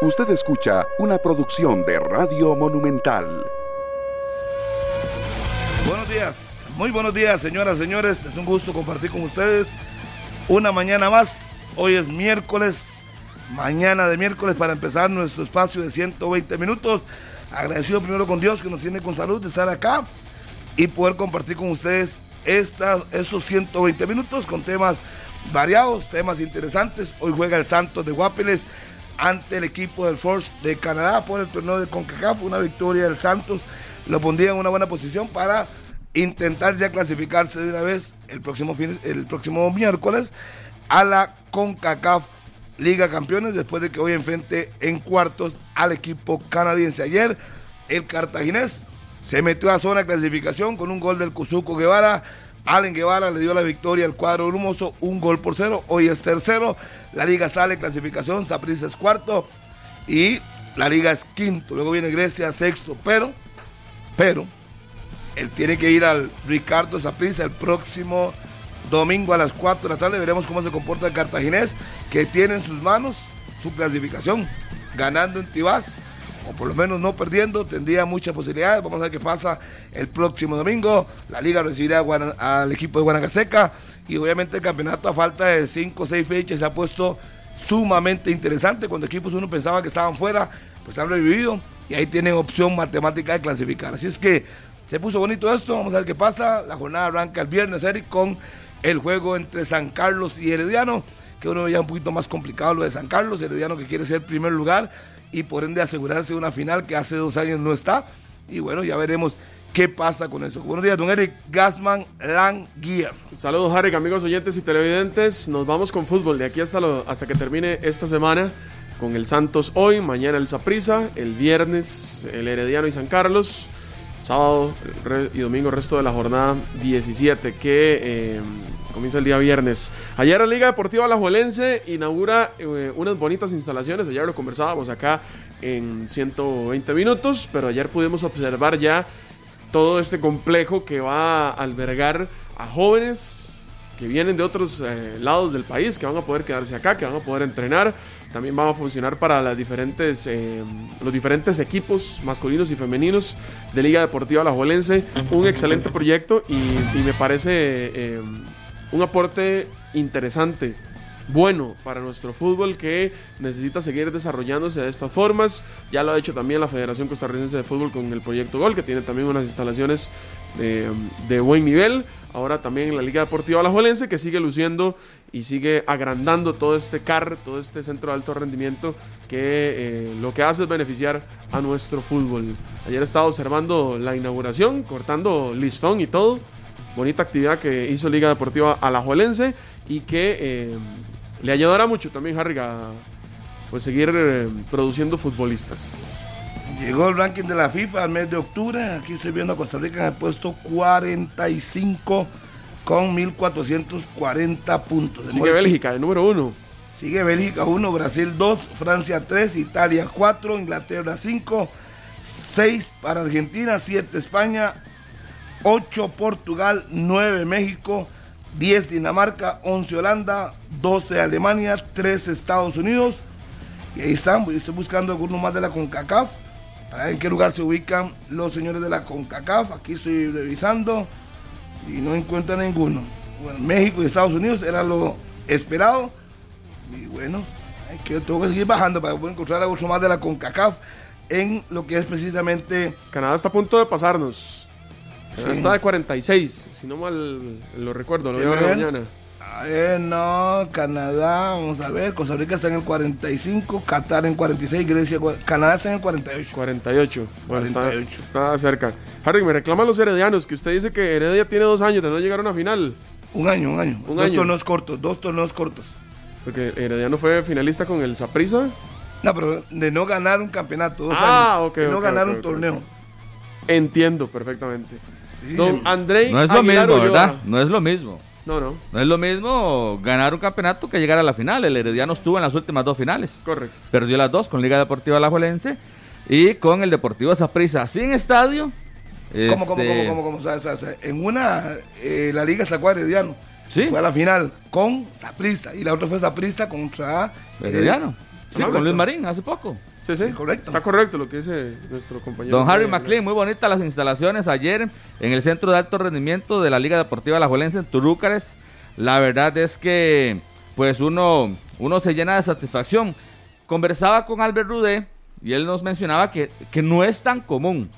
Usted escucha una producción de Radio Monumental. Buenos días, muy buenos días, señoras, señores. Es un gusto compartir con ustedes una mañana más. Hoy es miércoles, mañana de miércoles para empezar nuestro espacio de 120 minutos. Agradecido primero con Dios que nos tiene con salud de estar acá y poder compartir con ustedes estas, estos 120 minutos con temas variados, temas interesantes. Hoy juega el Santos de Guapiles ante el equipo del Force de Canadá por el torneo de CONCACAF. Una victoria del Santos lo pondría en una buena posición para intentar ya clasificarse de una vez el próximo, fin, el próximo miércoles a la CONCACAF Liga Campeones después de que hoy enfrente en cuartos al equipo canadiense. Ayer el cartaginés se metió a zona de clasificación con un gol del Cuzuco Guevara. Allen Guevara le dio la victoria al cuadro brumoso, un gol por cero. Hoy es tercero. La liga sale clasificación, Saprissa es cuarto y la liga es quinto. Luego viene Grecia sexto, pero, pero, él tiene que ir al Ricardo Saprissa el próximo domingo a las 4 de la tarde. Veremos cómo se comporta el cartaginés, que tiene en sus manos su clasificación, ganando en Tibás o por lo menos no perdiendo, tendría muchas posibilidades. Vamos a ver qué pasa el próximo domingo. La liga recibirá al equipo de Guanacaseca y obviamente el campeonato a falta de 5 o 6 fechas se ha puesto sumamente interesante. Cuando equipos uno pensaba que estaban fuera, pues han revivido y ahí tienen opción matemática de clasificar. Así es que se puso bonito esto, vamos a ver qué pasa. La jornada arranca el viernes, Eric, con el juego entre San Carlos y Herediano, que uno veía un poquito más complicado lo de San Carlos, Herediano que quiere ser primer lugar y por ende asegurarse una final que hace dos años no está. Y bueno, ya veremos qué pasa con eso. Buenos días, don Eric Gasman Languier. Saludos, Harry, amigos oyentes y televidentes. Nos vamos con fútbol de aquí hasta, hasta que termine esta semana con el Santos hoy, mañana el Saprisa, el viernes el Herediano y San Carlos, sábado y domingo resto de la jornada 17 que eh, comienza el día viernes. Ayer la Liga Deportiva Alajuelense inaugura eh, unas bonitas instalaciones, ayer lo conversábamos acá en 120 minutos, pero ayer pudimos observar ya todo este complejo que va a albergar a jóvenes que vienen de otros eh, lados del país, que van a poder quedarse acá, que van a poder entrenar. También va a funcionar para las diferentes, eh, los diferentes equipos masculinos y femeninos de Liga Deportiva Alajuelense. Un excelente proyecto y me parece un aporte interesante, bueno para nuestro fútbol que necesita seguir desarrollándose de estas formas. Ya lo ha hecho también la Federación Costarricense de Fútbol con el proyecto Gol, que tiene también unas instalaciones de, buen nivel. Ahora también la Liga Deportiva Alajuelense, que sigue luciendo y sigue agrandando todo este CAR, todo este centro de alto rendimiento, que eh, lo que hace es beneficiar a nuestro fútbol. Ayer estaba observando la inauguración, cortando listón y todo bonita actividad que hizo Liga Deportiva Alajuelense y que eh, le ayudará mucho también Harry a pues, seguir eh, produciendo futbolistas. Llegó el ranking de la FIFA al mes de octubre. Aquí estoy viendo a Costa Rica en el puesto 45 con 1440 puntos. Sigue Bélgica, el número uno. Sigue Bélgica 1, Brasil 2, Francia 3, Italia 4, Inglaterra 5, 6 para Argentina, 7 España, 8 Portugal, 9 México, 10 Dinamarca, 11 Holanda, 12 Alemania, 3 Estados Unidos. Y ahí están, estoy buscando algunos más de la CONCACAF, para ver en qué lugar se ubican los señores de la CONCACAF. Aquí estoy revisando y no encuentro ninguno. Bueno, México y Estados Unidos era lo esperado. Y bueno, hay que, tengo que seguir bajando para poder encontrar algo más de la CONCACAF en lo que es precisamente... Canadá está a punto de pasarnos. Está de 46, si no mal lo recuerdo, lo veo mañana. no, Canadá, vamos a ver, Costa Rica está en el 45, Qatar en 46, Grecia, Canadá está en el 48. 48, bueno, Está, cerca. Harry, me reclaman los heredianos, que usted dice que Heredia tiene dos años de no llegar a una final. Un año, un año. dos torneos cortos, dos torneos cortos. Porque Herediano fue finalista con el Saprissa. No, pero de no ganar un campeonato, dos ah, años. de no ganar un torneo. Entiendo perfectamente. Don Andrei No es lo mismo, ¿verdad? No es lo mismo. No, no. No es lo mismo ganar un campeonato que llegar a la final. El Herediano estuvo en las últimas dos finales. Correcto. Perdió las dos con Liga Deportiva Alajuelense y con el Deportivo Saprissa. Sin estadio. ¿Cómo, cómo, este, cómo, cómo, cómo? en una, eh, la Liga sacó a Herediano. Sí. Fue a la final con Saprissa y la otra fue Saprissa contra Herediano. Sí, con Luis Marín hace poco. Sí, sí, correcto. Está correcto lo que dice nuestro compañero. Don Harry McLean, muy bonitas las instalaciones ayer en el Centro de Alto Rendimiento de la Liga Deportiva Alajuelense en Turúcares. La verdad es que pues uno, uno se llena de satisfacción. Conversaba con Albert Rudé y él nos mencionaba que, que no es tan común,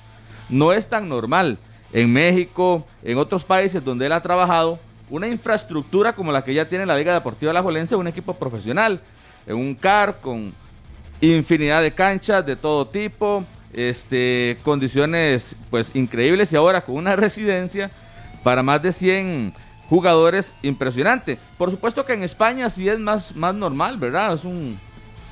no es tan normal en México, en otros países donde él ha trabajado, una infraestructura como la que ya tiene la Liga Deportiva Alajuelense, un equipo profesional, en un CAR con infinidad de canchas de todo tipo, este, condiciones pues increíbles y ahora con una residencia para más de 100 jugadores impresionante. Por supuesto que en España sí es más, más normal, ¿verdad? Es un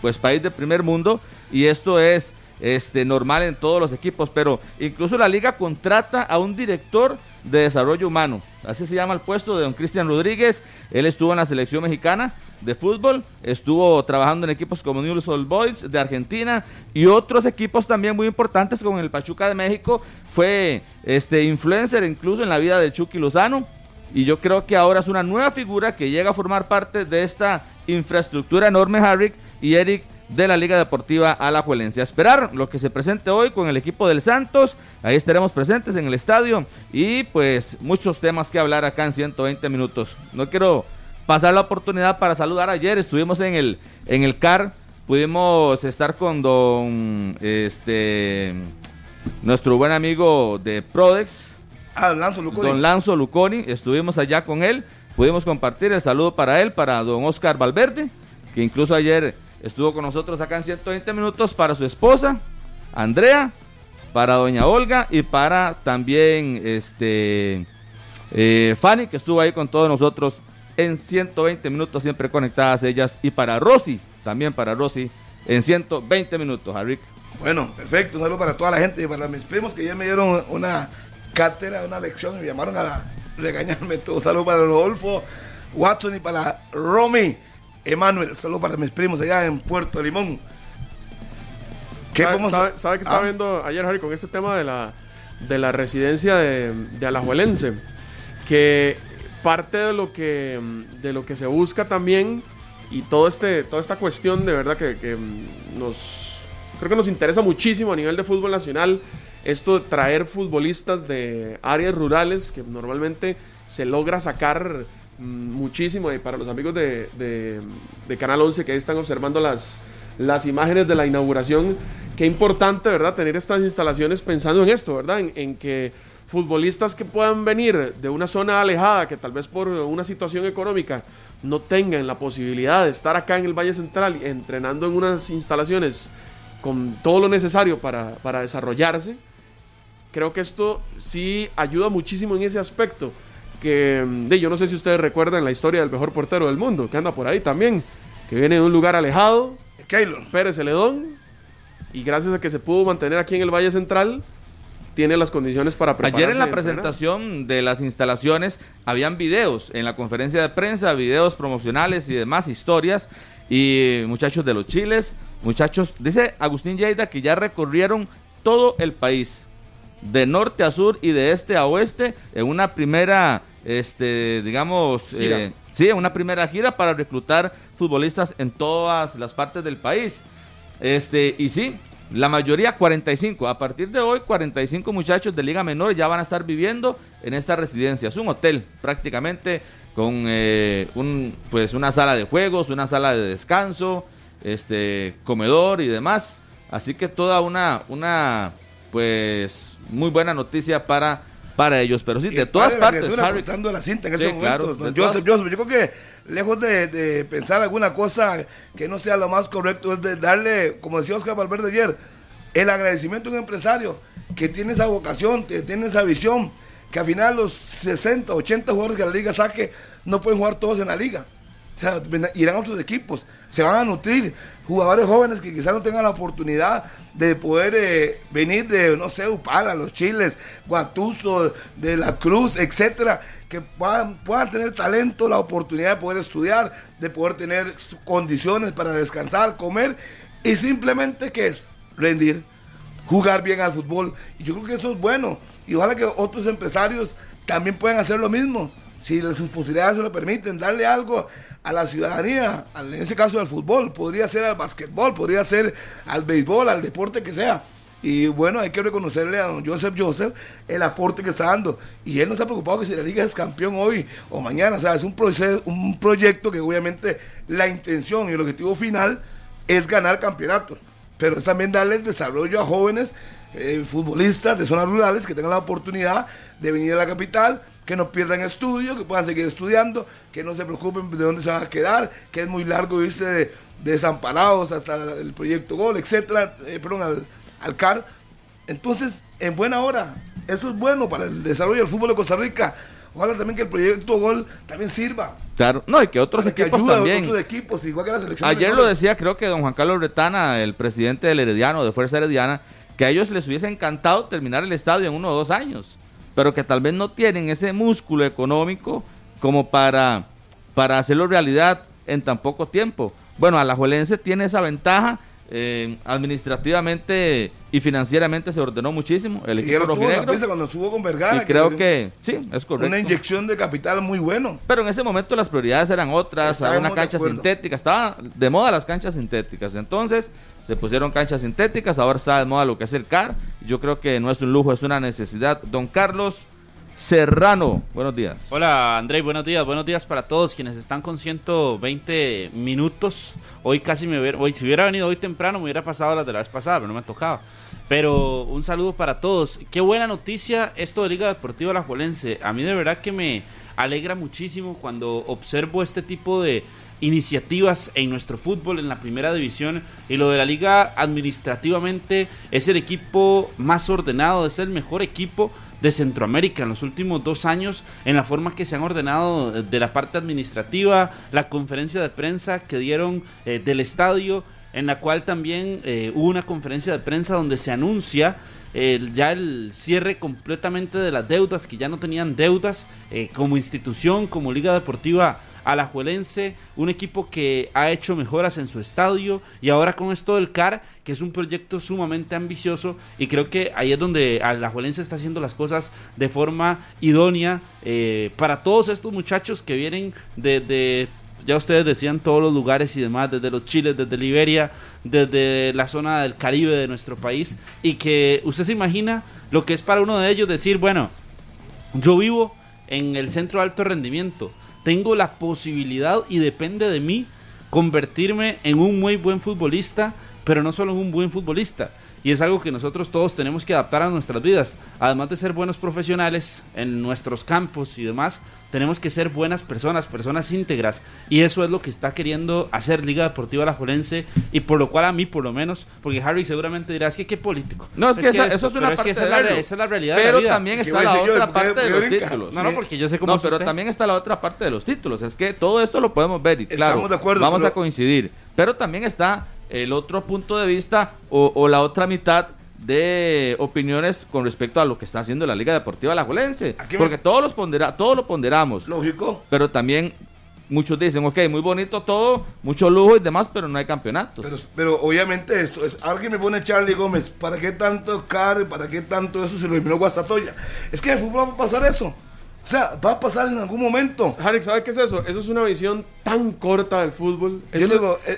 pues país de primer mundo y esto es este normal en todos los equipos, pero incluso la liga contrata a un director de desarrollo humano. Así se llama el puesto de don Cristian Rodríguez. Él estuvo en la selección mexicana de fútbol, estuvo trabajando en equipos como Newell's Old Boys de Argentina y otros equipos también muy importantes como el Pachuca de México. Fue este influencer incluso en la vida del Chucky Lozano y yo creo que ahora es una nueva figura que llega a formar parte de esta infraestructura enorme, Harrick y Eric, de la Liga Deportiva Alajuelense. A esperar lo que se presente hoy con el equipo del Santos. Ahí estaremos presentes en el estadio y pues muchos temas que hablar acá en 120 minutos. No quiero pasar la oportunidad para saludar ayer. Estuvimos en el, en el CAR. Pudimos estar con don este nuestro buen amigo de Prodex, Ah, Lanzo Luconi. Don Lanzo Luconi, estuvimos allá con él, pudimos compartir el saludo para él, para don Oscar Valverde, que incluso ayer estuvo con nosotros acá en 120 minutos, para su esposa, Andrea, para doña Olga y para también este eh, Fanny, que estuvo ahí con todos nosotros en 120 minutos, siempre conectadas ellas, y para Rosy, también para Rosy, en 120 minutos, Harry. Bueno, perfecto. Saludo para toda la gente y para mis primos que ya me dieron una cátedra, una lección y me llamaron a regañarme todo. Un saludo para Rodolfo Watson y para Romy Emanuel. Saludo para mis primos allá en Puerto Limón. ¿Qué ¿Sabe, sabe- sabe que estaba Ah, viendo ayer, Harry, con este tema de la, de la residencia de, de Alajuelense? Que parte de lo que, de lo que se busca también y todo este, toda esta cuestión de verdad que, que, nos creo que nos interesa muchísimo a nivel de fútbol nacional esto de traer futbolistas de áreas rurales que normalmente se logra sacar muchísimo y para los amigos de, Canal 11 que están observando las, imágenes de la inauguración, qué importante, ¿verdad? Tener estas instalaciones pensando en esto, ¿verdad? En, en que futbolistas que puedan venir de una zona alejada, que tal vez por una situación económica no tengan la posibilidad de estar acá en el Valle Central entrenando en unas instalaciones con todo lo necesario para, para desarrollarse, creo que esto sí ayuda muchísimo en ese aspecto. Que mm, de, yo no sé si ustedes recuerdan la historia del mejor portero del mundo, que anda por ahí también, que viene de un lugar alejado, Keylor. Pérez Celedón, y gracias a que se pudo mantener aquí en el Valle Central, tiene las condiciones para prepararse. Ayer en la presentación de las instalaciones habían videos en la conferencia de prensa, videos promocionales y demás historias y muchachos de los chiles, muchachos, dice Agustín Lleida que ya recorrieron todo el país, de norte a sur y de este a oeste en una primera este digamos eh, sí, una primera gira para reclutar futbolistas en todas las partes del país. Este, y sí, la mayoría 45. A partir de hoy, 45 muchachos de Liga Menor ya van a estar viviendo en esta residencia. Es un hotel prácticamente con eh, un, pues una sala de juegos, una sala de descanso, este, comedor y demás. Así que toda una, una pues muy buena noticia para, para ellos. Pero sí, de todas partes, Harry. la cinta en Sí, esos claro, momentos. don Joseph, todas- Joseph, yo creo que lejos de, de pensar alguna cosa que no sea lo más correcto, es de darle, como decía Oscar Valverde ayer, el agradecimiento a un empresario que tiene esa vocación, que tiene esa visión, que al final los 60, 80 jugadores que la liga saque no pueden jugar todos en la liga. O sea, irán a otros equipos, se van a nutrir jugadores jóvenes que quizás no tengan la oportunidad de poder eh, venir de, no sé, Upala, Los Chiles, Guatuso, de la Cruz, etcétera, que puedan, tener talento, la oportunidad de poder estudiar, de poder tener condiciones para descansar, comer y simplemente que es rendir, jugar bien al fútbol. Y yo creo que eso es bueno. Y ojalá que otros empresarios también puedan hacer lo mismo. Si sus posibilidades se lo permiten, darle algo a la ciudadanía, en ese caso al fútbol, podría ser al básquetbol, podría ser al béisbol, al deporte que sea. Y bueno, hay que reconocerle a don Joseph Joseph el aporte que está dando. Y él no se ha preocupado que si la liga es campeón hoy o mañana. O sea, es un, proceso, un proyecto que obviamente la intención y el objetivo final es ganar campeonatos. Pero es también darle desarrollo a jóvenes eh, futbolistas de zonas rurales que tengan la oportunidad de venir a la capital, que no pierdan estudio, que puedan seguir estudiando, que no se preocupen de dónde se van a quedar, que es muy largo irse de, desamparados hasta el proyecto Gol, etcétera, eh, perdón, al, al CAR. Entonces, en buena hora, eso es bueno para el desarrollo del fútbol de Costa Rica. Ojalá también que el proyecto Gol también sirva. Claro, no, y que otros equipos también. otros equipos, igual que la selección Ayer lo decía, creo que don Juan Carlos Retana, el presidente del Herediano, de Fuerza Herediana, que a ellos les hubiese encantado terminar el estadio en uno o dos años, pero que tal vez no tienen ese músculo económico como para, para hacerlo realidad en tan poco tiempo. Bueno, Alajuelense tiene esa ventaja eh, administrativamente y financieramente se ordenó muchísimo el equipo cuando subo con Vergara. Y creo que, sí, es correcto. Una inyección de capital muy bueno. Pero en ese momento las prioridades eran otras, una cancha sintética, estaba de moda las canchas sintéticas. Entonces se pusieron canchas sintéticas, ahora está de moda lo que es el CAR. Yo creo que no es un lujo, es una necesidad. Don Carlos. Serrano, buenos días. Hola André, buenos días, buenos días para todos quienes están con 120 minutos. Hoy casi me hubiera, hoy si hubiera venido hoy temprano me hubiera pasado las de la vez pasada, pero no me tocaba. Pero un saludo para todos. Qué buena noticia esto de Liga Deportiva La Juelense. A mí de verdad que me alegra muchísimo cuando observo este tipo de iniciativas en nuestro fútbol en la primera división y lo de la liga administrativamente es el equipo más ordenado, es el mejor equipo de Centroamérica en los últimos dos años en la forma que se han ordenado eh, de la parte administrativa, la conferencia de prensa que dieron eh, del estadio, en la cual también eh, hubo una conferencia de prensa donde se anuncia ya el cierre completamente de las deudas, que ya no tenían deudas como institución, como liga deportiva Alajuelense, un equipo que ha hecho mejoras en su estadio y ahora con esto del CAR, que es un proyecto sumamente ambicioso y creo que ahí es donde Alajuelense está haciendo las cosas de forma idónea eh, para todos estos muchachos que vienen de, ya ustedes decían todos los lugares y demás, desde los Chiles, desde Liberia, desde la zona del Caribe de nuestro país, y que usted se imagina lo que es para uno de ellos decir, bueno, yo vivo en el centro de alto rendimiento, tengo la posibilidad y depende de mí convertirme en un muy buen futbolista, pero no solo en un buen futbolista, y es algo que nosotros todos tenemos que adaptar a nuestras vidas. Además de ser buenos profesionales en nuestros campos y demás, tenemos que ser buenas personas, personas íntegras. Y eso es lo que está queriendo hacer Liga Deportiva La Jolense y por lo cual a mí por lo menos, porque Harry seguramente dirá, es que qué político. No, es, que, eso es una parte esa, es la, realidad Pero también está la otra parte de los títulos. No, no, porque yo sé cómo No, pero también está la otra parte de los títulos. Es que todo esto lo podemos ver y claro, de acuerdo, vamos a coincidir. Pero también está el otro punto de vista o, la otra mitad de opiniones con respecto a lo que está haciendo la Liga Deportiva La Alajuelense. Porque todos, los pondera, todos lo ponderamos. Lógico. Pero también muchos dicen, ok, muy bonito todo, mucho lujo y demás, pero no hay campeonatos. Pero, obviamente eso es, alguien me pone Charlie Gómez, ¿para qué tanto caro? ¿Para qué tanto eso se lo eliminó Guastatoya? Es que en el fútbol va a pasar eso. O sea, va a pasar en algún momento. Harry, ¿sabe qué es eso? Eso es una visión tan corta del fútbol. Es,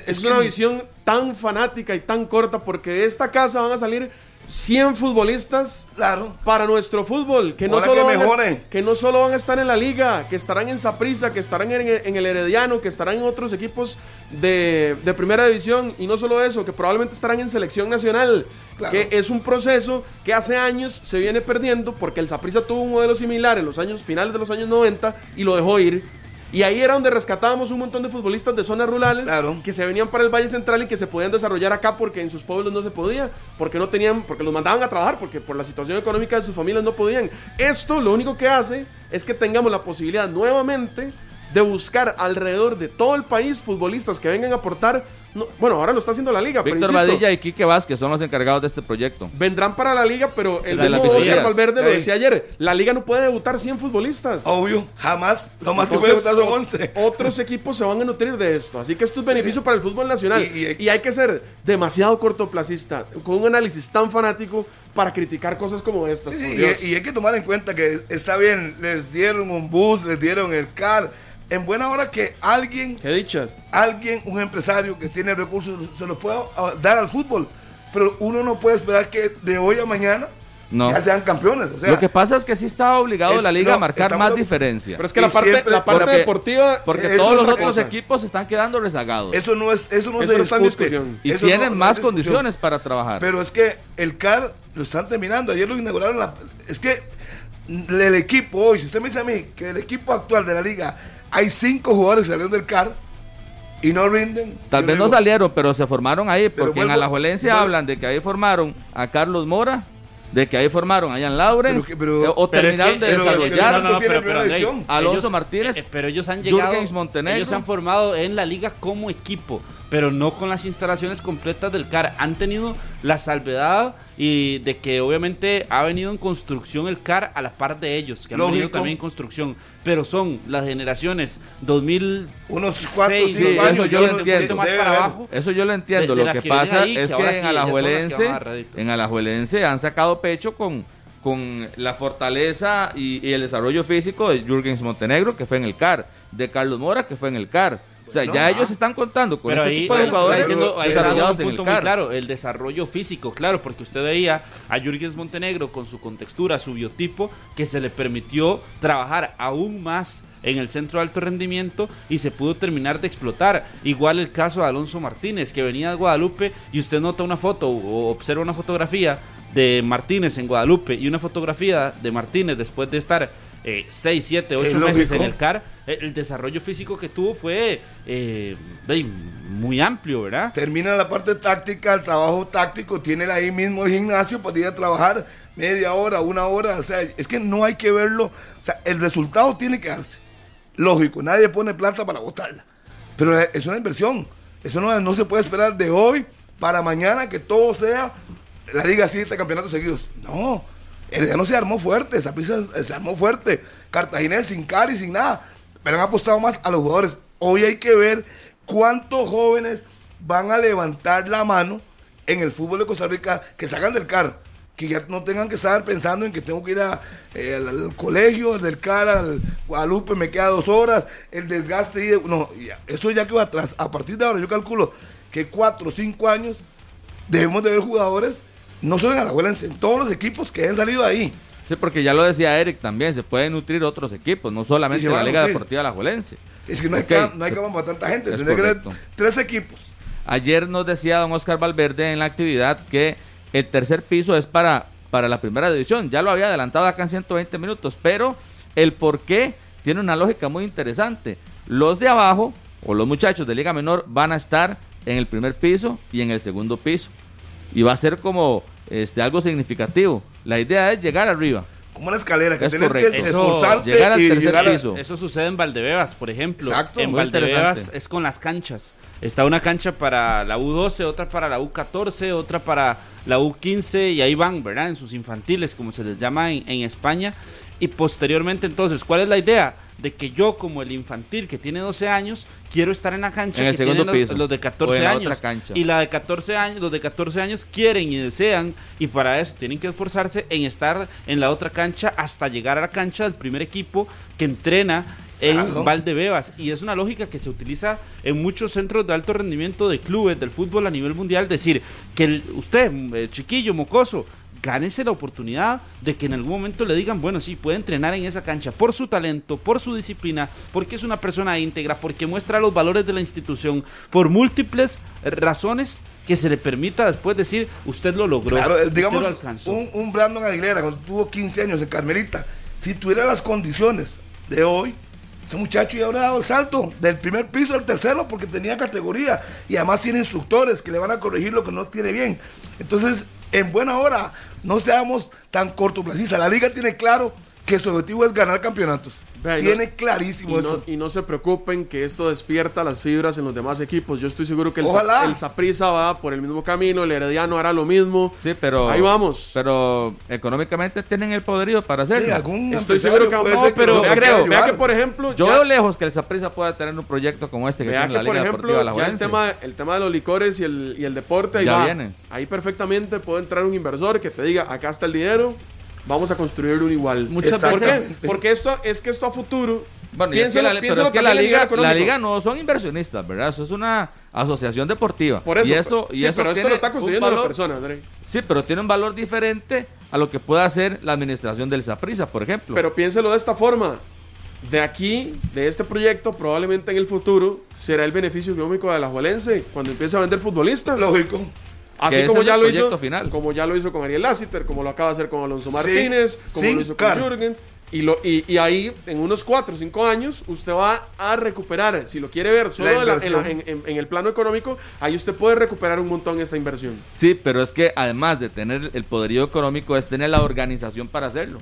es, una visión tan fanática y tan corta porque de esta casa van a salir 100 futbolistas claro. para nuestro fútbol, que no, solo van a, que no solo van a estar en la liga, que estarán en Saprissa, que estarán en, el Herediano, que estarán en otros equipos de, de, primera división, y no solo eso, que probablemente estarán en selección nacional que es un proceso que hace años se viene perdiendo porque el Saprissa tuvo un modelo similar en los años finales de los años 90 y lo dejó ir. Y ahí era donde rescatábamos un montón de futbolistas de zonas rurales que se venían para el Valle Central y que se podían desarrollar acá porque en sus pueblos no se podía, porque no tenían, porque los mandaban a trabajar, porque por la situación económica de sus familias no podían. Esto lo único que hace es que tengamos la posibilidad nuevamente de buscar alrededor de todo el país futbolistas que vengan a aportar bueno, ahora lo está haciendo la liga. Víctor Badilla y Quique Vázquez son los encargados de este proyecto. Vendrán para la liga, pero el mismo Oscar Valverde lo decía ayer. La liga no puede debutar 100 futbolistas. Obvio, jamás. Lo más que puede debutar son 11. Otros equipos se van a nutrir de esto. Así que esto es beneficio para el fútbol nacional. Y, hay que ser demasiado cortoplacista, con un análisis tan fanático para criticar cosas como estas. y, y hay que tomar en cuenta que está bien, les dieron un bus, les dieron el car en buena hora que alguien, Qué dichas. alguien, un empresario que tiene recursos, se los pueda ah, dar al fútbol. Pero uno no puede esperar que de hoy a mañana No. ya sean campeones. O sea, Lo que pasa es que sí está obligado Es- la liga no, a marcar más de- diferencia. Pero es que Y la parte, siempre- la parte porque- deportiva. Porque todos los otros cosa. equipos están quedando rezagados. eso no es, eso no Eso se no está en discusión. y Eso tienen no más condiciones para trabajar. Pero es que el CAR lo están terminando. Ayer lo inauguraron. la- es que el equipo hoy, si usted me dice a mí que el equipo actual de la liga hay cinco jugadores que salieron del CAR y no rinden. Tal vez no digo, salieron, pero se formaron ahí, porque en vuelvo- Alajuelense vuelvo- hablan de que ahí formaron a Carlos Mora, de que ahí formaron a Ian Lawrence, Pero eh, o Pero es terminaron que- de pero- desarrollar. no. Alonso Martínez, eh, pero ellos han llegado, Montenegro. ellos se han formado en la liga como equipo, pero no con las instalaciones completas del CAR. Han tenido la salvedad y de que obviamente ha venido en construcción el CAR a la par de ellos, que han Lógico. venido también en construcción, pero son las generaciones 2000 Unos cuatro cinco sí, años. eso yo lo entiendo. más para abajo. Eso yo lo entiendo. De- de lo que que pasa ahí, es que que en sí, que Alajuelense, réditos. en Alajuelense han sacado pecho con, con la fortaleza y, y el desarrollo físico de Jürgens Montenegro, que fue en el CAR, de Carlos Mora, que fue en el CAR. O sea, No, ya ellos están contando con Pero este ahí, tipo de jugadores diciendo, ahí desarrollados un en el punto muy CAR. claro, el desarrollo físico, claro, porque usted veía a Jürgens Montenegro con su contextura, su biotipo, que se le permitió trabajar aún más en el centro de alto rendimiento y se pudo terminar de explotar. Igual el caso de Alonso Martínez, que venía de Guadalupe y usted nota una foto o observa una fotografía de Martínez en Guadalupe y una fotografía de Martínez después de estar 6, 7, 8 Es meses en el CAR, eh, el desarrollo físico que tuvo fue eh, de- muy amplio, ¿verdad? Termina la parte táctica, el trabajo táctico, tiene ahí mismo el gimnasio para ir a trabajar media hora, una hora. O sea, es que no hay que verlo. O sea, el resultado tiene que darse. Lógico, nadie pone plata para botarla. Pero es una inversión. Eso no, no se puede esperar de hoy para mañana que todo sea la Liga 7 campeonatos seguidos. No, el no se armó fuerte, Saprissa se armó fuerte. Cartaginés sin Cari, sin nada. Pero han apostado más a los jugadores. Hoy hay que ver cuántos jóvenes van a levantar la mano en el fútbol de Costa Rica que salgan del CAR. Que ya no tengan que estar pensando en que tengo que ir a, eh, al, colegio, del CAR al Guadalupe, me queda dos horas, el desgaste. Y no, ya, eso ya que va atrás. A partir de ahora, yo calculo que cuatro o cinco años debemos de ver jugadores, no solo en Alajuelense, en todos los equipos que han salido ahí. Sí, porque ya lo decía Eric también, se pueden nutrir otros equipos, no solamente la Liga. Deportiva Alajuelense. Es que no hay, Ok, cam- no hay se- cama para tanta gente, tiene que haber tres equipos. Ayer nos decía don Oscar Valverde en la actividad que el tercer piso es para, para la primera división. Ya lo había adelantado acá en 120 minutos, pero el por qué tiene una lógica muy interesante. Los de abajo, o los muchachos de Liga Menor, van a estar en el primer piso y en el segundo piso. Y va a ser como este, algo significativo. La idea es llegar arriba. Como una escalera, que Es tienes correcto. que esforzarte llegar al y tercer llegar a- piso. Eso sucede en Valdebebas, por ejemplo. Exacto, en muy Valdebebas es con las canchas. Está una cancha para la U12, otra para la U14, otra para la U15 y ahí van, ¿verdad? En sus infantiles, como se les llama en, en España. Y posteriormente, entonces, ¿cuál es la idea? De que yo, como el infantil que tiene 12 años, quiero estar en la cancha En el que segundo tienen los, piso. los de O 14 en la años. otra cancha. Y la de 14 años, los de 14 años quieren y desean, y para eso tienen que esforzarse en estar en la otra cancha hasta llegar a la cancha del primer equipo que entrena en Claro. Valdebebas. Y es una lógica que se utiliza en muchos centros de alto rendimiento de clubes del fútbol a nivel mundial. Decir que el- usted, eh, chiquillo, mocoso, gánese la oportunidad de que en algún momento le digan, bueno, sí, puede entrenar en esa cancha por su talento, por su disciplina, porque es una persona íntegra, porque muestra los valores de la institución, por múltiples razones que se le permita después decir, usted lo logró, Claro, digamos, lo alcanzó. un, un Brandon Aguilera, cuando tuvo 15 años en Carmelita, si tuviera las condiciones de hoy, ese muchacho ya habría dado el salto del primer piso al tercero porque tenía categoría y además tiene instructores que le van a corregir lo que no tiene bien. Entonces, en buena hora, no seamos tan cortoplacistas. La liga tiene claro que su objetivo es ganar campeonatos. Vea, tiene no- clarísimo Y eso. no, y no se preocupen que esto despierta las fibras en los demás equipos. Yo estoy seguro que el, Ojalá. El Saprissa va por el mismo camino, el Herediano hará lo mismo. Sí, pero. Ahí vamos. Pero económicamente tienen el poderío para hacerlo. Sí, algún Estoy seguro que puede no, ser pero vea que, vea que, por ejemplo, Yo ya- veo lejos que el Saprissa pueda tener un proyecto como este que Vea tiene que, la por Liga ejemplo, Deportiva ya el tema, el tema de los licores y el, y el deporte, ahí Ya va. viene. Ahí perfectamente puede entrar un inversor que te diga, acá está el dinero, vamos a construir un igual. Muchas ¿Por qué? veces- Porque esto, es que esto a futuro Bueno, y es que Piénselo- la, pero piénselo es que la liga, la liga no son inversionistas, ¿verdad? Eso es una asociación deportiva. Por eso, y eso, y sí, eso pero esto tiene lo está un construyendo la valor- persona, André. Sí, pero tiene un valor diferente a lo que puede hacer la administración del Saprisa, por ejemplo. Pero piénselo de esta forma. De aquí, de este proyecto, probablemente en el futuro será el beneficio económico de la Juelense cuando empiece a vender futbolistas. Lógico. Así como ya lo hizo, final. como ya lo hizo con Ariel Lassiter, como lo acaba de hacer con Alonso Sí, Martínez, como lo hizo con. Jürgens. Y, lo, y, y ahí, en unos 4 o 5 años, usted va a recuperar, si lo quiere ver solo La de la- en, la- inversión. en- en- en el plano económico, ahí usted puede recuperar un montón esta inversión. Sí, pero es que además de tener el poderío económico, es tener la organización para hacerlo.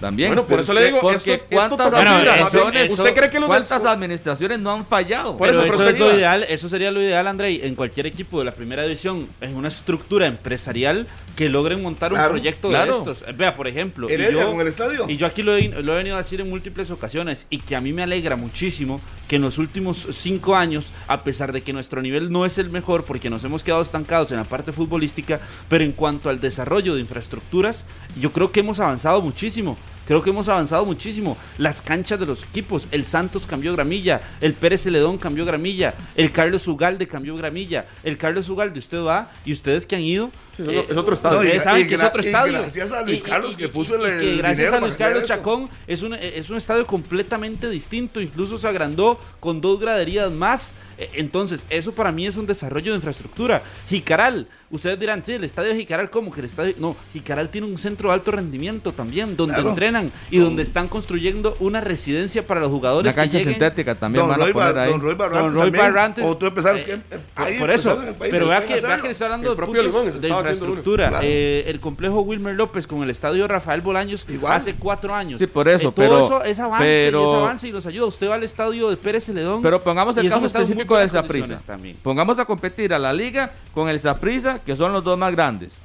También. Bueno, por eso es le digo, porque esto- esto ¿cuántas toca fibra. administraciones, Eso- ¿Usted cree que los del- cuántas administraciones no han fallado? Por Pero eso, eso, es usted- lo ideal, eso sería lo ideal, André, en cualquier equipo de la primera división, en una estructura empresarial que logren montar un Claro, proyecto claro. de estos. Eh, Vea, por ejemplo, y yo, con el estadio. y yo aquí lo he, lo he venido a decir en múltiples ocasiones y que a mí me alegra muchísimo que en los últimos cinco años, a pesar de que nuestro nivel no es el mejor porque nos hemos quedado estancados en la parte futbolística, pero en cuanto al desarrollo de infraestructuras, yo creo que hemos avanzado muchísimo. Creo que hemos avanzado muchísimo. Las canchas de los equipos. El Santos cambió gramilla. El Pérez Celedón cambió gramilla. El Carlos Ugalde cambió gramilla. El Carlos Ugalde, usted va y ustedes que han ido. Sí, es otro- es otro estadio. Ustedes No, y- saben y que es otro y estadio. gracias a Luis Carlos que puso el- que gracias a Luis Carlos. Chacón es un, es un estadio completamente distinto. Incluso se agrandó con dos graderías más. Eh, Entonces, eso para mí es un desarrollo de infraestructura. Jicaral, ustedes dirán, sí, el estadio de Jicaral, ¿cómo que el estadio? No, Jicaral tiene un centro de alto rendimiento también, donde Claro. entrenan y donde están construyendo una residencia para los jugadores. que cancha sintética también Don van a Roy, poner ahí. Don Roy Barrantes Don Roy también, Barrantes. otro empresario Eh, que por- eso, pero que vea que, que le estoy hablando El de propio puntos Limón de. Infraestructura. Claro. Eh, el complejo Wilmer López con el estadio Rafael Bolaños Igual. hace cuatro años. Sí, por eso, Eh, todo pero- eso es avance, pero- y es avance y los ayuda. Usted va al estadio de Pérez Celedón. Pero pongamos el caso específico condiciones también. Pongamos a competir a la liga con el Saprissa, que son los dos más grandes,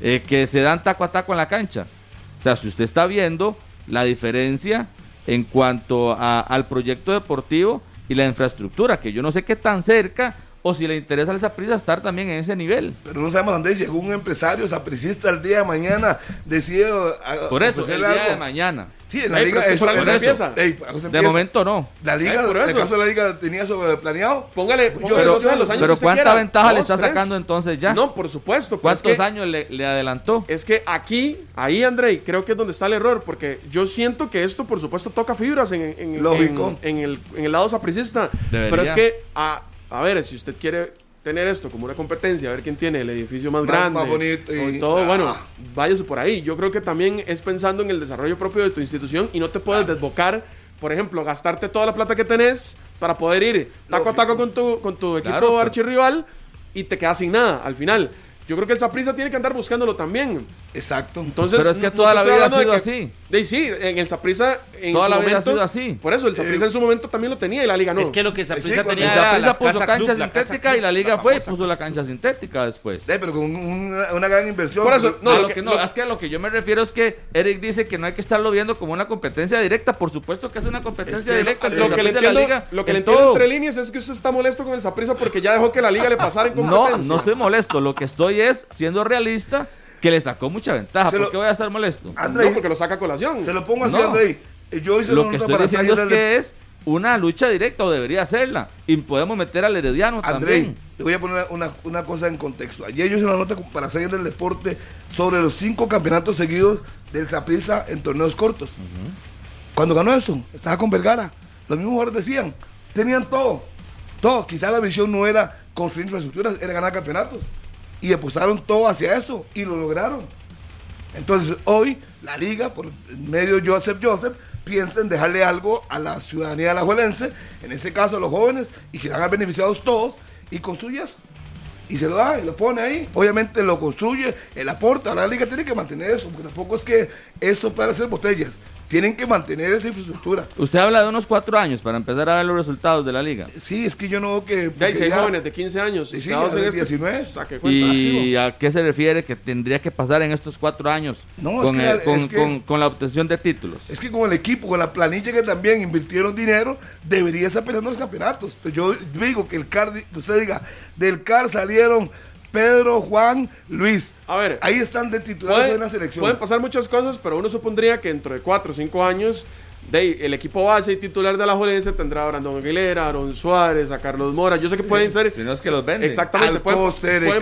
eh, que se dan taco a taco en la cancha. O sea, si usted está viendo la diferencia en cuanto a- al proyecto deportivo y la infraestructura, que yo no sé qué tan cerca o si le interesa al Saprissa estar también en ese nivel. Pero no sabemos, Andrés, si algún empresario sapricista el día de mañana decide. a- Por eso, el día algo. de mañana. Sí, en la Ey, liga. pero eso- eso- se empieza. ey, se De momento no. La liga, Ey, por el eso. caso de la liga tenía sobre planeado. Póngale, Pues póngale yo- no sé, los años pero que ¿cuánta quiera. ventaja le Dos, está tres. sacando entonces ya? No, por supuesto. pero ¿Cuántos es que- años le, le adelantó? Es que aquí, ahí, Andrei, creo que es donde está el error, porque yo siento que esto, por supuesto, toca fibras en, en- Lógico. en- en el, en el lado sapricista. Pero es que, a, a ver, si usted quiere tener esto como una competencia, a ver quién tiene el edificio más, Más- grande, más bonito y- todo, ah. bueno, váyase por ahí. Yo creo que también es pensando en el desarrollo propio de tu institución y no te puedes desbocar, por ejemplo, gastarte toda la plata que tenés para poder ir taco a taco con tu, con tu equipo Claro, pues. archirrival y te quedas sin nada al final. Yo creo que el Saprissa tiene que andar buscándolo también. Exacto. Entonces, Pero es que no- toda no la vida ha hablando de sido que- así. De, sí, en el Saprissa en Toda su la vida ha momento, sido así. Por eso, el Saprissa Eh, en su momento también lo tenía y la liga no. Es que lo que Saprissa Sí, tenía El era puso Casa cancha Club, la Casa sintética y la liga la fue y puso la cancha sintética después. Eh, pero con una, una gran inversión. Por eso, no, A lo que- que no, lo- es que a lo que yo me refiero es que Eric dice que no hay que estarlo viendo como una competencia directa. Por supuesto que es una competencia que directa. lo- entre lo que le entiendo, liga lo que le en entiendo entre líneas es que usted está molesto con el Saprissa porque ya dejó que la liga le pasara en No, competencia. no estoy molesto. Lo que estoy es siendo realista que le sacó mucha ventaja. Se ¿Por lo- qué voy a estar molesto? Andrei, No, porque lo saca a colación. se lo pongo así, No. Andrei. Eh, Yo hice Lo una que nota estoy para diciendo es que es una lucha directa o debería serla. Y podemos meter al Herediano Andrei, también. le voy a poner una, una cosa en contexto. Ayer yo hice una nota para seguir del deporte sobre los cinco campeonatos seguidos del Saprissa en torneos cortos. Cuando ganó eso, estaba con Vergara. Los mismos jugadores decían, tenían todo. Todo. Quizá la visión no era construir infraestructuras, era ganar campeonatos. Y apostaron todo hacia eso y lo lograron. Entonces hoy la liga, por medio de Joseph Joseph, piensa en dejarle algo a la ciudadanía alajuelense, en este caso a los jóvenes, y que van beneficiados todos, y construye eso. Y se lo da y lo pone ahí. Obviamente lo construye, el aporta. La liga tiene que mantener eso, porque tampoco es que eso para hacer botellas. Tienen que mantener esa infraestructura. Usted habla de unos cuatro años para empezar a ver los resultados de la liga. Sí, es que yo no veo que. Ya hay seis ya- jóvenes de 15 años. Sí, ya en de este- 19. Saque cuenta. ¿Y a qué se refiere que tendría que pasar en estos cuatro años No, es con, que el- la- con- es que- con- con la obtención de títulos? Es que con el equipo, con la planilla que también invirtieron dinero, debería estar peleando los campeonatos. Pues yo digo que el CAR, que usted diga, del CAR salieron Pedro, Juan, Luis. A ver. Ahí están de titulares Puede- en la selección. Pueden pasar muchas cosas, pero uno supondría que dentro de 4 o 5 años de, el equipo base y titular de la Jolense tendrá a Brandon Aguilera, a Aaron Suárez, a Carlos Mora. Yo sé que pueden ser. Si no es que los venden. Exactamente, pueden,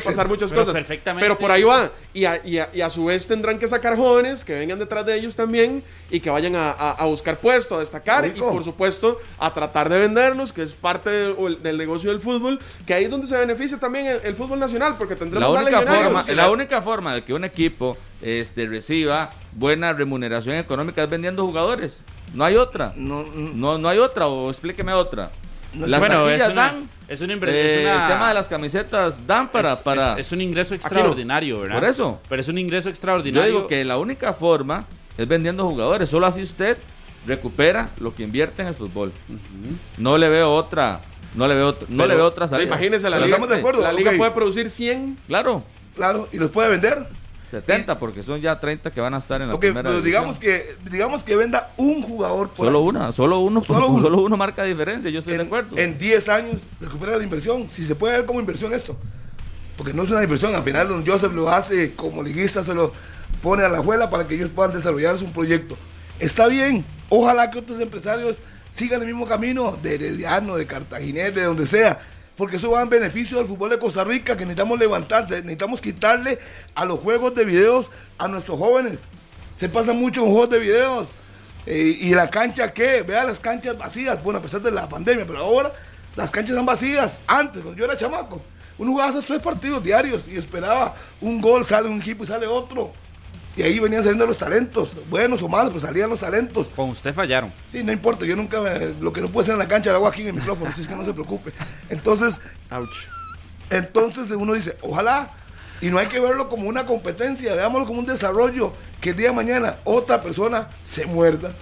pasar muchas Pero cosas. perfectamente. Pero por ahí va. Y a, y a- y a su vez tendrán que sacar jóvenes que vengan detrás de ellos también y que vayan a, a- a buscar puesto, a destacar Rico. y por supuesto a tratar de venderlos, que es parte del, del negocio del fútbol, que ahí es donde se beneficia también el, el fútbol nacional, porque tendremos La única, forma, la única forma de que un equipo este, reciba buena remuneración económica es vendiendo jugadores. No hay otra. No, no, No, no hay otra, o explíqueme otra. No, Las bueno, es una, dan. es una eh, es una- El tema de las camisetas dan para. es, para es- es un ingreso extraordinario, ¿verdad? Por eso. Pero es un ingreso yo extraordinario. digo que la única forma es vendiendo jugadores. Solo así usted recupera lo que invierte en el fútbol. No le veo otra. No le veo, no Pero- le veo otra salida. Imagínense la liga. estamos de acuerdo. La liga puede producir 100 Claro, Claro, y los puede vender. 70, porque son ya 30 que van a estar en la Ok, primera pero división. digamos que, digamos que venda un jugador por Solo una, solo uno, Solo solo uno. uno. marca diferencia, yo estoy de en, acuerdo. en 10 años recupera la inversión. Si se puede ver como inversión esto. Porque no es una inversión. Al final, don Joseph lo hace como liguista, se lo pone a la juela para que ellos puedan desarrollar un proyecto. Está bien. Ojalá que otros empresarios sigan el mismo camino de Herediano, de Cartaginés, de donde sea. Porque eso va en beneficio del fútbol de Costa Rica, que necesitamos levantar, necesitamos quitarle a los juegos de videos a nuestros jóvenes. Se pasa mucho en juegos de videos. Eh, ¿Y la cancha qué? Vea las canchas vacías. Bueno, a pesar de la pandemia, pero ahora las canchas están vacías. Antes, cuando yo era chamaco, uno jugaba esos tres partidos diarios y esperaba un gol, sale un equipo y sale otro. Y ahí venían saliendo los talentos, buenos o malos, pero salían los talentos. Con usted fallaron. Sí, no importa, yo nunca, lo que no puede ser en la cancha lo hago aquí en el micrófono, así es que no se preocupe. Entonces, Ouch. entonces uno dice, ojalá, y no hay que verlo como una competencia, veámoslo como un desarrollo, que el día de mañana otra persona se muerda,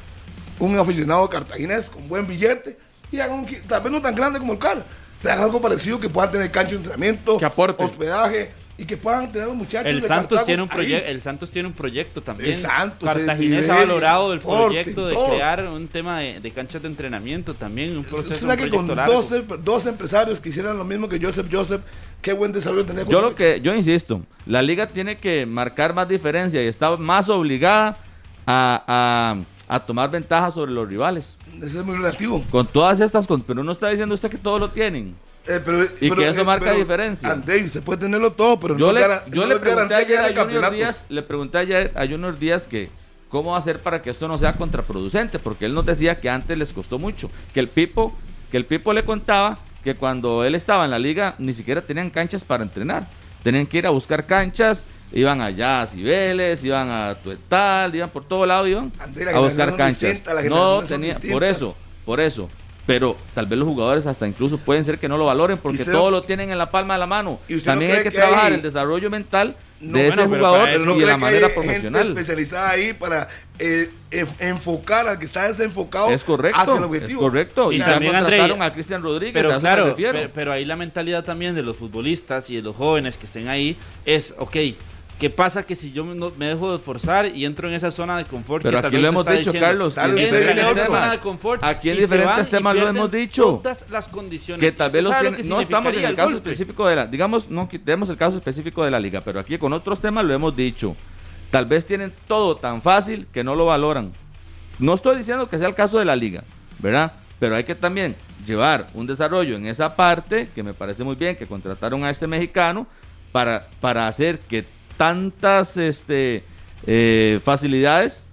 un aficionado cartaginés con buen billete, y haga un, tal vez no tan grande como el CAR, pero haga algo parecido que puedan tener cancha de entrenamiento, Que aporte. hospedaje, y que puedan tener los muchachos El de Santos, tiene un el Santos tiene un proyecto también. El Santos, el Cartaginés ha valorado del Sporting, proyecto de todos. crear un tema de, de canchas de entrenamiento también, un proceso, Usted un sabe que con proyecto largo. 12, dos empresarios que hicieran lo mismo que Joseph Joseph, qué buen desarrollo tenía. Yo lo que, yo insisto, la liga tiene que marcar más diferencia y está más obligada a, a- a tomar ventaja sobre los rivales. Eso es muy relativo. Con todas estas, con- pero no está diciendo usted que todos lo tienen. Eh, pero- Y pero, que eso eh, marca pero, diferencia. André, usted puede tenerlo todo, pero Yo no, le, yo no le pregunté ayer a Junior. Díaz, le pregunté ayer a Junior Díaz que cómo hacer para que esto no sea contraproducente, porque él nos decía que antes les costó mucho, que el Pipo, que el Pipo le contaba que cuando él estaba en la liga ni siquiera tenían canchas para entrenar, tenían que ir a buscar canchas, iban allá a Cibeles, iban a Tuetal, iban por todo lado, iban André, a buscar canchas. distinta, No tenía, por eso, por eso. Pero tal vez los jugadores hasta incluso pueden ser que no lo valoren porque todo lo tienen en la palma de la mano. ¿Y no También hay que, que trabajar hay- el desarrollo mental No, de bueno, ese jugador no y de la manera hay profesional. gente especializada ahí para eh, enf- enfocar al que está desenfocado Es correcto, hacia el es objetivo. correcto. Y también, André, contrataron a Cristian Rodríguez, Pero claro, pero, pero ahí la mentalidad también de los futbolistas y de los jóvenes que estén ahí es, ok, ¿qué pasa que si yo me, dejo de esforzar y entro en esa zona de confort? Pero que aquí lo hemos dicho, diciendo? Carlos, en esa zona de confort Aquí en diferentes temas lo hemos dicho. Todas las condiciones. que tal ¿Usted vez los tienen- no estamos en el caso golpe? específico de la, digamos, no quitemos el caso específico de la liga, pero aquí con otros temas lo hemos dicho. Tal vez tienen todo tan fácil que no lo valoran. No estoy diciendo que sea el caso de la liga, ¿verdad? Pero hay que también llevar un desarrollo en esa parte, que me parece muy bien que contrataron a este mexicano, para, para hacer que tantas este, eh, facilidades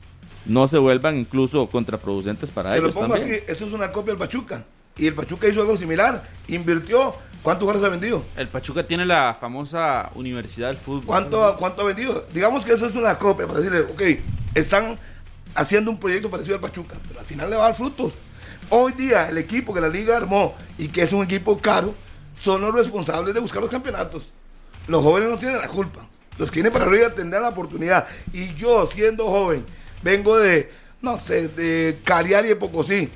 no se vuelvan incluso contraproducentes para Se ellos. lo pongo también. así, eso es una copia del Pachuca. Y el Pachuca hizo algo similar, invirtió. ¿Cuántos jugadores ha vendido? El Pachuca tiene la famosa Universidad del Fútbol. ¿Cuánto, ¿Cuánto ha vendido? Digamos que eso es una copia para decirle, ok, están haciendo un proyecto parecido al Pachuca, pero al final le va a dar frutos. Hoy día el equipo que la liga armó y que es un equipo caro, son los responsables de buscar los campeonatos. Los jóvenes no tienen la culpa. Los que vienen para arriba tendrán la oportunidad. Y yo, siendo joven, vengo de, no sé, de Cariari y de Pocosí.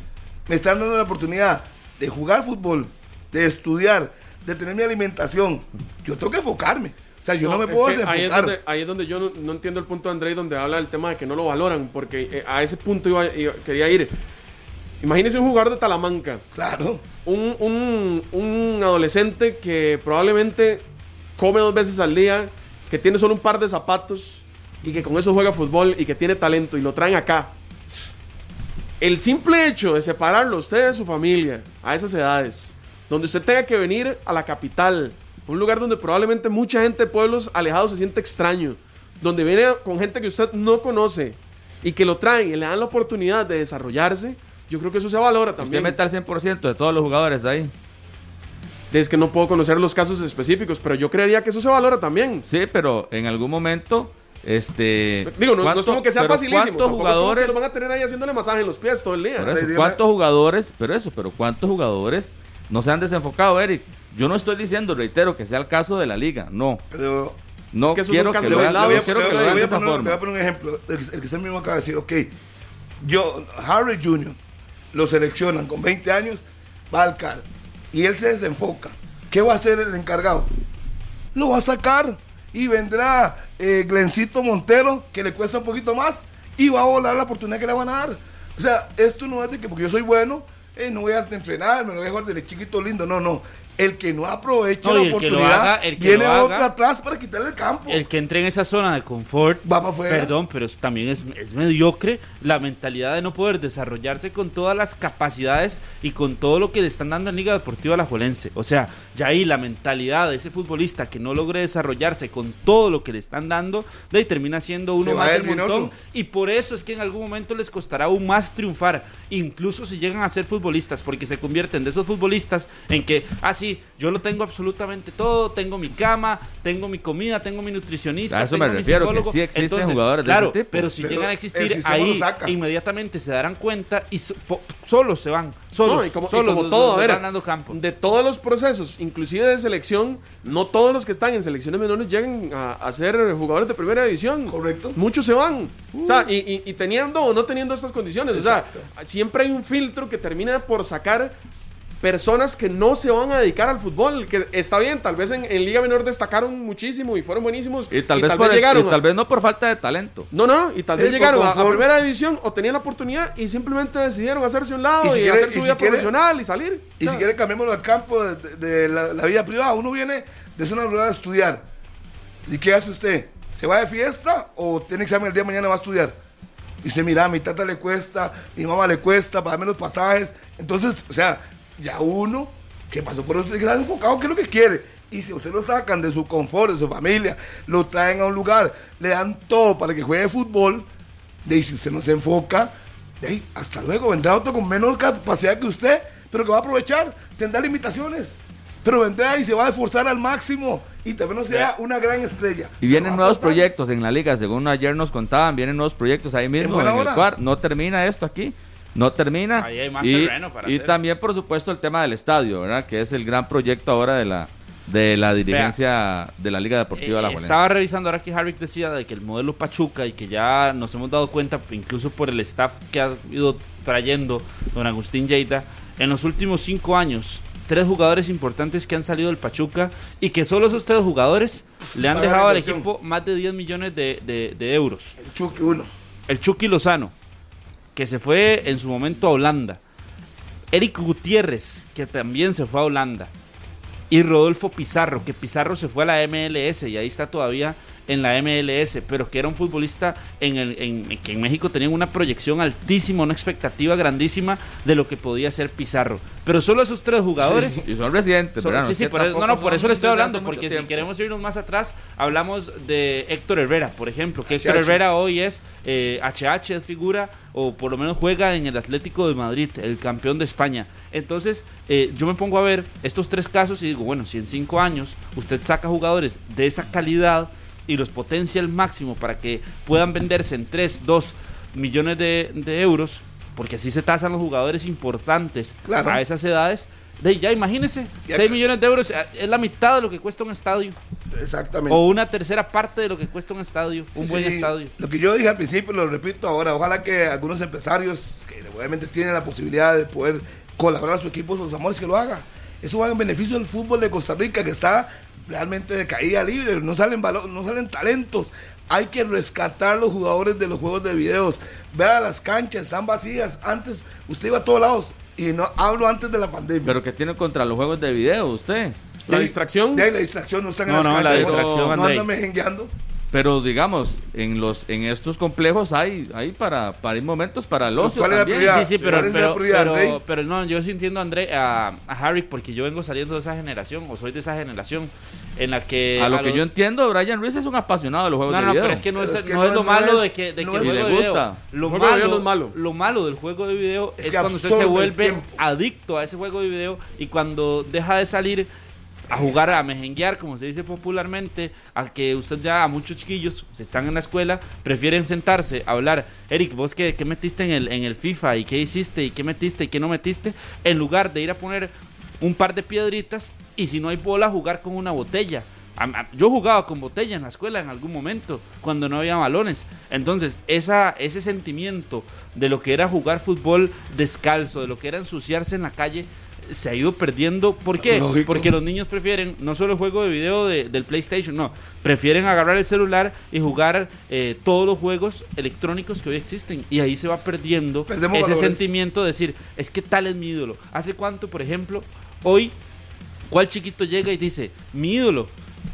Me están dando la oportunidad de jugar fútbol, de estudiar, de tener mi alimentación. Yo tengo que enfocarme. O sea, yo no, me es puedo que ahí, es donde, ahí es donde yo no, no entiendo el punto de André donde habla del tema de que no lo valoran, porque eh, a ese punto iba, iba- quería ir. Imagínese un jugador de Talamanca, Claro. un, un- un adolescente que probablemente come dos veces al día, que tiene solo un par de zapatos y que con eso juega fútbol y que tiene talento y lo traen acá. el simple hecho de separarlo usted de su familia a esas edades, donde usted tenga que venir a la capital, un lugar donde probablemente mucha gente de pueblos alejados se siente extraño, donde viene con gente que usted no conoce y que lo traen y le dan la oportunidad de desarrollarse, yo creo que eso se valora Usted también. mete al 100% de todos los jugadores ahí. Es que no puedo conocer los casos específicos, pero yo creería que eso se valora también. Sí, pero en algún momento, este... Digo, no, no es ¿cuánto- como que sea facilísimo. ¿Cuántos Tampoco es como que jugadores... los van a tener ahí haciéndole masaje en los pies todo el día. Por eso, Dígame- ¿Cuántos jugadores? Pero eso, pero ¿cuántos jugadores no se han desenfocado, Eric? Yo no estoy diciendo, reitero, que sea el caso de la liga. No, Pero no Es que quiero que lo de esa le voy a poner un ejemplo. El, el que usted mismo acaba de decir, ok, yo, Harry Jr., lo seleccionan con 20 años, va al CAR y él se desenfoca. ¿Qué va a hacer el encargado? Lo va a sacar y vendrá eh, Glencito Montero, que le cuesta un poquito más, y va a volar la oportunidad que le van a dar. O sea, esto no es de que porque yo soy bueno, eh, no voy a entrenar, me lo voy a jugar de chiquito lindo. No, no. El que no aprovecha No, la oportunidad, haga- viene haga- otro atrás para quitarle el campo. El que entre en esa zona de confort Va para afuera. Perdón, pero también es, es mediocre la mentalidad de no poder desarrollarse con todas las capacidades y con todo lo que le están dando en Liga Deportiva Alajuelense. O sea, ya ahí la mentalidad de ese futbolista que no logre desarrollarse con todo lo que le están dando, de ahí termina siendo uno Se más del montón. Y por eso es que en algún momento les costará aún más triunfar, incluso si llegan a ser futbolistas, porque se convierten de esos futbolistas en que, ah, sí, yo lo tengo absolutamente todo, tengo mi cama, tengo mi comida, tengo mi nutricionista, A eso tengo me mi refiero, que sí existen Entonces, jugadores de claro, ese tipo. Pero si Pero llegan a existir ahí, inmediatamente se darán cuenta y so- po- solos se van. Solos, No, y como, y solos como los- todo, los a ver, van dando campo. de todos los procesos, inclusive de selección, no todos los que están en selecciones menores llegan a, a ser jugadores de primera división. Correcto. Muchos se van. O sea, y, y- y teniendo o no teniendo estas condiciones. Exacto. O sea, siempre hay un filtro que termina por sacar personas que no se van a dedicar al fútbol. Que está bien, tal vez en, en Liga Menor destacaron muchísimo y fueron buenísimos. Y tal, vez, por el- llegaron y a- tal vez no por falta de talento. no, no, y tal vez llegaron a, a primera división o tenían la oportunidad y simplemente decidieron hacerse a un lado Y y, si quiere- hacer y su si vida quiere- profesional y salir. Y si sea, quiere cambiémoslo al campo de, de- de la, la vida privada. Uno viene de zona rural a estudiar. ¿Y qué hace usted? ¿Se va de fiesta o tiene examen el día de mañana va a estudiar? Y dice, mira, a mi tata le cuesta, mi mamá le cuesta, pagarme los pasajes. Entonces, o sea, ya uno que pasó por eso tiene que estar enfocado qué es lo que quiere. Y si usted lo sacan de su confort, de su familia, lo traen a un lugar, le dan todo para que juegue fútbol, de ahí si usted no se enfoca, de ahí hasta luego, vendrá otro con menor capacidad que usted, pero que va a aprovechar, tendrá limitaciones, pero vendrá y se va a esforzar al máximo y también no sea una gran estrella. Y vienen nuevos aportar. proyectos en la liga, según ayer nos contaban, vienen nuevos proyectos ahí mismo en el. No termina esto aquí, no termina. Ahí hay más y, terreno para y hacer. también, por supuesto, el tema del estadio, ¿verdad? Que es el gran proyecto ahora de la de la dirigencia de la Liga Deportiva Eh, La estaba revisando ahora que Harvick decía de que el modelo Pachuca y que ya nos hemos dado cuenta, incluso por el staff que ha ido trayendo don Agustín Lleida, en los últimos cinco años, tres jugadores importantes que han salido del Pachuca y que solo esos tres jugadores le han dejado al equipo más de 10 millones de, de- de euros. El Chucky uno. El Chucky Lozano, que se fue en su momento a Holanda. Eric Gutiérrez, que también se fue a Holanda. Y Rodolfo Pizarro, que Pizarro se fue a la MLS y ahí está todavía en la MLS, pero que era un futbolista en el, en, que en México tenía una proyección altísima, una expectativa grandísima de lo que podía ser Pizarro. Pero solo esos tres jugadores Y son residentes, ¿verdad? sí, sí, por eso- no, no, por son eso le estoy hablando, porque si queremos irnos más atrás, hablamos de Héctor Herrera, por ejemplo, que Héctor. Herrera hoy es eh, HH, es figura, o por lo menos juega en el Atlético de Madrid, el campeón de España. Entonces, eh, yo me pongo a ver estos tres casos y digo, bueno, si en cinco años usted saca jugadores de esa calidad y los potencia al máximo para que puedan venderse en 3, 2 millones de, de euros, porque así se tasan los jugadores importantes Claro. a esas edades. De ya imagínese, Ya 6 que- millones de euros eh, es la mitad de lo que cuesta un estadio. Exactamente. O una tercera parte de lo que cuesta un estadio, un buen sí. estadio. Lo que yo dije al principio, lo repito ahora, ojalá que algunos empresarios que obviamente tienen la posibilidad de poder colaborar a su equipo, sus amores, que lo haga. Eso va en beneficio del fútbol de Costa Rica, que está realmente de caída libre, no salen, valo- no salen talentos. Hay que rescatar los jugadores de los juegos de videos. Vea las canchas, están vacías. Antes usted iba a todos lados. Y no hablo antes de la pandemia. Pero que tiene contra los juegos de video usted. La De- distracción. De ahí la distracción, no están No, en las no, la canchas. distracción, no andan mejengueando. Pero digamos, en los en estos complejos hay hay para para hay momentos para el ocio ¿Cuál es la también. prioridad? Sí, sí, pero, ¿Cuál es la pero, prioridad, pero, pero no, yo sí entiendo a, André, a, a Harry porque yo vengo saliendo de esa generación, o soy de esa generación, en la que... A lo que los- yo entiendo, Brian Ruiz es un apasionado de los juegos No, de no, video. pero es que no, es, es que no no es lo malo no de que, de no que es- el le juego de video. gusta. Lo malo, no malo. lo malo del juego de video Es es, que cuando usted se vuelve adicto a ese juego de video y cuando deja de salir a jugar, a mejenguear, como se dice popularmente, a que usted ya, a muchos chiquillos que están en la escuela, prefieren sentarse a hablar, Eric, vos qué, qué metiste en el, en el FIFA y qué hiciste y qué metiste y qué no metiste, en lugar de ir a poner un par de piedritas y si no hay bola, jugar con una botella. Yo jugaba con botella en la escuela en algún momento, cuando no había balones. Entonces, ese sentimiento de lo que era jugar fútbol descalzo, de lo que era ensuciarse en la calle, se ha ido perdiendo. ¿Por qué? Lógico. Porque los niños prefieren no solo el juego de video de- del PlayStation, no, prefieren agarrar el celular y jugar eh, todos los juegos electrónicos que hoy existen. Y ahí se va perdiendo Perdemos ese valores. sentimiento de decir, es que tal es mi ídolo. ¿Hace cuánto, por ejemplo, hoy, cuál chiquito llega y dice, mi ídolo?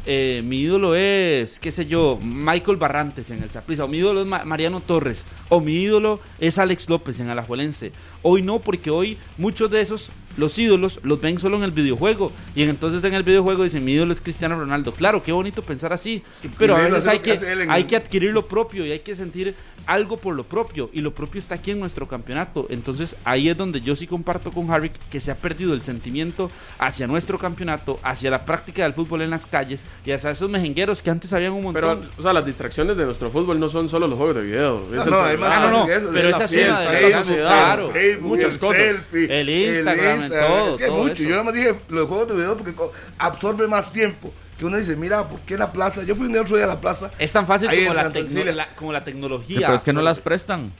eh, mi ídolo es, qué sé yo, Michael Barrantes en el Saprissa, o mi ídolo es Ma- Mariano Torres, o mi ídolo es Alex López en Alajuelense. Hoy no, porque hoy muchos de esos, los ídolos, los ven solo en el videojuego. Y entonces en el videojuego dicen, mi ídolo es Cristiano Ronaldo. Claro, qué bonito pensar así, pero a veces hay que en hay el- que adquirir lo propio y hay que sentir algo por lo propio. Y lo propio está aquí en nuestro campeonato. Entonces ahí es donde yo sí comparto con Harry que se ha perdido el sentimiento hacia nuestro campeonato, hacia la práctica del fútbol en las calles y hacia esos mejengueros que antes habían un montón. Pero, o sea, las distracciones de nuestro fútbol no son solo los juegos de video. Es el no, hay celular, más Ah, no, no, eso, pero es esa es una de las cosas, claro, muchas el cosas. El Instagram, todo, Es que todo mucho. eso. Yo nada más dije los juegos de video porque absorbe más tiempo. Que uno dice, mira, ¿por qué en la plaza? Yo fui un día otro día a la plaza. es tan fácil como la, la- como la tecnología. pero es que no las prestan.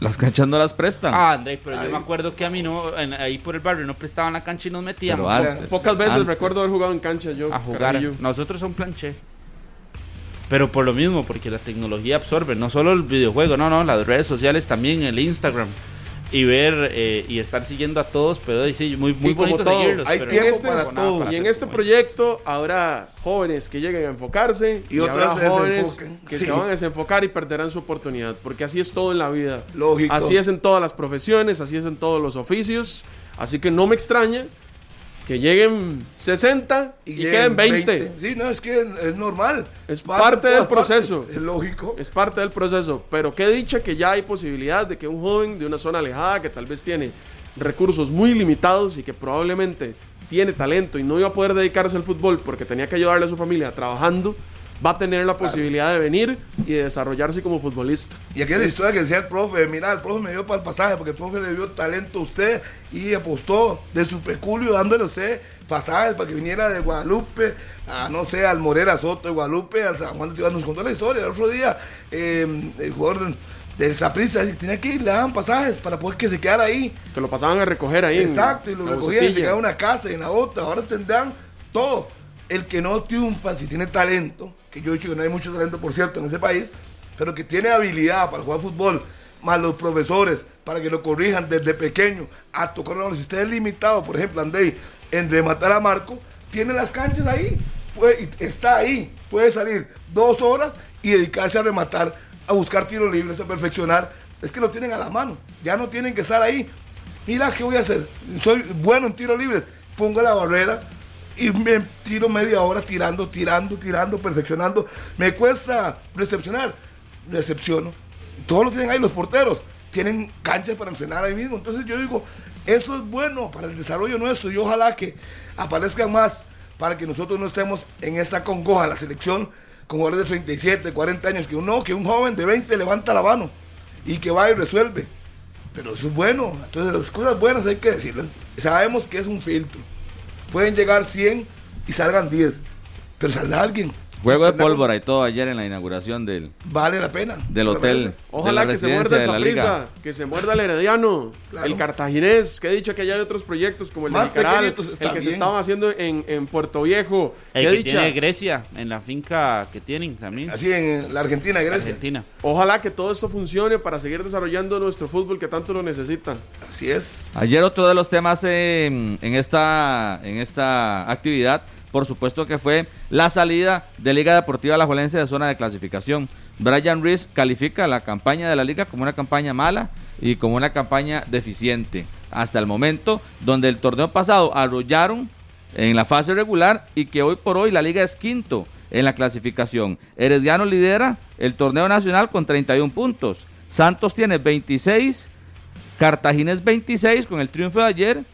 Las canchas no las prestan. Ah, André, pero Ay. yo me acuerdo que a mí no, en- ahí por el barrio no prestaban la cancha y nos metíamos Pero a, antes. Pocas veces Antes. recuerdo haber jugado en cancha yo. a jugar. Nosotros son planché. Pero por lo mismo, porque la tecnología absorbe, no solo el videojuego, no, no, las redes sociales también, el Instagram. Y ver eh, y estar siguiendo a todos, pero sí, muy, muy Y bonito todo, seguirlos. hay pero tiempo no tengo para todo. Y en este proyecto habrá jóvenes que lleguen a enfocarse Y otros habrá jóvenes que Sí. se van a desenfocar y perderán su oportunidad, porque así es todo en la vida. Lógico. Así es en todas las profesiones, así es en todos los oficios, así que no me extraña que lleguen 60 y, queden 20. Sí, no, es que es normal. Es parte del proceso. partes, Es lógico. Es parte del proceso, pero qué dicha que ya hay posibilidad de que un joven de una zona alejada que tal vez tiene recursos muy limitados y que probablemente tiene talento y no iba a poder dedicarse al fútbol porque tenía que ayudarle a su familia trabajando, va a tener la posibilidad de venir y de desarrollarse como futbolista. Y aquella historia que decía el profe, mira, el profe me dio para el pasaje porque el profe le dio talento a usted y apostó de su peculio dándole a usted pasajes para que viniera de Guadalupe a, no sé, al Morera Soto de Guadalupe, al San Juan de Tibás. Nos contó la historia. El otro día, eh, el jugador del Saprissa tenía que ir, le daban pasajes para poder que se quedara ahí. Que lo pasaban a recoger ahí. Exacto, y lo recogían y se quedaba en una casa y en la otra. Ahora tendrán todo. El que no triunfa, si tiene talento, que yo he dicho que no hay mucho talento, por cierto, en ese país, pero que tiene habilidad para jugar fútbol, más los profesores, para que lo corrijan desde pequeño, a tocar una. Si usted es limitado, por ejemplo, Andrei, en rematar a Marco, tiene las canchas ahí, puede- está ahí, puede salir dos horas y dedicarse a rematar, a buscar tiros libres, a perfeccionar. Es que lo tienen a la mano, ya no tienen que estar ahí. Mira, ¿qué voy a hacer? Soy bueno en tiros libres, pongo la barrera y me tiro media hora tirando, tirando, tirando, perfeccionando. Me cuesta recepcionar, recepciono. Todos lo tienen ahí los porteros, tienen canchas para entrenar ahí mismo. Entonces yo digo, eso es bueno para el desarrollo nuestro y ojalá que aparezcan más para que nosotros no estemos en esta congoja, la selección con jugadores de 37, 40 años, que uno, que un joven de 20 levanta la mano y que va y resuelve. Pero eso es bueno. Entonces las cosas buenas hay que decirlas. Sabemos que es un filtro. Pueden llegar 100 y salgan 10. Pero saldrá alguien. Juego de pólvora y todo ayer en la inauguración del, Vale la pena. del ¿Me hotel. Ojalá de la que se muerda el de la liga. Saprissa, que se muerda el Herediano, Claro. el Cartaginés, que he dicho que ya hay otros proyectos como el Más de Nicaral, el que se estaban haciendo en, en Puerto Viejo. El Qué que dicha. tiene Grecia, en la finca que tienen también. Así en la Argentina, Grecia. Argentina. Ojalá que todo esto funcione para seguir desarrollando nuestro fútbol que tanto lo necesita. Así es. Ayer otro de los temas eh, en, esta, en esta actividad por supuesto que fue la salida de Liga Deportiva Alajuelense de zona de clasificación. Brian Reese califica la campaña de la liga como una campaña mala y como una campaña deficiente hasta el momento, donde el torneo pasado arrollaron en la fase regular y que hoy por hoy la liga es quinto en la clasificación. Herediano lidera el torneo nacional con 31 puntos. Santos tiene 26, Cartagines 26 con el triunfo de ayer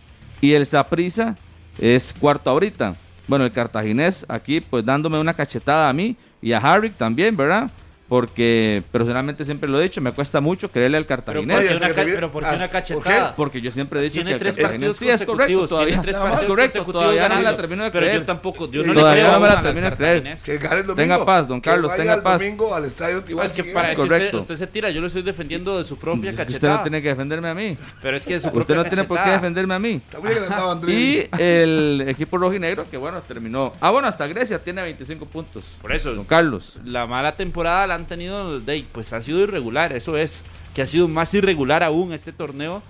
y el Saprissa es cuarto ahorita. Bueno, el Cartaginés aquí pues dándome una cachetada a mí y a Harvick también, ¿verdad? Porque personalmente siempre lo he dicho, me cuesta mucho creerle al cartaginés. Pero, ¿por qué una, pero ¿por qué una cachetada? Porque yo siempre he dicho tiene que tres el partidos sí, es correcto, todavía, tres es correcto, todavía no me la termino de pero creer. yo tampoco, yo no todavía le creo no me la al termino de creer. Cartaginés. Que gane el domingo. Tenga paz, don Que Carlos, vaya tenga el paz. domingo al estadio Tijuana. Es que, para, es que Correcto. usted, usted se tira, yo lo estoy defendiendo de su propia Usted cachetada. no tiene que defenderme a mí. Pero es que de su Usted propia no tiene por qué defenderme a mí. Está muy adelantado, Andrés. Y el equipo rojinegro, que bueno, terminó. Ah, bueno, hasta Grecia tiene 25 puntos. Por eso, Don Carlos. la mala temporada la han tenido, de, pues ha sido irregular, eso es, que ha sido más irregular aún este torneo,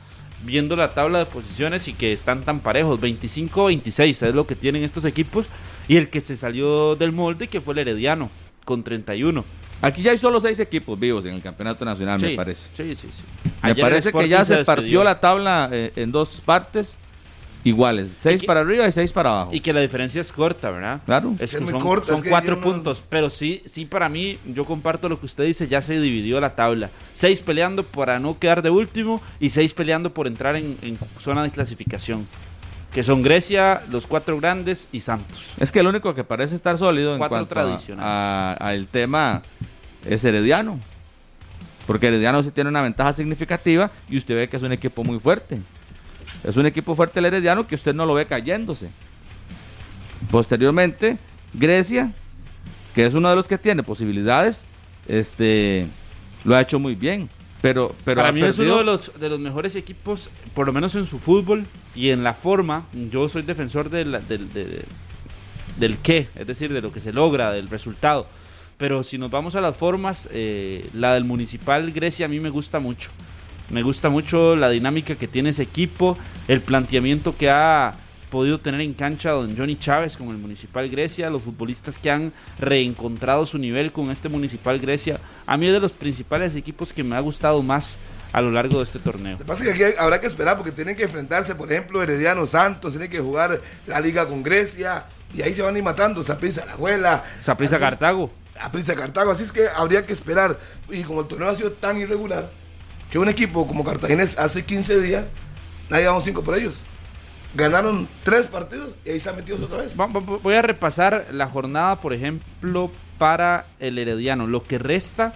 viendo la tabla de posiciones y que están tan parejos, 25-26 es lo que tienen estos equipos, y el que se salió del molde que fue el Herediano, con 31. Aquí ya hay solo seis equipos vivos en el campeonato nacional, me Sí, parece. Sí, sí, sí. Me Ayer el parece que ya se, partió la tabla eh, en dos partes iguales. Seis que- para arriba y seis para abajo. Y que la diferencia es corta, ¿verdad? Claro. Es Es que muy son, corta, son es que cuatro no- puntos, pero sí, sí para mí, yo comparto lo que usted dice, ya se dividió la tabla. Seis peleando para no quedar de último y seis peleando por entrar en, en zona de clasificación. Que son Grecia, los cuatro grandes y Santos. Es que el único que parece estar sólido en cuanto a- tradicionales. a, a el tema es Herediano. Porque Herediano sí tiene una ventaja significativa y usted ve que es un equipo muy fuerte. Es un equipo fuerte el Herediano que usted no lo ve cayéndose. Posteriormente, Grecia, que es uno de los que tiene posibilidades, este lo ha hecho muy bien. Pero, pero Para mí es uno de los, de los mejores equipos, por lo menos en su fútbol y en la forma. Yo soy defensor de la- del, de- del qué, es decir, de lo que se logra, del resultado. Pero si nos vamos a las formas, eh, la del Municipal Grecia a mí me gusta mucho. Me gusta mucho la dinámica que tiene ese equipo, el planteamiento que ha podido tener en cancha don Johnny Chávez con el Municipal Grecia, los futbolistas que han reencontrado su nivel con este Municipal Grecia. A mí es de los principales equipos que me ha gustado más a lo largo de este torneo. Lo que pasa es que aquí habrá que esperar porque tienen que enfrentarse, por ejemplo, Herediano Santos, tienen que jugar la liga con Grecia y ahí se van a ir matando, Saprissa, la abuela. Saprissa Cartago. Aprisa Cartago, así es que habría que esperar. Y como el torneo ha sido tan irregular, que un equipo como Cartaginés hace 15 días, nadie dado 5 por ellos. Ganaron 3 partidos y ahí están metidos otra vez. Voy a repasar la jornada, por ejemplo, para el Herediano. Lo que resta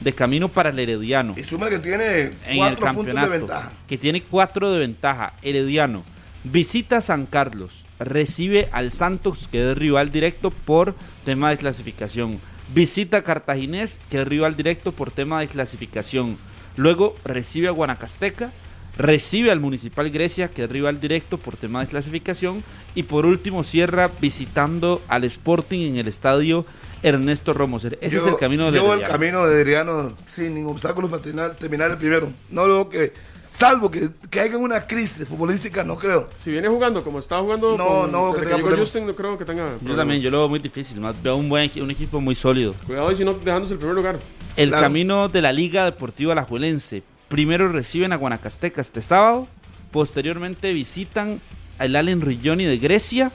de camino para el Herediano. Y suma que tiene en el 4 puntos de ventaja. Que tiene cuatro de ventaja. Herediano. Visita San Carlos. Recibe al Santos, que es rival directo por tema de clasificación. Visita Cartaginés, que es rival directo por tema de clasificación. Luego recibe a Guanacasteca. Recibe al Municipal Grecia, que es rival directo por tema de clasificación. Y por último cierra visitando al Sporting en el estadio Ernesto Romoser. Ese Yo- es el camino del Yo el camino de Herediano sin ningún obstáculo para terminar, terminar el primero. No lo que, salvo que, que haya una crisis futbolística, no creo. Si viene jugando como está jugando, No, con- no, que que tenga llegó problemas. Justin, no creo que tenga. Yo también, yo lo veo muy difícil. Más veo un buen un equipo muy sólido. Cuidado y si no dejándose el primer lugar. El Claro. camino de la Liga Deportiva Alajuelense. Primero reciben a Guanacasteca este sábado. Posteriormente visitan al Allen Rigioni de Grecia.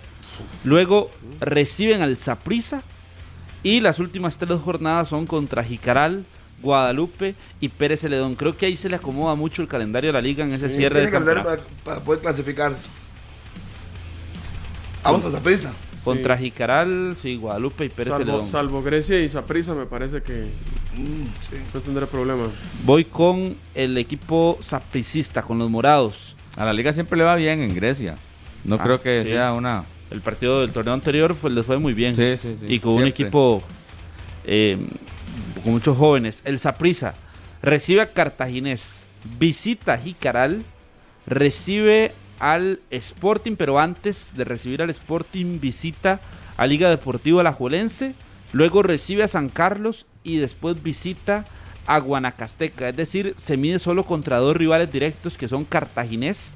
Luego reciben al Saprissa. Y las últimas tres jornadas son contra Jicaral, Guadalupe y Pérez Celedón. Creo que ahí se le acomoda mucho el calendario de la liga en ese Sí, cierre de tiene que hablar campeonato. para, para poder clasificarse. Vamos a prisa. Contra Jicaral, sí, Guadalupe y Pérez Salvo, Celedón. salvo Grecia y Saprissa, me parece que Mm, sí. no tendrá problema. Voy con el equipo sapricista, con los morados. A la liga siempre le va bien en Grecia. No Ah, creo que sí. sea una... El partido del torneo anterior fue, les fue muy bien. Sí, sí, sí, y con un equipo eh, con muchos jóvenes. El Saprissa recibe a Cartaginés, visita a Jicaral, recibe al Sporting, pero antes de recibir al Sporting visita a Liga Deportiva Alajuelense, luego recibe a San Carlos y después visita a Guanacasteca. Es decir, se mide solo contra dos rivales directos que son Cartaginés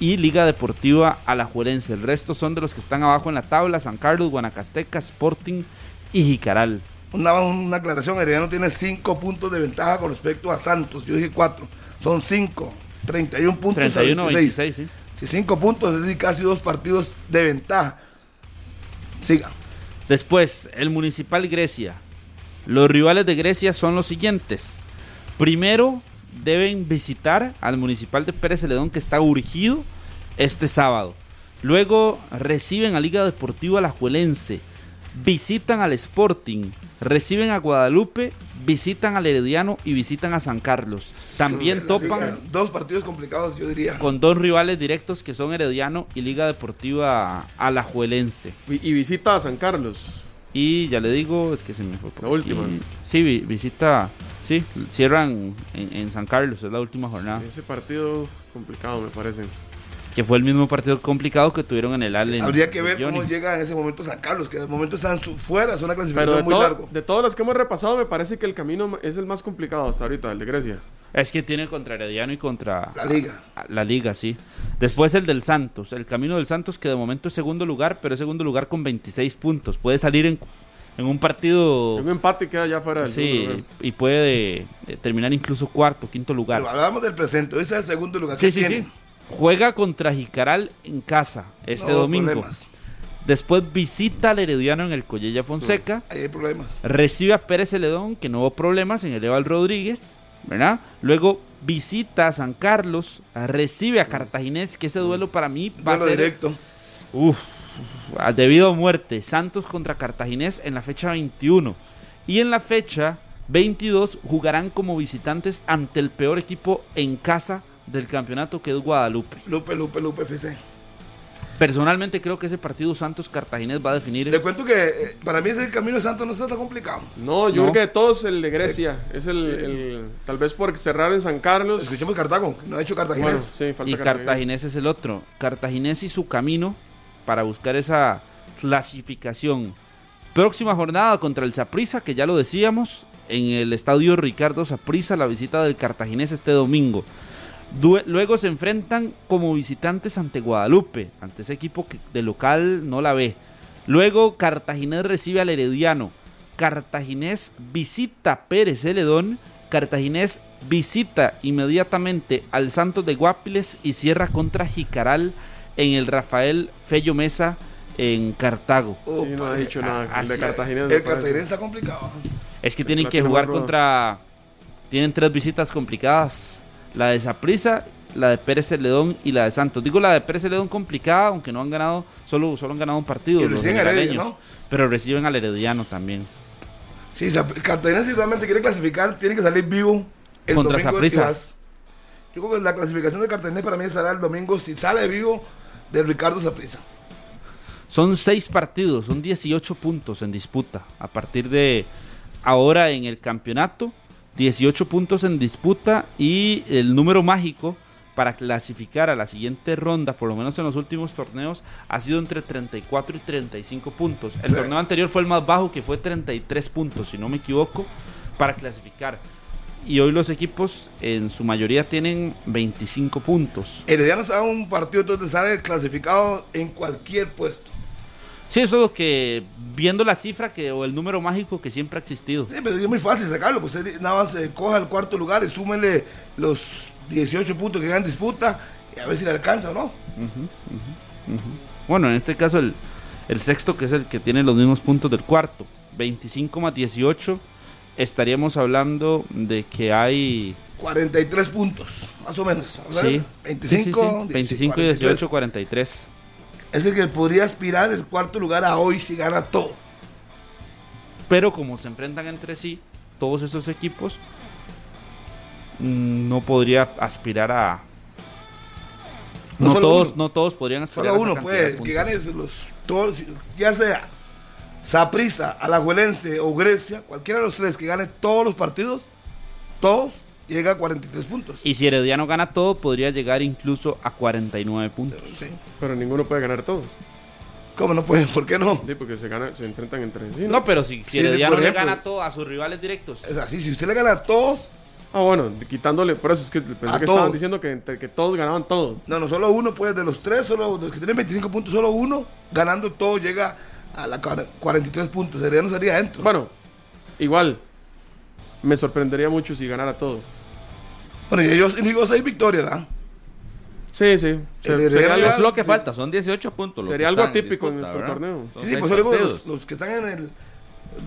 y Liga Deportiva Alajuelense. El resto son de los que están abajo en la tabla, San Carlos, Guanacasteca, Sporting y Jicaral. Una, una aclaración, Herediano tiene 5 puntos de ventaja con respecto a Santos. Yo dije 4, son 5, 31 puntos 31 a 26. 26, sí. Si 5 puntos, es decir, casi dos partidos de ventaja. Siga. Después, el Municipal Grecia. Los rivales de Grecia son los siguientes. Primero, deben visitar al Municipal de Pérez Celedón que está urgido este sábado. Luego reciben a Liga Deportiva Alajuelense, visitan al Sporting, reciben a Guadalupe, visitan al Herediano y visitan a San Carlos. También topan Dos partidos complicados, yo diría. con dos rivales directos que son Herediano y Liga Deportiva Alajuelense. Y, y visita a San Carlos. Y ya le digo, es que se me fue por La aquí. última. Sí, vi- visita, sí, cierran en, en San Carlos, es la última jornada. Ese partido complicado, me parece. Que fue el mismo partido complicado que tuvieron en el Allen. Habría que ver cómo llega en ese momento San Carlos, que de momento están su- fuera, es una clasificación muy todo- largo. de todos los que hemos repasado, me parece que el camino es el más complicado hasta ahorita, el de Grecia. Es que tiene contra Herediano y contra La liga. la Liga, sí. Después el del Santos, el camino del Santos que de momento es segundo lugar, pero es segundo lugar con 26 puntos. Puede salir en, en un partido... Un empate queda ya fuera del Sí, y puede eh, terminar incluso cuarto, quinto lugar. Pero hablamos del presente, ese es el segundo lugar Sí, que sí, tiene. sí. Juega contra Jicaral en casa este No, domingo. problemas. Después visita al Herediano en el Collella Fonseca. Ahí hay problemas. Recibe a Pérez Celedón, que no hubo problemas en el Eval Rodríguez. ¿Verdad? Luego visita a San Carlos. Recibe a Cartaginés, que ese duelo para mí va a ser directo. Uf, a- debido a muerte. Santos contra Cartaginés en la fecha 21. Y en la fecha 22 jugarán como visitantes ante el peor equipo en casa del campeonato, que es Guadalupe. Lupe, Lupe, Lupe, FC. Personalmente creo que ese partido Santos-Cartaginés va a definir... Le cuento que eh, para mí ese camino de Santos no está tan complicado. No, yo No. creo que de todos el de Grecia. Es el, el- tal vez por cerrar en San Carlos. Escuchemos Cartago, no ha hecho Bueno, Cartaginés. sí, falta y Cartaginés es el otro. Cartaginés y su camino para buscar esa clasificación. Próxima jornada contra el Saprissa, que ya lo decíamos, en el estadio Ricardo Saprissa, la visita del Cartaginés este domingo. Luego se enfrentan como visitantes ante Guadalupe, ante ese equipo que de local no la ve. Luego Cartaginés recibe al Herediano. Cartaginés visita Pérez Celedón. Cartaginés visita inmediatamente al Santos de Guapiles y cierra contra Jicaral en el Rafael Fello Mesa en Cartago. Oh, Sí, no ha dicho nada. El de Cartaginés. El está complicado. Es que Sí, tienen que jugar contra. Tienen tres visitas complicadas: la de Saprissa, la de Pérez Celedón y la de Santos. Digo la de Pérez Celedón complicada, aunque no han ganado, solo, solo han ganado un partido. Y reciben. Pero reciben al Herediano también. Sí, Cartagena si realmente quiere clasificar, tiene que salir vivo el Contra domingo. Yo creo que la clasificación de Cartagena para mí será el domingo, si sale vivo, de Ricardo Saprissa. Son seis partidos, son 18 puntos en disputa. A partir de ahora en el campeonato, 18 puntos en disputa y el número mágico para clasificar a la siguiente ronda, por lo menos en los últimos torneos, ha sido entre 34 y 35 puntos. El Sí. torneo anterior fue el más bajo, que fue 33 puntos, si no me equivoco, para clasificar. Y hoy los equipos en su mayoría tienen 25 puntos. Herediano sabe un partido, entonces sale clasificado en cualquier puesto. Sí, eso es lo que, viendo la cifra que, o el número mágico que siempre ha existido. Sí, pero es muy fácil sacarlo, pues usted nada más eh, coja el cuarto lugar y súmele los 18 puntos que gana en disputa y a ver si le alcanza o no. Bueno, en este caso el, el sexto, que es el que tiene los mismos puntos del cuarto, 25 más 18, estaríamos hablando de que hay... 43 puntos, más o menos. Sí, 25, sí, sí, sí, 25 y 43. 18, 43. Es el que podría aspirar el cuarto lugar a hoy si gana todo. Pero como se enfrentan entre sí, todos esos equipos, mm, no podría aspirar a... No No, todos, uno. no todos podrían aspirar Solo uno puede, que gane los todos, ya sea Saprissa, Alajuelense o Grecia, cualquiera de los tres que gane todos los partidos, todos llega a 43 puntos. Y si Herediano gana todo, podría llegar incluso a 49 puntos. Sí. Pero ninguno puede ganar todo. ¿Cómo no puede? ¿Por qué no? Sí, porque se, gana, se enfrentan entre sí. No, pero si, si Sí, Herediano le gana todo a sus rivales directos. Es así, si usted le gana a todos, Ah, bueno, quitándole, por eso es que pensé que todos. estaban diciendo que, que todos ganaban todo. No, no, solo uno, pues de los tres, solo los que tienen 25 puntos, solo uno, ganando todo, llega a la cuar- 43 puntos. Sería no sería adentro. Bueno, igual, me sorprendería mucho si ganara todo. Bueno, y ellos digo seis victorias, ¿verdad? Sí, sí. Se- sería algo, Es lo que falta, son 18 puntos. sería algo atípico en disputa, nuestro ¿verdad? torneo. Sí, sí, pues digo, los, los que están en el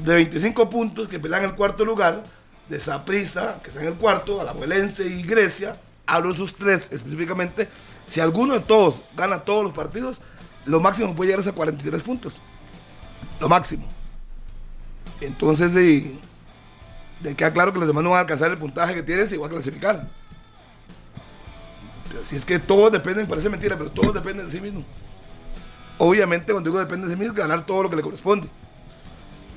de 25 puntos, que pelean el cuarto lugar, de Saprissa, que está en el cuarto, Alajuelense y Grecia, hablo de esos tres específicamente. Si alguno de todos gana todos los partidos, lo máximo puede llegar a 43 puntos. Lo máximo. Entonces, de queda claro que los demás no van a alcanzar el puntaje que tienen, se igual a clasificar. Así es que todos dependen, parece mentira, pero todos dependen de sí mismos. Obviamente, cuando digo depende de sí mismo, ganar todo lo que le corresponde.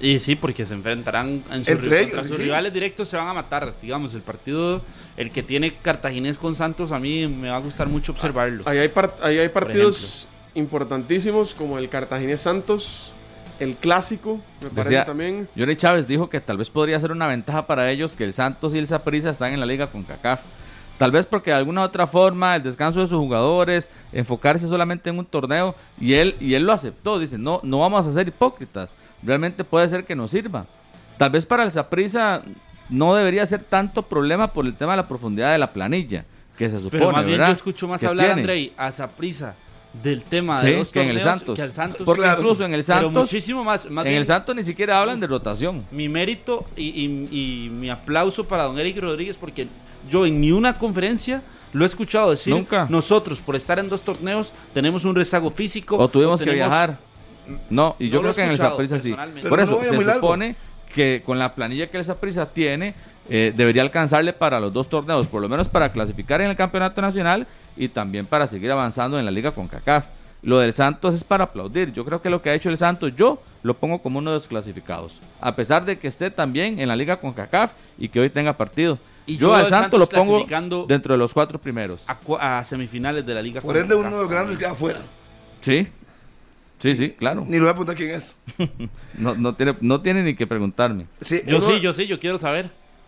Y sí, porque se enfrentarán en sus, Entre ellos, sus sí. rivales directos, se van a matar. Digamos, el partido, el que tiene Cartaginés con Santos, a mí me va a gustar mucho observarlo. Ahí hay, par- ahí hay partidos importantísimos como el Cartaginés Santos, el clásico, me parece Decía, también. Johnny Chávez dijo que tal vez podría ser una ventaja para ellos que el Santos y el Saprissa están en la liga con CACAF. Tal vez porque de alguna otra forma el descanso de sus jugadores, enfocarse solamente en un torneo y él y él lo aceptó, dice, "No no vamos a ser hipócritas. Realmente puede ser que nos sirva." Tal vez para el Saprissa no debería ser tanto problema por el tema de la profundidad de la planilla, que se supone, Pero más bien ¿verdad? yo escucho más que hablar, tiene. Andrei, a Saprisa del tema Sí, de los que en el torneos Santos. que al Santos. Porque Claro. incluso en el Pero Santos muchísimo más. más en bien, el Santos ni siquiera hablan de rotación. mi mérito y, y- y mi aplauso para don Eric Rodríguez porque yo en ni una conferencia lo he escuchado decir Nunca. nosotros por estar en dos torneos tenemos un rezago físico O tuvimos que tenemos- viajar. No, y yo No creo que en el Saprissa sí. Por eso no se supone que con la planilla que el Saprissa tiene, eh, debería alcanzarle para los dos torneos, por lo menos para clasificar en el campeonato nacional y también para seguir avanzando en la liga con CACAF. Lo del Santos es para aplaudir. Yo creo que lo que ha hecho el Santos, yo lo pongo como uno de los clasificados. A pesar de que esté también en la liga con CACAF y que hoy tenga partido. Y yo yo al Santos lo pongo clasificando dentro de los cuatro primeros. a, semifinales de la liga. Por con ende, CACAF. uno de los grandes queda afuera. Sí, sí, sí, claro. Ni le voy a preguntar quién es. No, no, tiene, no tiene ni que preguntarme. Sí, Yo uno- sí, yo sí, yo quiero saber.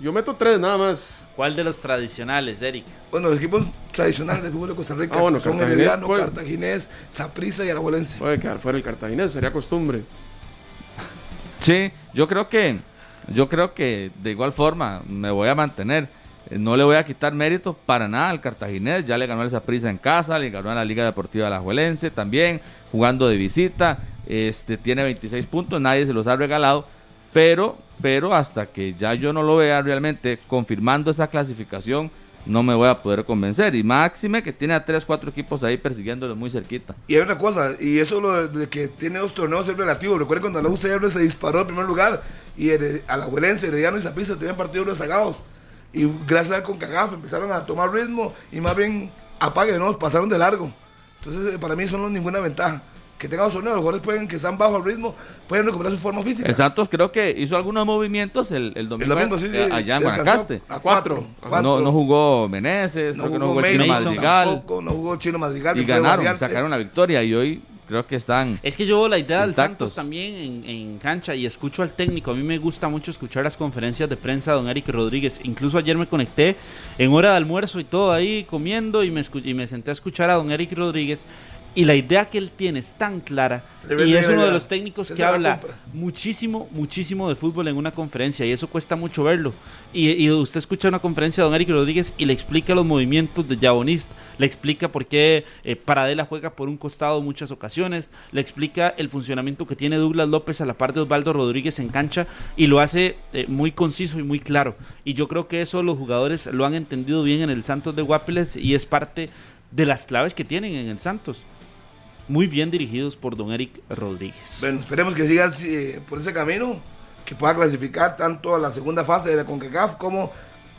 yo meto tres nada más. ¿Cuál de los tradicionales, Eric? Bueno, los equipos tradicionales de fútbol de Costa Rica Ah, bueno, son Cartaginés, Herediano, pues. Cartaginés, Saprissa y Alajuelense. Puede quedar fuera el cartaginés, sería costumbre. Sí, yo creo que yo creo que de igual forma me voy a mantener. Eh, No le voy a quitar mérito para nada al Cartaginés. Ya le ganó el Saprissa en casa, le ganó a la Liga Deportiva Alajuelense también, jugando de visita. Este tiene 26 puntos, nadie se los ha regalado. Pero, pero hasta que ya yo no lo vea realmente confirmando esa clasificación, no me voy a poder convencer. Y máxime que tiene a 3, 4 equipos ahí persiguiéndolo muy cerquita. Y hay una cosa, y eso lo de, que tiene dos torneos es relativo. Recuerden cuando la UCR se disparó en primer lugar y Hered- Alajuelense, Herediano y Saprissa tenían partidos rezagados. Y gracias a Concagaf empezaron a tomar ritmo y más bien apaguen, ¿no? pasaron de largo. Entonces, eh, para mí eso no es ninguna ventaja. Que tengan dos torneos, los jugadores pueden, que están bajo el ritmo, pueden recuperar su forma física. El Santos creo que hizo algunos movimientos el, el domingo, El domingo sí, sí, eh, allá en Guanacaste. A cuatro. cuatro. No, no jugó Meneses, No creo que no jugó jugó el Chino Mason Madrigal. tampoco, no jugó Chino Madrigal. Y ganaron, variante. sacaron la victoria y hoy creo que están... Es que yo la idea del. Santos también en, en cancha y escucho al técnico. A mí me gusta mucho escuchar las conferencias de prensa de don Eric Rodríguez. Incluso ayer me conecté en hora de almuerzo y todo ahí comiendo y me, escu- y me senté a escuchar a don Eric Rodríguez. Y la idea que él tiene es tan clara. Y es uno de los técnicos que la habla muchísimo, muchísimo de fútbol en una conferencia. Y eso cuesta mucho verlo. Y, y usted escucha una conferencia de don Eric Rodríguez y le explica los movimientos de Jabonist. Le explica por qué eh, Paradela juega por un costado muchas ocasiones. Le explica el funcionamiento que tiene Douglas López a la par de Osvaldo Rodríguez en cancha. Y lo hace eh, muy conciso y muy claro. Y yo creo que eso los jugadores lo han entendido bien en el Santos de Guapiles y es parte de las claves que tienen en el Santos. Muy bien dirigidos por don Eric Rodríguez. Bueno, esperemos que siga eh, por ese camino, que pueda clasificar tanto a la segunda fase de la CONCACAF como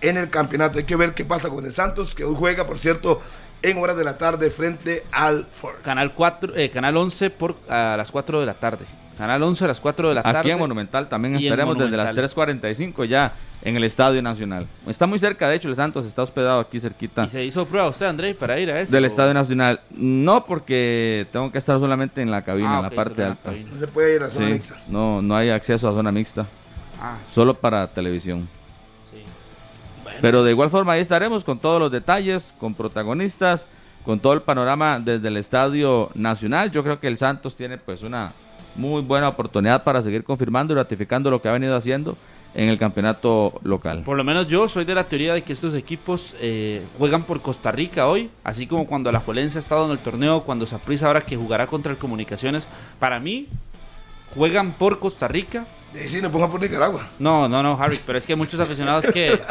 en el campeonato. Hay que ver qué pasa con el Santos, que hoy juega, por cierto, en horas de la tarde frente al Force. Canal 4, eh, Canal 11 por a las 4 de la tarde. Canal 11 a las 4 de la tarde. Aquí en Monumental también estaremos desde las Monumental. 3.45 ya en el Estadio Nacional. Está muy cerca, de hecho, el Santos está hospedado aquí cerquita ¿Y se hizo prueba usted, André, para ir a eso? del Estadio Nacional. No porque tengo que estar solamente en la cabina, Ah, en la parte la alta. No se puede ir a zona Sí, mixta. no, no hay acceso a zona mixta, Ah, solo para televisión. sí. Pero de igual forma ahí estaremos con todos los detalles, con protagonistas, con todo el panorama desde el Estadio Nacional. Yo creo que el Santos tiene pues una muy buena oportunidad para seguir confirmando y ratificando lo que ha venido haciendo en el campeonato local. Por lo menos yo soy de la teoría de que estos equipos eh, juegan por Costa Rica hoy, así como cuando la Juelense ha estado en el torneo, cuando Saprissa ahora que jugará contra el Comunicaciones. Para mí, juegan por Costa Rica. Y sí, nos pongan por Nicaragua. No, no, no, Harry, pero es que hay muchos aficionados que.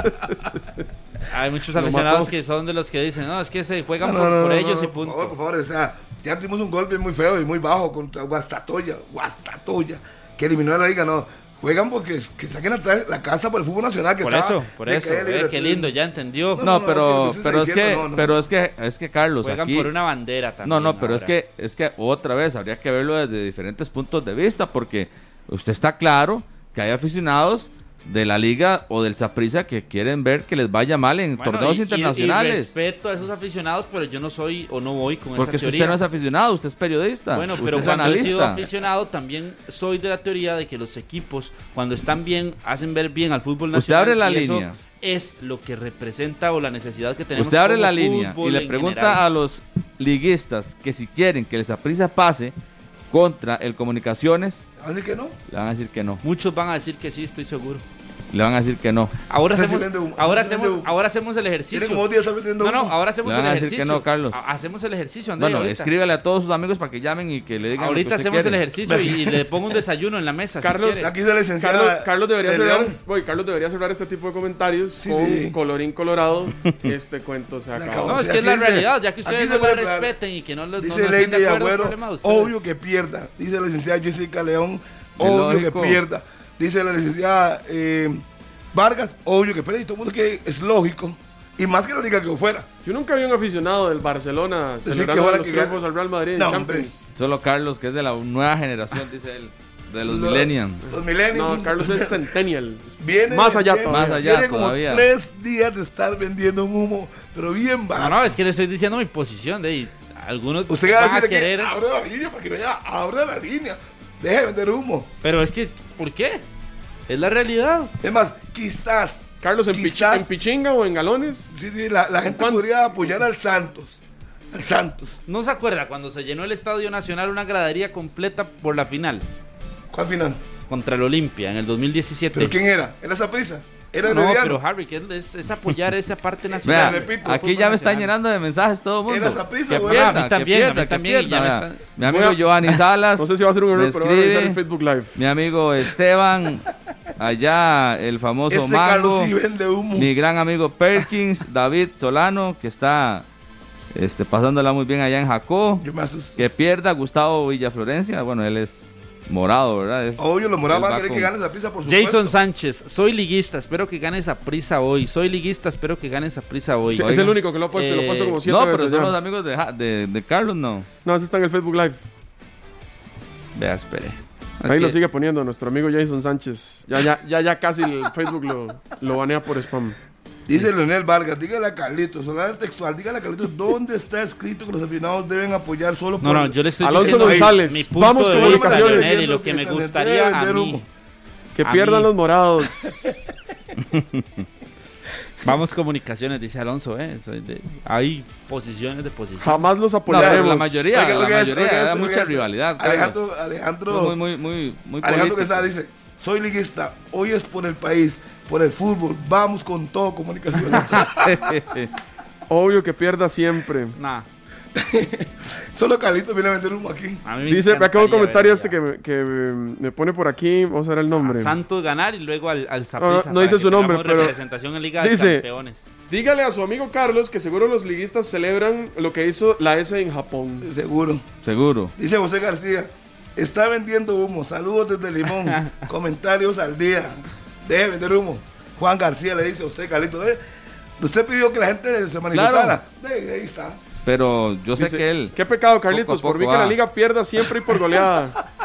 Hay muchos aficionados que son de los que dicen, no, es que se juegan No, por, no, no, por no, ellos no, y Por punto. favor, por favor, o sea, ya tuvimos un golpe muy feo y muy bajo contra Guastatoya, Guastatoya, que eliminó a la liga, no. Juegan porque que saquen la, la casa por el fútbol nacional que Por estaba eso, por eso, eh, qué lindo, ya entendió. No, No, no, pero es que pero es que no, no. pero es que es que Carlos Juegan aquí por una bandera también. No, no, pero es ahora. que es que otra vez habría que verlo desde diferentes puntos de vista porque usted está claro que hay aficionados de la liga o del Saprissa que quieren ver que les vaya mal en Bueno, torneos y- internacionales. Y respeto a esos aficionados, pero yo no soy o no voy con porque esa teoría. usted no es aficionado, usted es periodista. Bueno, usted pero es cuando he sido aficionado también soy de la teoría de que los equipos cuando están bien hacen ver bien al fútbol Usted nacional. abre la línea. Es lo que representa o la necesidad que tenemos. Usted abre como la línea y le pregunta general. a los liguistas que si quieren que el Saprissa pase contra el Comunicaciones, Así que no. le van a decir que no. Muchos van a decir que sí, estoy seguro. Le van a decir que no. Ahora hacemos, vende humo, ahora, vende hacemos, humo. ahora hacemos el ejercicio. Como días No, no, ahora hacemos Le van el a decir ejercicio. que no, Carlos. Ha- Hacemos el ejercicio, André. Bueno, ahorita. escríbale a todos sus amigos para que llamen y que le digan lo que Ahorita hacemos el quiere. ejercicio y, y le pongo un desayuno en la mesa. si Carlos, quiere. Aquí la licenciada. Carlos, Carlos debería de cerrar, voy, Carlos debería cerrar este tipo de comentarios Sí, con sí. colorín colorado. Este cuento se acabó. acabó. No, es que es la realidad, ya que ustedes se no plan- respeten y que no los Dice Lady Agüero, obvio que pierda. Dice la licenciada Jessica León, obvio que pierda. Dice la licenciada eh, Vargas, obvio que. Y todo el mundo que es lógico. Y más que lo diga que fuera. Yo nunca vi un aficionado del Barcelona celebrando que los que triunfos gana- al Real Madrid en No, Champions. Solo Carlos, que es de la nueva generación, dice él. De los Lo- millennials. Los millennials. No, Carlos es centennial. Viene, Más allá viene- todavía. Más allá Tiene como todavía. tres días de estar vendiendo un humo, pero bien No, barato. no, es que le estoy diciendo mi posición de ahí. Algunos Usted va a decir querer, que abre la línea para que vaya, abre la línea. Deje de vender humo. pero es que, ¿por qué? Es la realidad. Es más, quizás. Carlos, ¿en, Pichi- en Pichinga o en Galones? Sí, sí, la, la gente podría apoyar al Santos. Al Santos. ¿No se acuerda cuando se llenó el Estadio Nacional una gradería completa por la final ¿Cuál final? contra el Olimpia en el 2017? ¿Pero quién era? ¿Era esa prisa? ¿Era no, Herediano? pero Harry, que es, es apoyar esa parte Vea, nacional. repito, aquí ya me están llenando de mensajes todo el mundo. Era güey. pierda, A mí que también, a mí pierda, también, ya me Mi amigo Giovanni Salas. No sé si va a ser un error, me pero voy a revisar el escribe. Facebook Live. Mi amigo Esteban, allá el famoso Este Carlos Mango. sí vende humo. Mi gran amigo Perkins, David Solano, que está este, pasándola muy bien allá en Jacó. Yo me asusto. Que pierda Gustavo Villaflorencia. Bueno, él es morado, ¿verdad? Es- Obvio, los morados van a querer que con- gane esa prisa, por supuesto. Jason Sánchez, soy liguista, espero que gane esa prisa hoy. Soy liguista, espero que gane esa prisa hoy. Sí, es el único que lo ha puesto, y lo ha puesto Eh, como siete No, pero veces son ya. los amigos de, Ja- de, de Carlos, no. No, ese está en el Facebook Live. Vea, espere. Es Ahí lo que- sigue poniendo nuestro amigo Jason Sánchez. Ya, ya, ya, ya casi el Facebook lo, lo banea por spam. Dice Leonel Vargas, dígale a Carlitos, solar textual, dígale a Carlitos, ¿dónde está escrito que los aficionados deben apoyar solo por... No, no, yo le estoy Alonso diciendo González, mi punto vamos con comunicaciones. Leonel, y lo que me Debe gustaría a mí. Que A pierdan mí. los morados. Vamos comunicaciones, dice Alonso, ¿eh? De- hay posiciones de posición. Jamás los No, apoyaremos. la mayoría, Oiga, la oiga esto, mayoría, oiga mucha rivalidad. Alejandro, Alejandro, Muy, muy, muy, muy Alejandro. Quesada dice, soy liguista, hoy es por el país, por el fútbol, vamos con todo comunicación. Obvio que pierda siempre. Nah, Solo Carlitos viene a vender humo aquí. a mí me Dice, ve acá un comentario este que, me, que me- me pone por aquí. Vamos a ver el nombre. a Santos ganar y luego al, al No, Saprissa no dice su nombre, pero representación en Liga dice- de Campeones. Dígale a su amigo Carlos que seguro los liguistas celebran lo que hizo la S en Japón. Seguro. Seguro. Dice José García, está vendiendo humo, saludos desde Limón, comentarios al día, deje de vender humo. Juan García le dice a usted, Carlitos, ¿eh? usted pidió que la gente se manifestara. De- ahí está. Pero yo sé Dice, que él. Qué pecado, Carlitos. poco por mí que la liga pierda siempre y por goleada.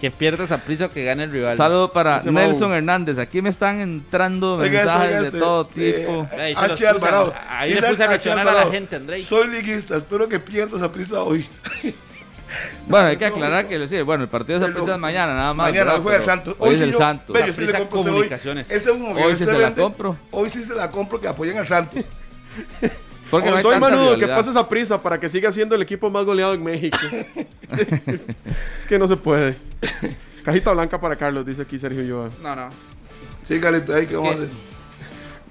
Que pierda esa prisa o que gane el rival. Saludo para Ese Nelson Mau. Hernández. Aquí me están entrando Oiga mensajes oiga de este, todo eh, tipo. Ahí los H. a- Alvarado. ahí le puse a reaccionar a la gente, Andrei. Soy liguista, espero que pierdas a prisa hoy. Bueno, hay que aclarar que sí, bueno, el partido de Saprissa es mañana, nada más. Mañana ¿verdad? juega el Santos. Hoy, es sí el yo- Santos. ve, yo sí le ese hoy. Comunicaciones. Ese humo que Hoy sí se se la compro. Hoy sí se la compro que apoyen al Santos. Porque no Soy Manudo, que pase esa prisa para que siga siendo el equipo más goleado en México. es, es que no se puede. Cajita blanca para Carlos, dice aquí Sergio Yoa. No, no. Sí, Calito, ahí que vamos a hacer.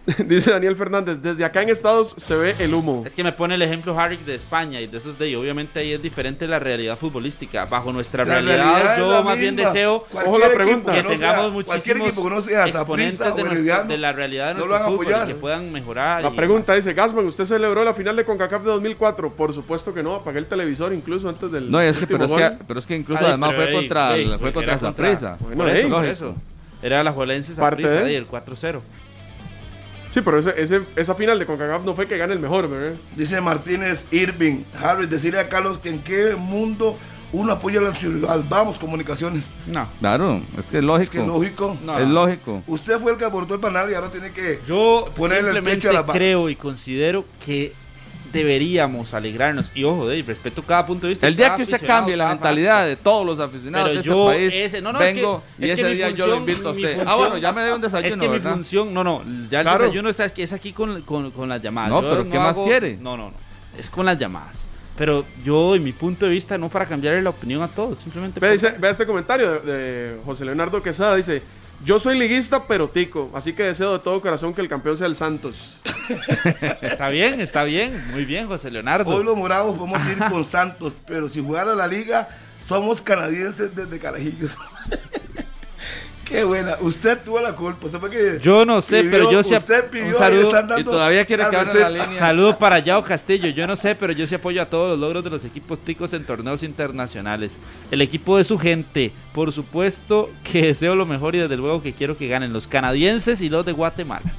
dice Daniel Fernández, desde acá en Estados se ve el humo. Es que me pone el ejemplo Harry de España y de esos de ahí. Obviamente ahí es diferente la realidad futbolística. Bajo nuestra La realidad, yo más bien deseo Cualquier Ojo la equipo pregunta. que no tengamos sea- Cualquier muchísimos equipo que no sea exponentes de, nuestro- la realidad de no lo nuestro van a fútbol y apoyar. que puedan mejorar. La y pregunta dice, Gasman, ¿usted celebró la final de CONCACAF de 2004? Por supuesto que no, apagué el televisor incluso antes del No, es que, pero, es que, pero es que incluso Ay, además fue ey, contra, ey, fue contra contra-. Bueno, por eso, por eso. Era la Juelense y el 4-0. Sí, pero ese, ese- esa final de CONCACAF no fue que gane el mejor, ¿verdad? Dice Martínez Irving, Harry, decirle a Carlos que en qué mundo uno apoya al rival. Vamos, comunicaciones. No. Claro, es que es lógico. Es que lógico. No. Es lógico. Usted fue el que aportó el panal y ahora tiene que. Yo Ponerle el pecho a las balas. creo y considero que deberíamos alegrarnos. Y ojo, de respeto cada punto de vista. El día que usted cambie la mentalidad de todos los aficionados Pero de yo, este país, ese- no, no, es que- vengo y es que ese mi día yo función- lo invito a usted. ah, función- bueno, ya me debe un desayuno, Es que mi ¿verdad? función, no, no, ya el Claro. desayuno es, aquí- es aquí con, con, con las llamadas. No, Yo pero ¿qué más hago- quiere? No, no, no, es con las llamadas. Pero yo, en mi punto de vista, no para cambiarle la opinión a todos, simplemente. Vea, por- dice- vea este comentario de, de José Leonardo Quesada, dice, yo soy liguista pero tico, así que deseo de todo corazón que el campeón sea el Santos. Está bien, está bien, muy bien, José Leonardo. Hoy los morados podemos ir con Santos, pero si jugara la liga, somos canadienses desde Carajillos. Qué buena. Usted tuvo la culpa. Usted que Yo no sé, pidió- pero yo sí ap- Usted pidió un saludo, están dando todavía quiere que abra la línea. Saludos para Yao Castillo. Yo no sé, pero yo sí apoyo a todos los logros de los equipos ticos en torneos internacionales. El equipo de su gente, por supuesto que deseo lo mejor y desde luego que quiero que ganen los canadienses y los de Guatemala.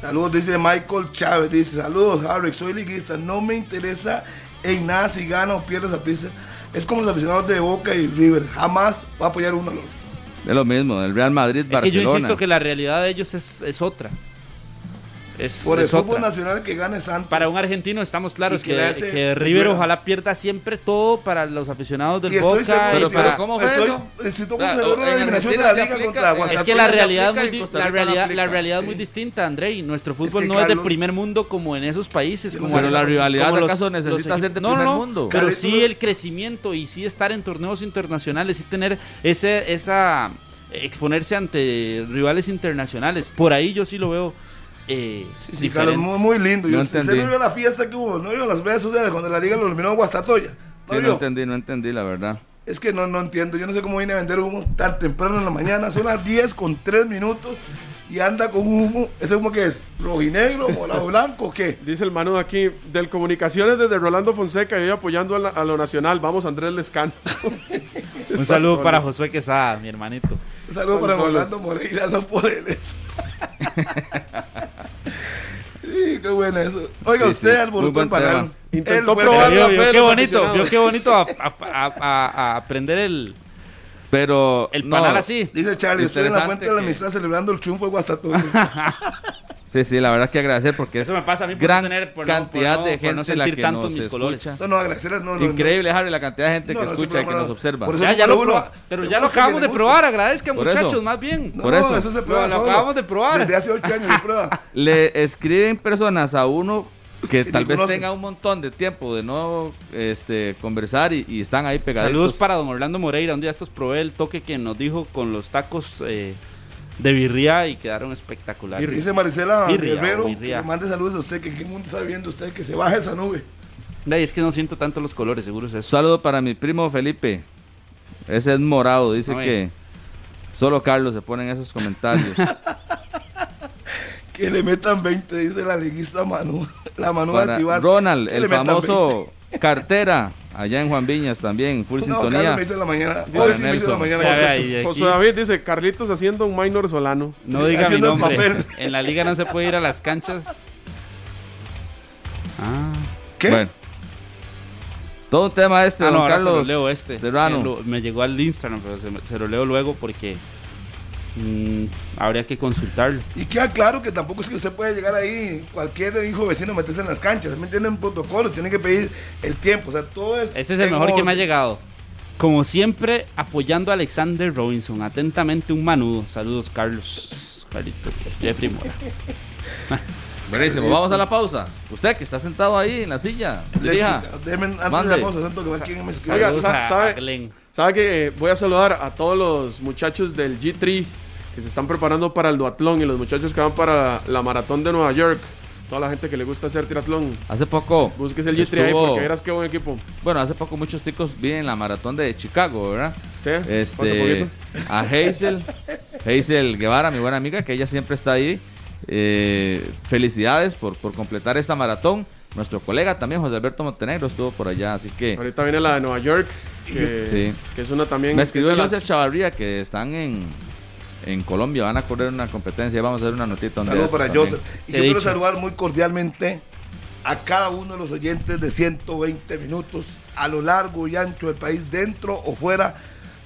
Saludos, dice Michael Chávez. Dice: Saludos, Harry. Soy liguista. No me interesa en nada si gana o pierde esa pista. Es como los aficionados de Boca y River. Jamás va a apoyar uno a los. Es lo mismo, el Real Madrid, Es que yo Barcelona. insisto que la realidad de ellos es, es otra. Es, Por el es fútbol otra. nacional que gane Santos. Para un argentino estamos claros que que, le hace- que River ojalá pierda siempre todo para los aficionados del Y estoy Boca. seguro, y Pero- para- pero ¿cómo fue estoy, eso? Necesito O sea, eliminación de la liga aplica, contra es que la realidad, muy la realidad, la realidad es muy distinta, Andrei. Nuestro fútbol que no es de primer mundo como en esos países. Como Pero la rivalidad, como ¿acaso necesita equipos- ser de no, no, primer no, mundo? Pero sí el crecimiento y sí estar en torneos internacionales y tener ese, esa exponerse ante rivales internacionales. Por ahí yo sí lo veo eh, Sí. Carlos, muy, muy lindo. Yo, No usted entendí. no vio la fiesta que hubo, no vio las redes sociales cuando la liga lo eliminó Guastatoya. ¿No Sí, no entendí, no entendí, la verdad. Es que no, no entiendo. Yo no sé cómo viene a vender humo tan temprano en la mañana. Son las 10 con 3 minutos y anda con humo. ¿Ese humo qué es? ¿Rojinegro, morado blanco o qué? Dice el mano de aquí, del Comunicaciones desde Rolando Fonseca y hoy apoyando a, la- a lo nacional, vamos Andrés Lescano. Un saludo para Josué Quesada, mi hermanito. Un saludo para los- Moreira, no por él eso. sí, qué bueno eso. Oiga, Sí, usted sí, alborotó muy el tema. Intentó probar la fe qué bonito, vio qué bonito a, a- a- a- a aprender el, Pero. el no, panal así. Dice Charlie, estoy en la fuente de la amistad celebrando el triunfo de Guastatoya. Sí, sí, la verdad que agradecer porque es Eso me pasa a mí por gran no tener- por no- cantidad por no- de por no gente la sentir que tanto nos mis colores. escucha. no, no, agradecer, no, no. Increíble, Harry, la cantidad de gente No, que no, escucha y que nos no. observa. Por eso Ya, es ya lo número uno. proba- pero ya lo acabamos de probar, agradezcan Por muchachos, más bien. No, Por no, eso. eso se prueba Lo- solo. acabamos de probar. Desde hace 8 años se prueba. Le escriben personas a uno que tal vez conocen. tenga un montón de tiempo de no este, conversar y, y están ahí pegaditos. Saludos para don Orlando Moreira. Un día estos probé el toque que nos dijo con los tacos eh, de birria y quedaron espectaculares. Dice Maricela Birria, Guerrero, birria. que le mande saludos a usted, que en qué mundo está viendo usted, que se baje esa nube. Ay, es que no siento tanto los colores, seguro es eso. Saludo para mi primo Felipe. Ese es morado, dice que solo Carlos se pone en esos comentarios. Que le metan 20, dice la liguista Manu. La Manu para Activas. Ronald, el famoso cartera, allá en Juan Viñas también, full 20. No, sintonía. Carlos me la mañana. Hoy sí me hizo la José David dice, Carlitos haciendo un minor solano. No Sí, diga mi nombre. papel. En la liga no se puede ir a las canchas. Ah. ¿Qué? Bueno. Todo un tema este, Ah, no, don ahora se lo Carlos leo este. Serrano. Eh, lo- me llegó al Instagram, pero se, se lo leo luego porque mm, habría que consultarlo. Y queda claro que tampoco es que usted puede llegar ahí, cualquier hijo vecino meterse en las canchas. También tiene un protocolo, tiene que pedir el tiempo. O sea, todo es. Este es el mejor que me ha orden. llegado. Como siempre, apoyando a Alexander Robinson. Atentamente, un manudo. Saludos, Carlos. Carlitos. Jeffrey Mora. Buenísimo, vamos a la pausa. Usted que está sentado ahí en la silla. Deme antes Mande. de la pausa, tanto que ver quién me escribe. Oiga, sa- sabe- a Glenn. ¿Sabe que eh, voy a saludar a todos los muchachos del G3 que se están preparando para el duatlón y los muchachos que van para la maratón de Nueva York? Toda la gente que le gusta hacer triatlón. Hace poco, Búsquese el G3 ahí porque verás qué buen equipo. bueno, hace poco muchos ticos vi en la maratón de Chicago, ¿verdad? ¿Sí? Este, a Hazel, Hazel Guevara, mi buena amiga, que ella siempre está ahí. Eh, felicidades por, por completar esta maratón. Nuestro colega también, José Alberto Montenegro, estuvo por allá, así que Ahorita viene la de Nueva York, que, Sí. que es una también... me escribió de las- José Chavarría que están en, en Colombia, van a correr una competencia, vamos a hacer una notita. donde Saludos para también. Joseph. Y yo quiero saludar muy cordialmente a cada uno de los oyentes de 120 minutos a lo largo y ancho del país, dentro o fuera.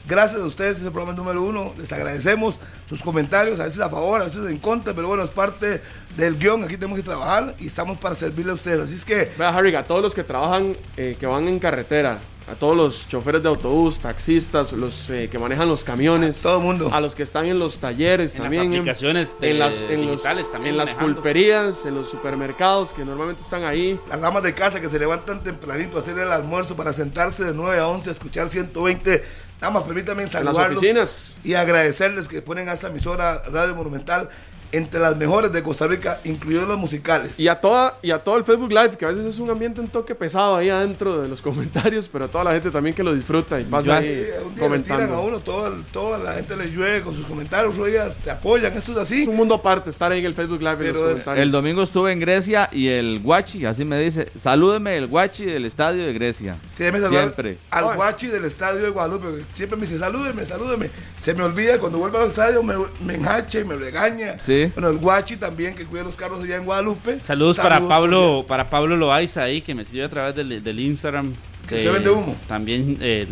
Gracias a ustedes, es el programa número uno. Les agradecemos sus comentarios, a veces a favor, a veces en contra, pero bueno, es parte del guion. Aquí tenemos que trabajar y estamos para servirle a ustedes. Así es que Vea, Harry, a todos los que trabajan, eh, que van en carretera, a todos los choferes de autobús, taxistas, los eh, que manejan los camiones, todo el mundo. a los que están en los talleres En las también, aplicaciones de- en las, en los- también en las pulperías, en los supermercados que normalmente están ahí. Las amas de casa que se levantan tempranito a hacer el almuerzo para sentarse de 9 a 11 a escuchar 120. Nada más permítanme En las saludarlos. oficinas. y agradecerles que ponen a esta emisora Radio Monumental entre las mejores de Costa Rica, incluidos los musicales. Y a, toda, y a todo el Facebook Live, que a veces es un ambiente un toque pesado ahí adentro de los comentarios, pero a toda la gente también que lo disfruta y pasa ahí Sí, un día le tiran a comentando. uno, todo, toda la gente les llueve con sus comentarios, ellas te apoyan, esto es así. Es un mundo aparte estar ahí en el Facebook Live Pero los es- comentarios. El domingo estuve en Grecia y el guachi, así me dice, salúdeme el guachi del estadio de Grecia. Sí, déjeme saludar Siempre. al guachi del estadio de Guadalupe, porque siempre me dice, salúdeme, salúdeme. Se me olvida, cuando vuelvo al estadio me, me enhacha y me regaña. Sí. Bueno, el guachi también, que cuida los carros allá en Guadalupe. Saludos, para Pablo, para Pablo Loaiza ahí, que me siguió a través del, del Instagram. Que Eh, se vende humo. También el.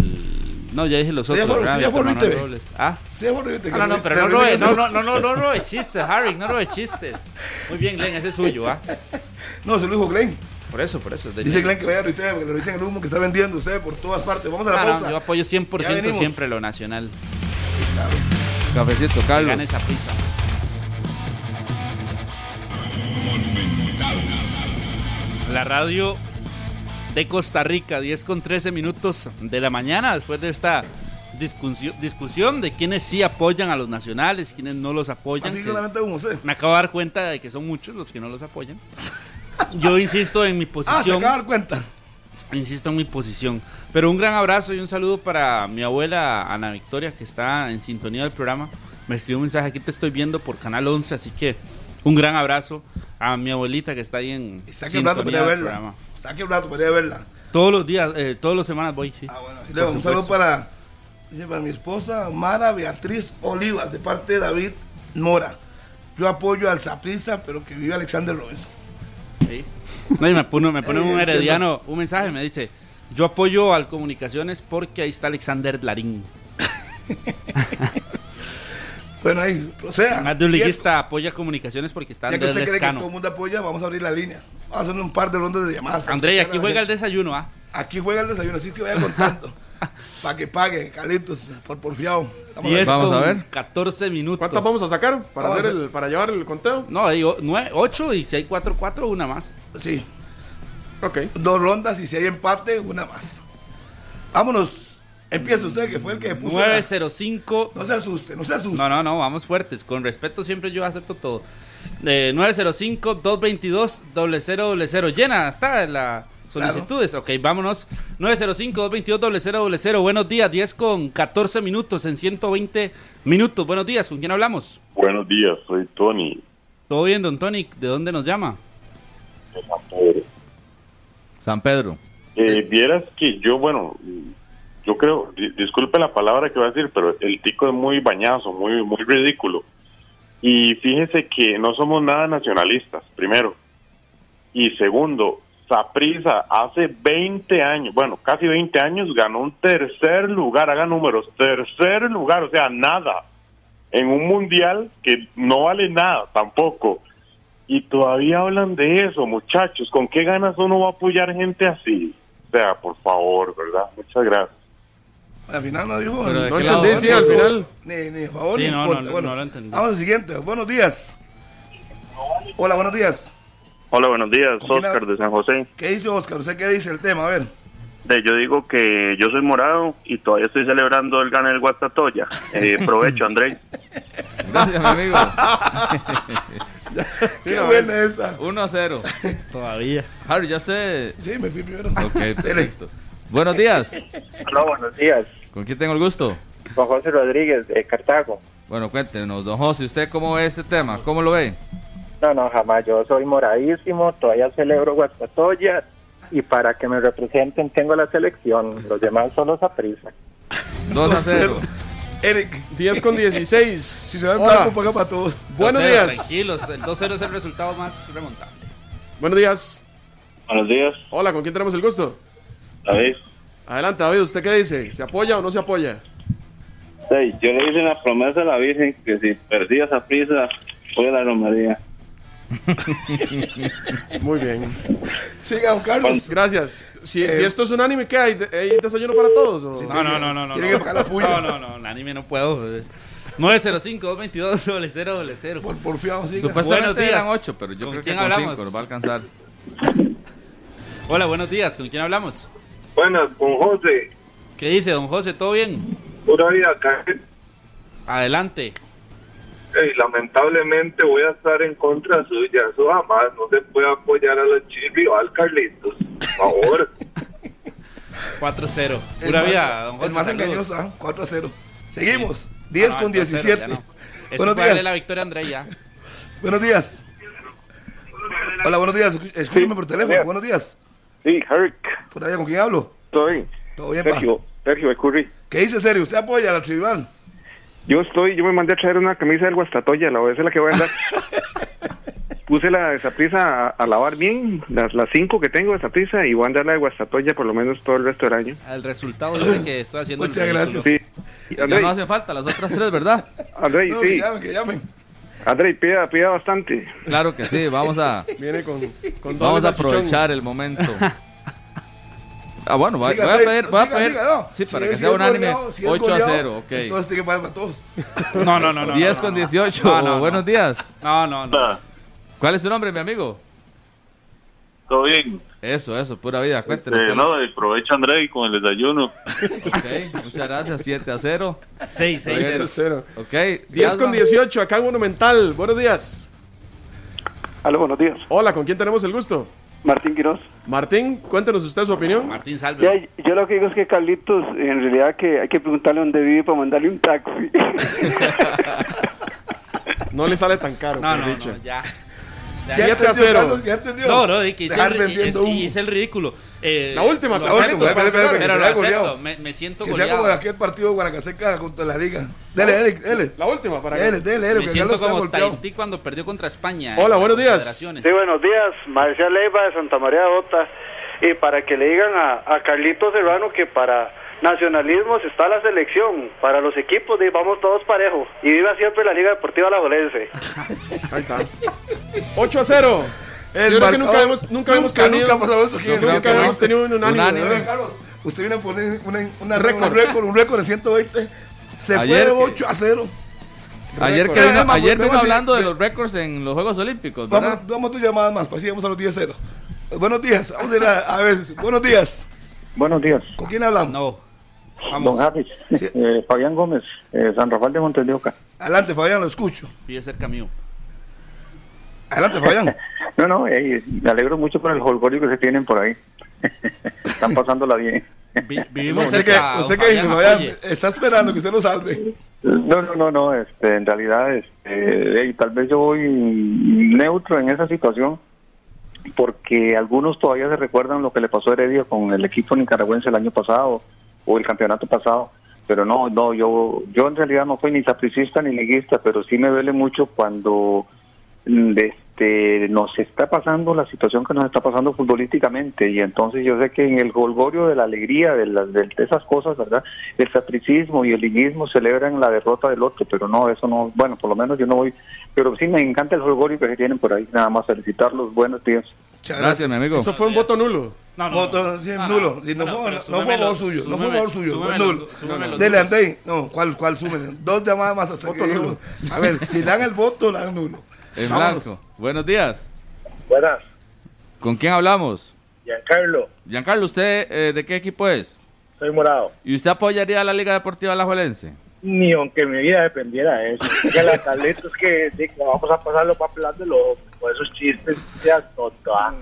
No, ya dije los Sí, otros. sí, fue Manuel Luis TV. Robles. Ah. Sí, que Ah, no, no, pero me no robe, no, no, no, no, no robe chistes, Harry, no robe chistes. Muy bien, Glenn, ese es suyo, ¿ah? No, se lo dijo Glenn. Por eso, por eso. Dice Glenn. Que vaya a Twitter porque le dicen el humo que está vendiendo usted por todas partes. Vamos a la Ah, no, pausa. yo apoyo 100% Ya venimos. siempre lo nacional. Cafecito, Que Carlos. gane esa prisa. La radio de Costa Rica, 10 con 13 minutos de la mañana, después de esta discusión, discusión de quienes sí apoyan a los nacionales, quienes no los apoyan. Así que me acabo de dar cuenta de que son muchos los que no los apoyan. Yo insisto en mi Ah, se posición. acaba de dar cuenta. Insisto en mi posición. Pero un gran abrazo y un saludo para mi abuela Ana Victoria, que está en sintonía del programa. Me escribió un mensaje, aquí te estoy viendo por Canal 11, así que un gran abrazo a mi abuelita que está ahí en saque un rato para verla. Saque un rato para ir a verla. Todos los días, eh, todas las semanas voy. sí. Ah, bueno. Luego, un saludo para, dice, para mi esposa Mara Beatriz Olivas, de parte de David Mora. Yo apoyo al Saprissa, pero que vive Alexander Robinson. Sí. No, y me pone, me pone Eh, un herediano un mensaje, me dice, yo apoyo al Comunicaciones porque ahí está Alexander Larín. Bueno, ahí, o sea. Más de un y eso, liguista apoya Comunicaciones porque está Ya que Andrés usted cree que todo el mundo apoya, vamos a abrir la línea. Vamos a hacer un par de rondas de llamadas. para André, y escuchar aquí a juega el desayuno, ¿ah? Aquí juega el desayuno, así que vaya contando. para que pague, Carlitos, por porfiado. Vamos a ver. 10 Vamos a ver. 14 minutos. ¿Cuántas vamos a sacar para, Vamos a hacer hacer- el, para llevar el conteo? No, hay 8 y si hay 4, 4, una más. Sí, Ok. dos rondas y si hay empate, una más. Vámonos. Empieza usted, que fue el que puso. la- 905. No se asuste, no se asuste. No, no, no, vamos fuertes. Con respeto siempre yo acepto todo. Eh, 905-222-0000. Llena, está la solicitudes. Ok, vámonos. 905-222-0000. Buenos días, 10 con 14 minutos en 120 minutos. Buenos días, ¿con quién hablamos? Buenos días, soy Tony. ¿Todo bien, don Tony? ¿De dónde nos llama? de San Pedro. San Pedro. Eh, vieras que yo, bueno, yo creo, di- disculpe la palabra que voy a decir, pero el tico es muy bañazo, muy, muy ridículo. Y fíjese que no somos nada nacionalistas, primero. Y segundo, Saprisa hace 20 años, bueno, casi 20 años ganó un tercer lugar, haga números, tercer lugar, o sea, nada, en un mundial que no vale nada tampoco. Y todavía hablan de eso, muchachos, ¿con qué ganas uno va a apoyar gente así? O sea, por favor, ¿verdad? Muchas gracias. Al final no dijo. Pero No entendí, sí, al final. Ni, ni a favor Sí, ni no, no, bueno, no lo entendí. vamos al siguiente. Buenos días. Hola, buenos días. Hola, buenos días, ¿Con quién Oscar de San José. ¿Qué dice Oscar? ¿Usted qué dice el tema? A ver. De, yo digo que yo soy morado y todavía estoy celebrando el gane del Guastatoya. Eh, provecho, Andrés. Gracias, mi amigo. Qué buena vez. esa. 1 a 0. Todavía. Harry, ya usted. Sí, me fui primero. Ok, perfecto. Buenos días. Hola, buenos días. ¿Con quién tengo el gusto? Juan José Rodríguez, de Cartago. Bueno, cuéntenos, don José, ¿usted cómo ve este tema? ¿Cómo lo ve? No, no, jamás. Yo soy moradísimo, todavía celebro Guastatoya y para que me representen tengo la selección. Los demás solo a prisa. 2 a 0. Eric, 10 con 16. si se va en blanco, paga para todos. Buenos 2-0, días. Tranquilos, el 2-0 es el resultado más remontable. Buenos días. Buenos días, Hola, ¿con quién tenemos el gusto? David. Adelante, David, ¿usted qué dice? ¿Se apoya o no se apoya? Sí, yo le hice una promesa a la Virgen que si perdía esa prisa, voy a la romería. Muy bien. Siga, don Carlos. Gracias. Si, Eh, si esto es unánime, ¿qué hay? ¿De- ¿Hay desayuno para todos? o? No, no, no, no. no Tiene no. que pagar la puya. No, no, no, el anime no puedo. eh. 905-222-0000. Por, por fiado, siga. Supuestamente eran 8, pero yo ¿Con creo que con hablamos? 5 nos va a alcanzar. Hola, buenos días. ¿Con quién hablamos? Buenas, con José, ¿Qué dice, don José? ¿Todo bien? pura vida acá. Adelante. Ey, lamentablemente voy a estar en contra suya, eso jamás, no se puede apoyar a los rival Carlitos, por favor. 4-0. El Pura más- vida, don José. El más saludos. engañoso, ¿ah? 4 a 0. Seguimos. 10 No, con 4-0, 17. ya no. Buenos darle días. la victoria a André ya. Buenos días. Hola, buenos días. Escúcheme por teléfono. Buenos días. Sí, Herc, Por allá, ¿con quién hablo? estoy. Todo bien, pa. Sergio, Sergio Ecurri. ¿Qué dice serio? ¿Usted apoya a la tribal? Yo estoy, yo me mandé a traer una camisa del Guastatoya, la esa es la que voy a andar. Puse la de Saprisa a, a lavar bien, las, las cinco que tengo de Saprisa, y voy a andar la de Guastatoya por lo menos todo el resto del año. El resultado dice que estoy haciendo Muchas gracias. Sí. Ya Andrei, no hacen falta las otras tres, ¿verdad? Andrei, No, que sí. llamen, que llamen. Andrei, pida, pida bastante. Claro que sí, vamos a, Viene con, con vamos a aprovechar el momento. Ah, bueno, voy, Siga, voy a pedir, voy a pedir, siga, no. sí, para que sea unánime, goleado, si es 8 a goleado, 0, ok. Entonces tiene que pagar para todos. No, no, no, no. 10 no, con no, no. 18, No, no, no. buenos días. No, no, no. ¿Cuál es su nombre, mi amigo? Todo bien. Eso, eso, pura vida, cuéntenos. Eh, ¿cuál no, el provecho André con el desayuno. es? Ok, muchas gracias, 7 a 0. 6, 6, 0. Cero. Ok, 10 con 18, acá en Monumental. Buenos días. Aló, buenos días. Hola, ¿con quién tenemos el gusto? Martín Quiroz. Martín, cuéntenos usted su opinión. Martín Salve. Ya, yo lo que digo es que Carlitos, en realidad que hay que preguntarle dónde vive para mandarle un taxi. No le sale tan caro, No, por no, dicho. no, ya. Ya Siete a entendió, cero. Carlos, ya entendió. No, no, y que hice, Dejar el, y hice el ridículo. Eh, La última, la acepto, última, espera, espera, espera, Pero lo que acepto, goleado. me, me siento Que sea como goleado. aquel partido de Guanacaseca contra la Liga. Dele, dele, dele. La última, para Dele, que... dele, dele, Me que siento como. Tahití cuando perdió contra España. Hola, en buenos días. Sí, buenos días. Marcial Leiva de Santa María de Bota. Y para que le digan a, a Carlito Serrano que para nacionalismos está la selección. Para los equipos de vamos todos parejos. Y viva siempre la Liga Deportiva Alajuelense. Ahí está. 8 a 0. El Yo creo que nunca hemos, nunca hemos nunca, tenido, nunca ha pasado eso aquí en el nunca centro, hemos ¿no? tenido un unánime. Carlos, usted viene a poner una, una, Récord. un récord, un récord en 120. Se Ayer fue que- 8 a 0. Ayer, que vino, Además, ayer vino a- hablando de los récords en los Juegos Olímpicos, ¿verdad? Vamos, vamos a tus llamadas más, pues sí, vamos a los 10 0. Buenos días, vamos a, ir a, a ver, buenos días. Buenos días, ¿Con quién hablamos? No. Vamos. don Harris. Sí. Eh, Fabián Gómez, eh, San Rafael de Montes de Oca. Adelante, Fabián, lo escucho. Pide cerca mío. Adelante, Fabián. No, no, eh, me alegro mucho por el holgorio que se tienen por ahí. Están pasándola bien. Vi- vivimos ¿Usted qué, cerca. usted dice, Fabián, Fabián? apoye. Está esperando que usted lo salve. No, no, no, no, este, en realidad, este, eh, tal vez yo voy neutro en esa situación, porque algunos todavía se recuerdan lo que le pasó a Heredia con el equipo nicaragüense el año pasado el campeonato pasado, pero no, no, yo, yo en realidad no soy ni sapricista ni liguista, pero sí me duele mucho cuando mm, este, nos está pasando la situación que nos está pasando futbolísticamente y entonces yo sé que en el golgorio de la alegría de, las de, esas cosas, ¿verdad? El satricismo y el liguismo celebran la derrota del otro, pero no, eso no, bueno, por lo menos yo no voy, pero sí me encanta el golgorio que tienen por ahí, nada más felicitarlos, buenos días. Muchas gracias, mi amigo. Eso fue un voto nulo. No, no, voto, sí, nulo. No, fue, no fue favor suyo, no fue favor suyo, fue nulo. Dele, André, no, ¿cuál, cuál súmele? Dos llamadas más hasta Voto nulo. A ver, si le dan el voto, le dan nulo. En Vámonos. blanco. Buenos días. Buenas, ¿Con quién hablamos? Giancarlo, Giancarlo, ¿usted eh, de qué equipo es? soy morado. ¿Y usted apoyaría a la Liga Deportiva Alajuelense? Ni aunque mi vida dependiera de eso. Que la Carlitos es que, sí, que vamos a pasarlo para pelando los con esos chistes, ya tonto. ah.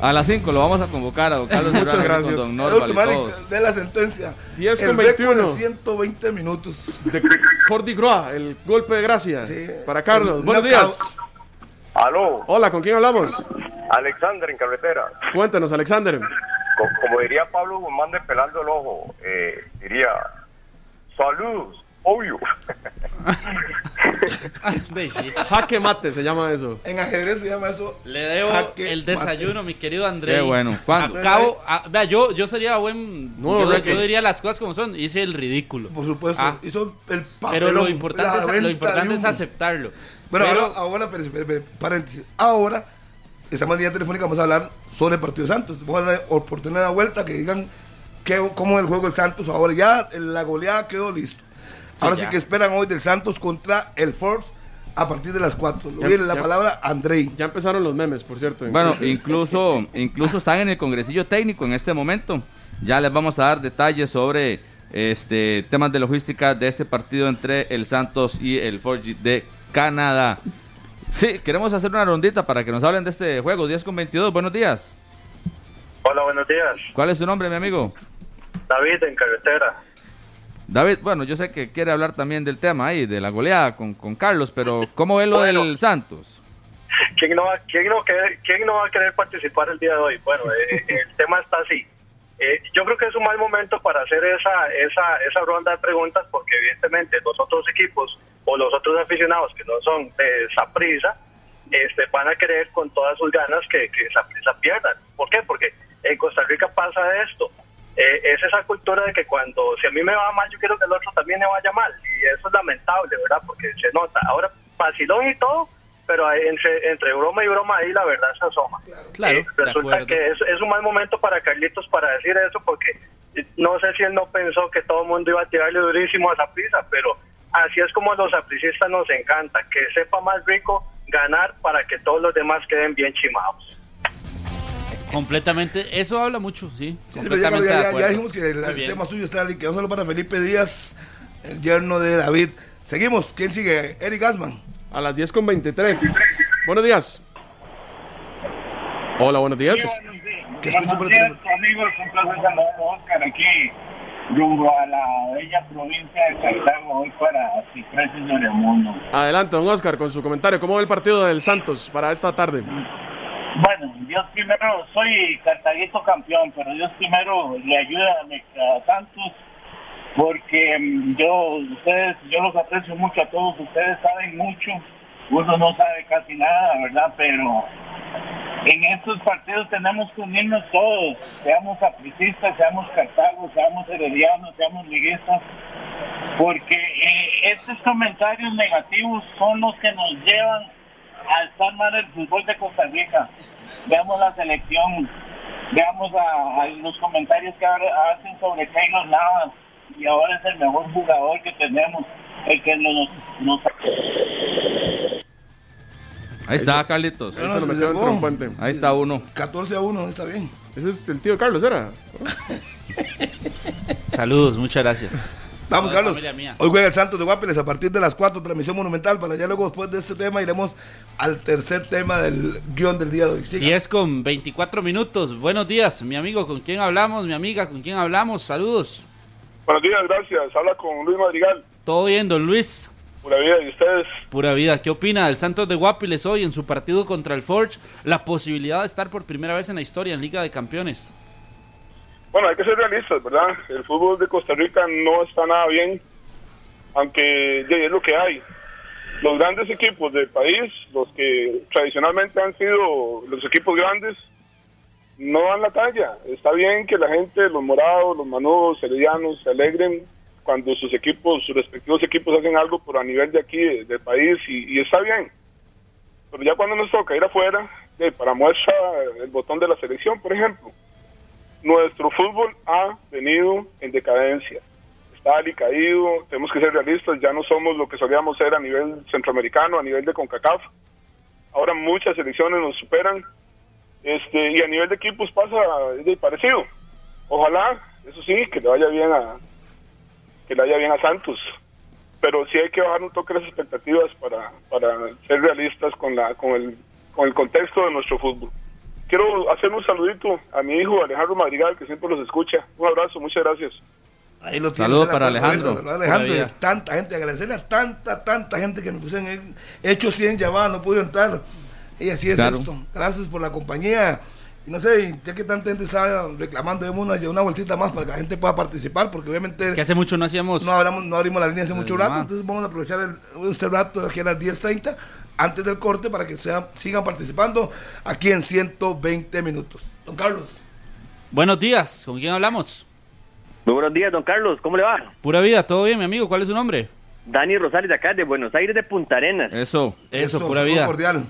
A las 5 lo vamos a convocar a don Carlos Muchas gracias. don Norval y de la sentencia. 10 el con récord 21. de 120 minutos. De Jordi Groa, el golpe de gracia. Sí. Para Carlos. El Buenos días. Aló, Hola, ¿con quién hablamos? Alexander en carretera. Cuéntanos, Alexander. Co- como diría Pablo Guzmán de Pelando el Ojo, eh, diría, saludos, obvio. Jaque mate se llama eso. En ajedrez se llama eso. Le debo jaque el desayuno, mi querido André. Qué bueno. ¿Cuándo? Acabo, a- vea, yo, yo sería buen. No, yo, diría las cosas como son. Hice el ridículo. Por supuesto, Ah. hizo el papelón. Pero lo importante, es, lo importante es aceptarlo. Bueno, Pero- ahora, ahora, paréntesis. Ahora, estamos en línea telefónica, vamos a hablar sobre el partido de Santos. Vamos a dar oportunidad de vuelta que digan qué, cómo es el juego del Santos. Ahora ya la goleada quedó listo. Ahora sí, que esperan hoy del Santos contra el Force a partir de las 4. Lo Ya- viene la ya- palabra Andrei. Ya empezaron los memes, por cierto. Bueno, incluso, incluso están en el congresillo técnico en este momento. Ya les vamos a dar detalles sobre este temas de logística de este partido entre el Santos y el Forge de Canadá. Sí, queremos hacer una rondita para que nos hablen de este juego. 10 con 22. Buenos días. Hola, buenos días. ¿Cuál es su nombre, mi amigo? David en carretera. David, bueno, yo sé que quiere hablar también del tema ahí, de la goleada con, con Carlos, pero ¿cómo ve lo Bueno. del Santos? ¿Quién no, va, quién, no querer- quién no va a querer participar el día de hoy? Bueno, eh, el tema está así. Eh, yo creo que es un mal momento para hacer esa, esa, esa ronda de preguntas porque evidentemente los otros equipos o los otros aficionados que no son de Saprisa este, van a querer con todas sus ganas que, que Saprissa pierda. ¿Por qué? Porque en Costa Rica pasa esto. Eh, es esa cultura de que cuando, si a mí me va mal, yo quiero que el otro también me vaya mal. Y eso es lamentable, ¿verdad? Porque se nota. Ahora, vacilón y todo, pero entre, entre broma y broma ahí la verdad se asoma. Claro, Eh, resulta que es, es un mal momento para Carlitos para decir eso porque no sé si él no pensó que todo el mundo iba a tirarle durísimo a Saprissa, pero así es como a los sapricistas nos encanta, que sepa más rico ganar para que todos los demás queden bien chimados. Completamente. Eso habla mucho, sí. Sí, pero ya, completamente ya- ya- dijimos que el, el tema suyo está quedó solo para Felipe Díaz, el yerno de David. Seguimos. ¿Quién sigue? Eric Gasman. A las 10 con 23. Buenos días. Hola, buenos días. Que escucho por el Buenos días, amigos. Un placer saludar a Oscar aquí, rumbo a la bella provincia de Cartago, hoy para Cipreses de Oremundo. Adelante, don Oscar, con su comentario. ¿Cómo ve el partido del Santos para esta tarde? Bueno, Dios primero, soy cartaguito campeón, pero Dios primero le ayuda a, mi- Santos, porque mm, yo, ustedes, yo los aprecio mucho a todos, ustedes saben mucho, uno no sabe casi nada, ¿verdad? Pero en estos partidos tenemos que unirnos todos, seamos apricistas, seamos cartagos, seamos heredianos, seamos liguistas, porque eh, estos comentarios negativos son los que nos llevan a estar mal el fútbol de Costa Rica. Veamos la selección, veamos a, a los comentarios que ahora hacen sobre Keylor Navas, y ahora es el mejor jugador que tenemos, el que nos... nos Ahí está, Carlitos. Ahí se lo metió. Ahí está uno. 14 a 1, está bien. Ese es el tío de Carlos, ¿era? Saludos, muchas gracias. Vamos, Carlos. Hoy juega el Santos de Guapiles a partir de las 4, transmisión monumental. Para ya luego, después de este tema, iremos al tercer tema del guion del día de hoy. Siga. 10 con 24 minutos. Buenos días, mi amigo. ¿Con quién hablamos? Mi amiga, ¿con quién hablamos? Saludos. Buenos días, gracias. Habla con Luis Madrigal. Todo bien, don Luis. Pura vida, ¿y ustedes? Pura vida. ¿Qué opina del Santos de Guapiles hoy en su partido contra el Forge? La posibilidad de estar por primera vez en la historia en Liga de Campeones. Bueno, hay que ser realistas, ¿verdad? El fútbol de Costa Rica no está nada bien, aunque es lo que hay. los grandes equipos del país, los que tradicionalmente han sido los equipos grandes, no dan la talla. Está bien que la gente, los morados, los manudos, heredianos, se alegren cuando sus equipos, sus respectivos equipos hacen algo por a nivel de aquí, de- del país, y, y está bien. Pero ya cuando nos toca ir afuera, eh, para muestra el botón de la selección, por ejemplo, nuestro fútbol ha venido en decadencia. Está alicaído, tenemos que ser realistas, ya no somos lo que solíamos ser a nivel centroamericano, a nivel de CONCACAF. Ahora muchas selecciones nos superan este y a nivel de equipos pasa de parecido. Ojalá, eso sí, que le vaya bien a que le vaya bien a Santos. Pero sí hay que bajar un toque las expectativas para, para ser realistas con la con el con el contexto de nuestro fútbol. Quiero hacer un saludito a mi hijo Alejandro Madrigal, que siempre los escucha. Un abrazo, muchas gracias. Ahí lo Saludos tienes, para Alejandro. saludos a Alejandro, y tanta gente, agradecerle a tanta, tanta gente que me pusieron en- hecho 100 llamadas, no pude entrar. Y así es Claro. esto. Gracias por la compañía. Y no sé, ya que tanta gente está reclamando, demos una, una vueltita más para que la gente pueda participar, porque obviamente Que hace mucho no hacíamos. no, hablamos, no abrimos la línea hace mucho rato, entonces vamos a aprovechar el- este rato de aquí a las 10.30 antes del corte para que sea, sigan participando aquí en 120 minutos. Don Carlos. Buenos días, ¿con quién hablamos? Muy buenos días, don Carlos. ¿Cómo le va? Pura vida, todo bien, mi amigo. ¿Cuál es su nombre? Dani Rosales de acá, de Buenos Aires, de Punta Arenas. Eso. Eso, pura vida. cordial.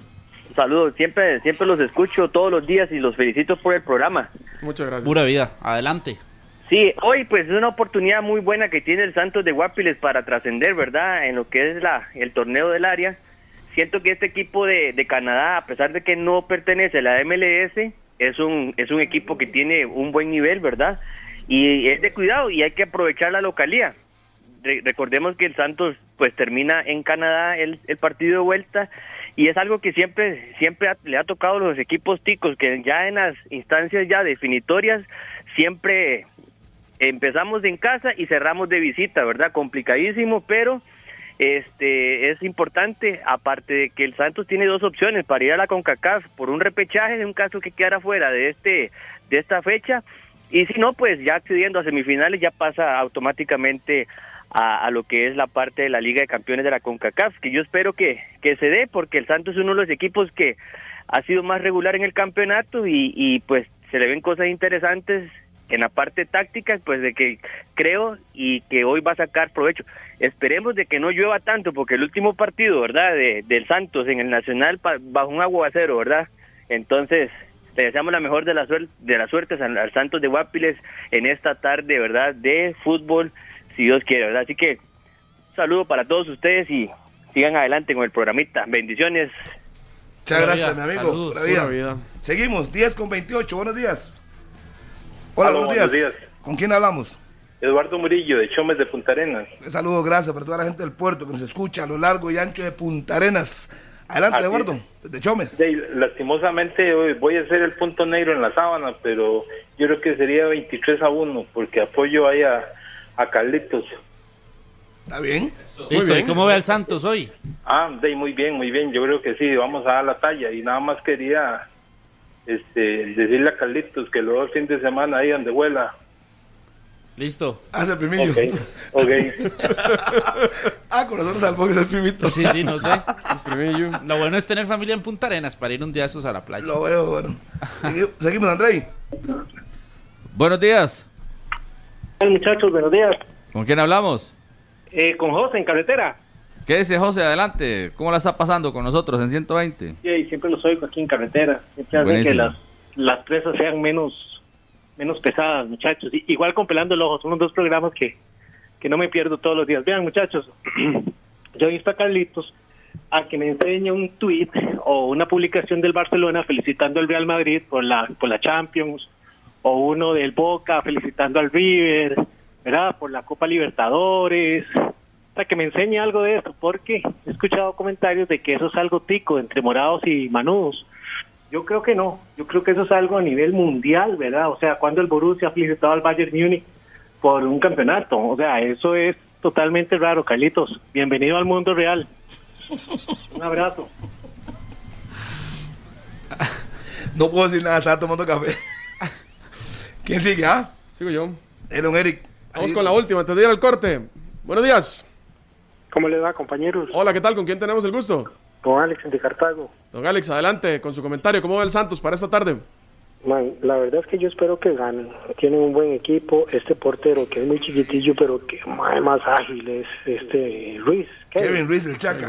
Saludos, siempre, siempre los escucho todos los días y los felicito por el programa. Muchas gracias. Pura vida. Adelante. Sí, hoy pues es una oportunidad muy buena que tiene el Santos de Guapiles para trascender, ¿verdad? En lo que es la, el torneo del área. Siento que este equipo de, de Canadá, a pesar de que no pertenece a la MLS, es un, es un equipo que tiene un buen nivel, ¿verdad? Y es de cuidado y hay que aprovechar la localía. Re- recordemos que el Santos pues termina en Canadá el, el partido de vuelta y es algo que siempre siempre le ha tocado a los equipos ticos que ya en las instancias ya definitorias siempre empezamos en casa y cerramos de visita, ¿verdad? Complicadísimo, pero este es importante, aparte de que el Santos tiene dos opciones para ir a la CONCACAF por un repechaje en un caso que quedara fuera de este de esta fecha y si no, pues ya accediendo a semifinales ya pasa automáticamente a, a lo que es la parte de la Liga de Campeones de la CONCACAF, que yo espero que, que se dé porque el Santos es uno de los equipos que ha sido más regular en el campeonato y, y pues se le ven cosas interesantes en la parte táctica, pues de que creo y que hoy va a sacar provecho. Esperemos de que no llueva tanto, porque el último partido, ¿verdad? De, del Santos en el Nacional pa- bajo un aguacero, ¿verdad? Entonces, le deseamos la mejor de las suer- de las suertes al, al Santos de Guapiles en esta tarde, ¿verdad? De fútbol, si Dios quiere, ¿verdad? Así que, un saludo para todos ustedes y sigan adelante con el programita. Bendiciones. Muchas gracias, vida, mi amigo. saludos. Seguimos, 10 con 28. Buenos días. Hola, buenos, días. buenos días. ¿Con quién hablamos? Eduardo Murillo, de Chomes de Punta Arenas. Un saludo, gracias para toda la gente del puerto que nos escucha a lo largo y ancho de Punta Arenas. Adelante, Así Eduardo, es. de Chomes. Sí, lastimosamente hoy voy a ser el punto negro en la sábana, pero yo creo que sería 23 a 1, porque apoyo ahí a, a Carlitos. ¿Está bien? Listo, bien. ¿y cómo ve al Santos hoy? Ah, de, muy bien, muy bien. Yo creo que sí, vamos a dar la talla. Y nada más quería este, decirle a Carlitos que luego el fin de semana ahí donde vuela. Listo. Haz el primillo. Ok, ok. ah, corazón salvó que es el primito. Sí, sí, no sé. Primillo. Lo bueno es tener familia en Punta Arenas para ir un día de esos a la playa. Lo veo, bueno. Segui- Seguimos, Andrei. Buenos días. Hola muchachos, buenos días. ¿Con quién hablamos? Eh, con José en carretera. ¿Qué dice José? Adelante. ¿Cómo la está pasando con nosotros en 120? Y siempre los oigo aquí en carretera. Siempre hacen que las, las presas sean menos menos pesadas, muchachos. Y- igual con Pelando el Ojo, son los dos programas que, que no me pierdo todos los días. Vean, muchachos, yo insto a Carlitos a que me enseñe un tweet o una publicación del Barcelona felicitando al Real Madrid por la, por la Champions, o uno del Boca felicitando al River, ¿verdad? Por la Copa Libertadores. Sea, que me enseñe algo de eso, porque he escuchado comentarios de que eso es algo tico entre morados y manudos. Yo creo que no, yo creo que eso es algo a nivel mundial, ¿verdad? O sea, cuando el Borussia ha felicitado al Bayern Múnich por un campeonato, o sea, eso es totalmente raro, Carlitos. Bienvenido al mundo real. Un abrazo. No puedo decir nada, estaba tomando café. ¿Quién sigue, ah? Sigo yo. Don Eric. Vamos Ahí- con la última, antes de ir al corte. Buenos días. ¿Cómo le va, compañeros? Hola, ¿qué tal? ¿Con quién tenemos el gusto? Con Alex de Cartago. Don Alex, adelante con su comentario. ¿Cómo va el Santos para esta tarde? Man, la verdad es que yo espero que ganen. Tienen un buen equipo. Este portero que es muy chiquitillo, pero que mae, más ágil es este Ruiz. Kevin Ruiz, el Chaca.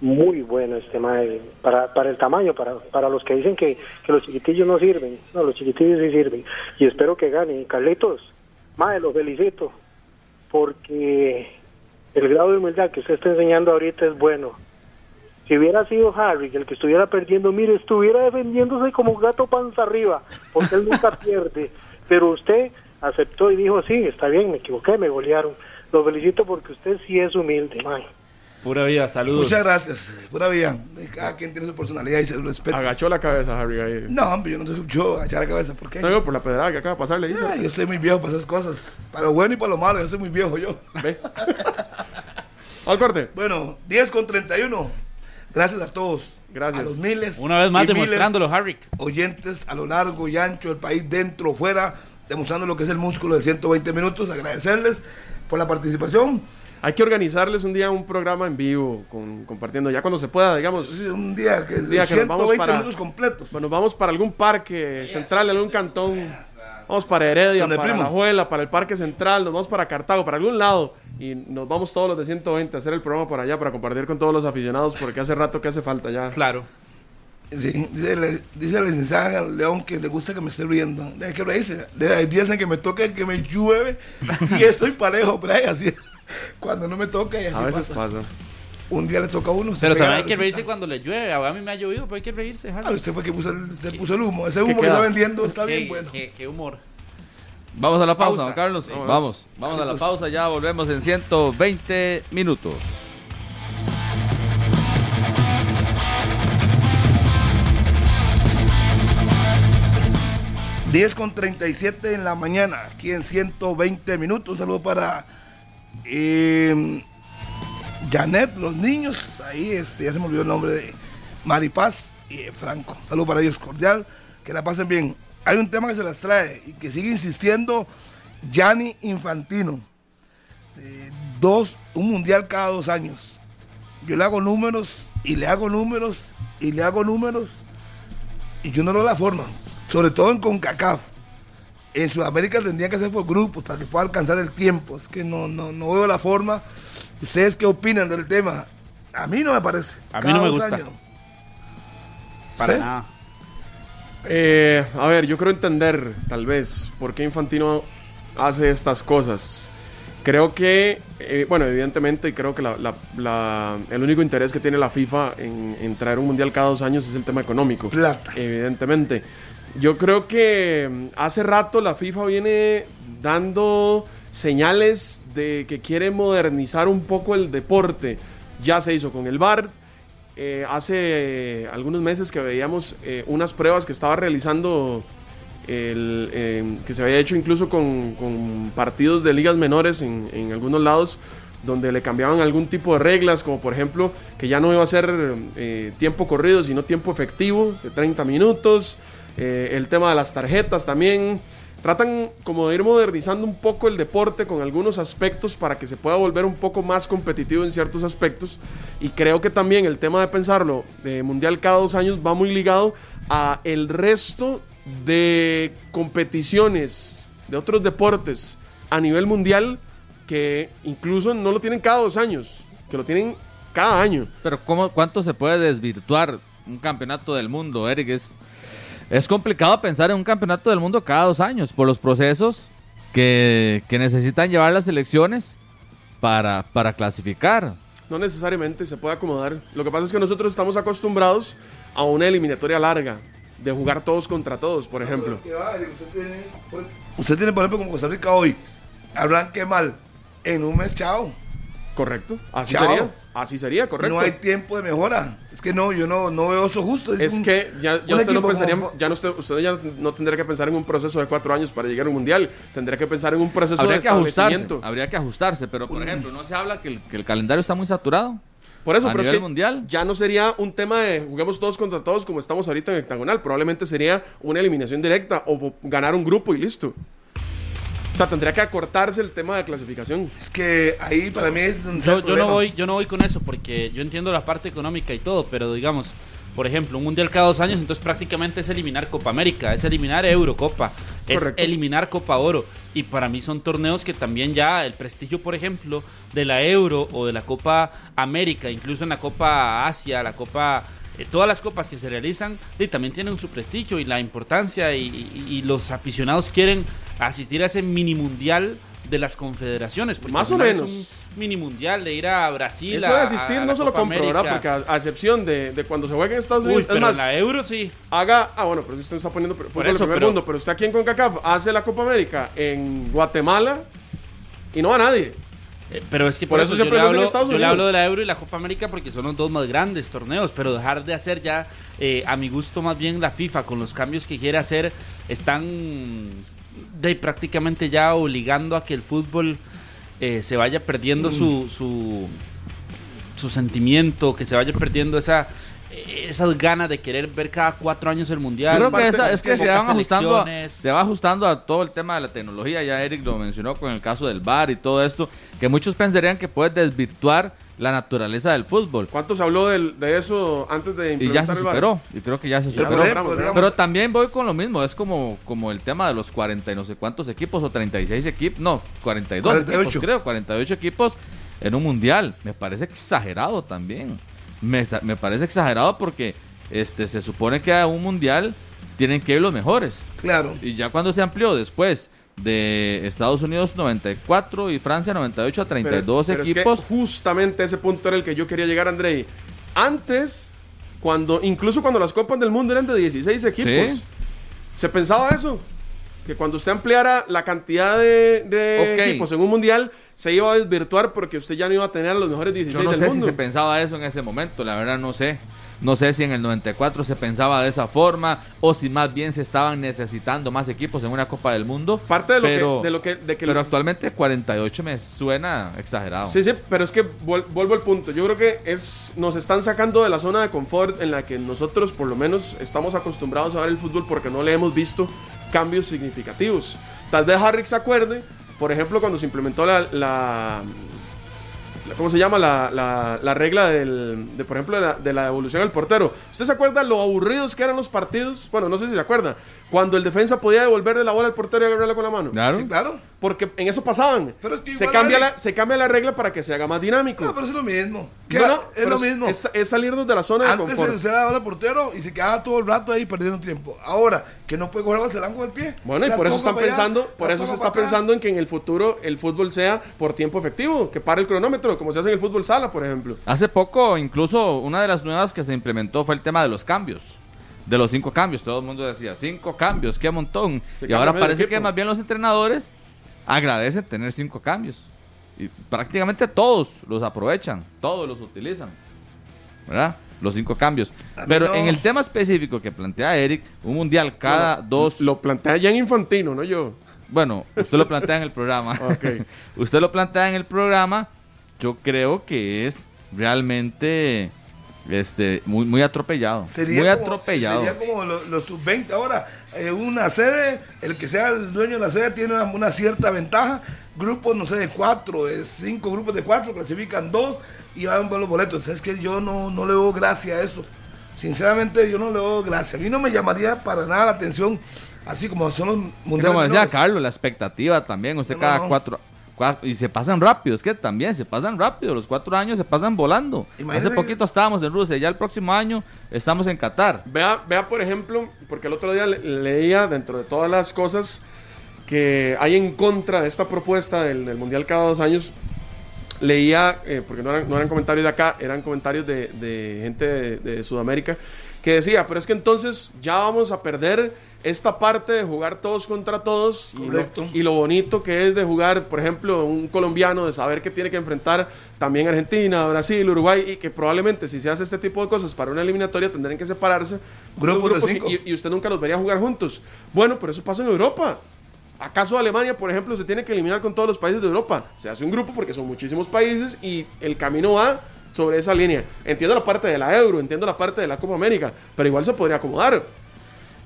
Muy bueno este mae. Para, para el tamaño, para, para los que dicen que, que los chiquitillos no sirven. No, los chiquitillos sí sirven. Y espero que ganen. Carlitos, mae, los felicito. Porque el grado de humildad que usted está enseñando ahorita es bueno. Si hubiera sido Harry el que estuviera perdiendo, mire, estuviera defendiéndose como gato panza arriba, porque él nunca pierde. Pero usted aceptó y dijo, sí, está bien, me equivoqué, me golearon. Lo felicito porque usted sí es humilde, mae. Pura vida, saludos. Muchas gracias, pura vida. Cada quien tiene su personalidad y se respeta. Agachó la cabeza, Harry. Ahí. No, hombre, yo no te yo agachar la cabeza. ¿Por qué? No, por la pedrada que acaba de pasarle. dice. Ah, yo soy muy viejo para esas cosas. Para lo bueno y para lo malo, yo soy muy viejo yo. Ve. Al corte. Bueno, 10 con 31. Gracias a todos. Gracias. A los miles. Una vez más demostrándolo, Harry. Oyentes a lo largo y ancho del país, dentro, fuera, demostrando lo que es el músculo de 120 minutos. Agradecerles por la participación. Hay que organizarles un día un programa en vivo, con, compartiendo ya cuando se pueda, digamos. Sí, un día que, un día que nos 120 vamos para, minutos completos. Bueno, vamos para algún parque central, algún cantón. Vamos para Heredia, para primo. La Juela, para el Parque Central, nos vamos para Cartago, para algún lado. Y nos vamos todos los de 120 a hacer el programa por allá para compartir con todos los aficionados, porque hace rato que hace falta ya. Claro. Sí, dice, la- dice la licenciada León que le gusta que me esté riendo. Hay que reírse. De- Hay días en que me toca que me llueve y estoy parejo, pero hay así. Cuando no me toca y así A veces pasa. pasa. Un día le toca a uno. se Pero también hay que resulta. reírse cuando le llueve. A mí me ha llovido, pero hay que reírse, Harry. Ah, usted fue que puso el, se puso el humo. Ese ¿Qué humo que está vendiendo está Qué- bien bueno. Qué, qué humor. Vamos a la pausa, Pausa. don Carlos. Vamos, vamos a la pausa, ya volvemos en 120 minutos. Wow. 10 con 37 en la mañana, aquí en 120 minutos. Un saludo para eh, Janet, los niños. Ahí este, ya se me olvidó el nombre de Maripaz y de Franco. Saludo para ellos cordial. Que la pasen bien. Hay un tema que se las trae y que sigue insistiendo Gianni Infantino. Eh, dos, un mundial cada dos años. Yo le hago números y le hago números y le hago números y yo no lo la forma. Sobre todo en CONCACAF. En Sudamérica tendría que ser por grupos para que pueda alcanzar el tiempo. Es que no, no, no veo la forma. ¿Ustedes qué opinan del tema? A mí no me parece. A mí Cada no me gusta. años. Para ¿Sí? nada. Eh, a ver, yo creo entender, tal vez, por qué Infantino hace estas cosas. Creo que, eh, bueno, evidentemente, creo que la- la- la- el único interés que tiene la FIFA en, en traer un mundial cada dos años es el tema económico. Plata. Evidentemente. Yo creo que mm, hace rato la FIFA viene dando señales de que quiere modernizar un poco el deporte. Ya se hizo con el VAR, eh, hace algunos meses que veíamos eh, unas pruebas que estaba realizando, el, eh, que se había hecho incluso con, con partidos de ligas menores en, en algunos lados, donde le cambiaban algún tipo de reglas, como por ejemplo que ya no iba a ser eh, tiempo corrido, sino tiempo efectivo de 30 minutos, eh, el tema de las tarjetas también. Tratan como de ir modernizando un poco el deporte con algunos aspectos para que se pueda volver un poco más competitivo en ciertos aspectos. Y creo que también el tema de pensarlo de mundial cada dos años va muy ligado a el resto de competiciones de otros deportes a nivel mundial que incluso no lo tienen cada dos años, que lo tienen cada año. Pero ¿cómo, ¿cuánto se puede desvirtuar un campeonato del mundo, Eric? Es, es complicado pensar en un campeonato del mundo cada dos años por los procesos que, que necesitan llevar las elecciones para, para clasificar. No necesariamente se puede acomodar. Lo que pasa es que nosotros estamos acostumbrados a una eliminatoria larga, de jugar todos contra todos, por ejemplo. Que va, Usted tiene, por- usted tiene, por ejemplo, como Costa Rica hoy, arranque mal, en un mes, chao. Correcto. Así Chao. sería. Así sería, correcto. No hay tiempo de mejora. Es que no, yo no, no veo eso justo. Es un- que ya, ya usted no pensaría, como- ya no usted, usted ya no tendría que pensar en un proceso de cuatro años para llegar a un mundial. Tendría que pensar en un proceso Habría de que ajustarse, establecimiento. habría que ajustarse, pero por ejemplo, no se habla que el, que el caludario está muy saturado. Por eso, a pero es que mundial. ya no sería un tema de juguemos todos contra todos como estamos ahorita en octagonal. Probablemente sería una eliminación directa o ganar un grupo y listo. O sea, tendría que acortarse el tema de clasificación. Es que ahí para mí es donde está Yo, el yo no voy, yo no voy con eso porque yo entiendo la parte económica y todo, pero digamos, por ejemplo, un mundial cada dos años, entonces prácticamente es eliminar Copa América, es eliminar Eurocopa, es Correcto. eliminar Copa Oro. Y para mí son torneos que también ya el prestigio, por ejemplo, de la Euro o de la Copa América, incluso en la Copa Asia, la Copa eh, todas las copas que se realizan y también tienen su prestigio y la importancia y, y- y los aficionados quieren asistir a ese mini mundial de las confederaciones. Más o final es menos. un mini mundial de ir a Brasil. Eso a- de asistir a no se lo compro, ¿verdad? Porque a, a excepción de, de cuando se juega en Estados Uy, Unidos, pero es más, en la Euro sí. haga, ah bueno, pero usted está poniendo fútbol Por eso, primer pero- mundo, pero usted aquí en CONCACAF hace la Copa América en Guatemala y no va nadie. Eh, Pero es que Por eso yo siempre le hace en hablo- Estados Yo le Unidos. hablo de la Euro y la Copa América porque son los dos más grandes torneos, pero dejar de hacer ya, eh, a mi gusto más bien la FIFA con los cambios que quiere hacer, están de, prácticamente ya obligando a que el fútbol eh, se vaya perdiendo su, su, su sentimiento, que se vaya perdiendo esa esas ganas de querer ver cada cuatro años el mundial. Yo creo que esa- es que se van ajustando, a, se va ajustando a todo el tema de la tecnología. Ya Eric lo mencionó con el caso del bar y todo esto, que muchos pensarían que puede desvirtuar la naturaleza del fútbol. ¿Cuánto se habló del- de eso antes de Y ya implementar se el superó, y creo que ya se superó. digamos. Pero también voy con lo mismo, es como, como el tema de los 40 y no sé cuántos equipos o 36 equipos, no, 42 48. equipos creo, 48 equipos en un mundial. Me parece exagerado también. Me, me parece exagerado porque este se supone que a un mundial tienen que ir los mejores. Claro. Y ya cuando se amplió después de Estados Unidos 94 y Francia 98 a 32 Pero- pero es que equipos. justamente ese punto era el que yo quería llegar, Andrei. Antes, cuando incluso cuando las Copas del Mundo eran de 16 equipos, Sí. se pensaba eso. Que cuando usted ampliara la cantidad de, equipos en un mundial, se iba a desvirtuar porque usted ya no iba a tener a los mejores 16 Yo no del sé mundo. si se pensaba eso en ese momento, la verdad no sé. No sé si en el 94 se pensaba de esa forma o si más bien se estaban necesitando más equipos en una Copa del Mundo. Parte de lo que- de lo que- de que pero lo- actualmente 48 me suena exagerado. Sí, sí, pero es que vuel- vuelvo al punto. Yo creo que es nos están sacando de la zona de confort en la que nosotros por lo menos estamos acostumbrados a ver el fútbol porque no le hemos visto cambios significativos. Tal vez Harrick se acuerde, por ejemplo, cuando se implementó la- ¿Cómo se llama? La, la- la regla del, de, por ejemplo, de la, de la devolución al portero. ¿Usted se acuerda lo aburridos que eran los partidos? Bueno, no sé si se acuerda. Cuando el defensa podía devolverle la bola al portero y agarrarla con la mano. Claro. Sí, claro. Porque en eso pasaban. Pero es que se, cambia la, se cambia la regla para que se haga más dinámico. No, pero es lo mismo. ¿Qué? No, no, es lo mismo. Es, es salirnos de la zona de Antes confort. se, se daba al portero y se quedaba todo el rato ahí perdiendo tiempo. Ahora, que no puede coger el Barcelona con el pie. Bueno, y La por eso están allá, pensando, por la eso se está pensando en que en el futuro el fútbol sea por tiempo efectivo, que pare el cronómetro, como se hace en el fútbol sala, por ejemplo. Hace poco, incluso, una de las nuevas que se implementó fue el tema de los cambios. De los cinco cambios. Todo el mundo decía, cinco cambios, qué montón. Se y ahora parece que más bien los entrenadores agradecen tener cinco cambios. Y prácticamente todos los aprovechan, todos los utilizan. ¿Verdad? Los cinco cambios. Pero no. en el tema específico que plantea Eric, un mundial cada Bueno, dos... Lo plantea ya en Infantino, no yo. Bueno, usted lo plantea en el programa. Ok. usted lo plantea en el programa. Yo creo que es realmente este muy muy atropellado. Sería muy como, atropellado. Sería como los, los sub-20 ahora. eh, una sede, el que sea el dueño de la sede tiene una, una cierta ventaja. Grupos, no sé, de cuatro, de cinco grupos de cuatro, clasifican dos y van por los boletos. Es que yo no, no le doy gracia a eso. Sinceramente, yo no le doy gracia. A mí no me llamaría para nada la atención, así como son los mundiales. como decía. Carlos, la expectativa también. Usted No, cada no. cuatro, cua- y se pasan rápido. Es que también se pasan rápido. Los cuatro años se pasan volando. Hace poquito estábamos en Rusia. Ya el próximo año estamos en Qatar. Vea, vea, por ejemplo, porque el otro día le- leía dentro de todas las cosas que hay en contra de esta propuesta del, del Mundial cada dos años, leía, eh, porque no eran, no eran comentarios de acá, eran comentarios de, de gente de, de Sudamérica, que decía, pero es que entonces ya vamos a perder esta parte de jugar todos contra todos y lo, Correcto. y lo bonito que es de jugar, por ejemplo, un colombiano, de saber que tiene que enfrentar también Argentina, Brasil, Uruguay, y que probablemente si se hace este tipo de cosas para una eliminatoria tendrán que separarse Grupos de los cinco. y, y usted nunca los vería jugar juntos. Bueno, pero eso pasa en Europa. ¿Acaso Alemania, por ejemplo, se tiene que eliminar con todos los países de Europa? Se hace un grupo porque son muchísimos países y el camino va sobre esa línea. Entiendo la parte de la Euro, entiendo la parte de la Copa América, pero igual se podría acomodar.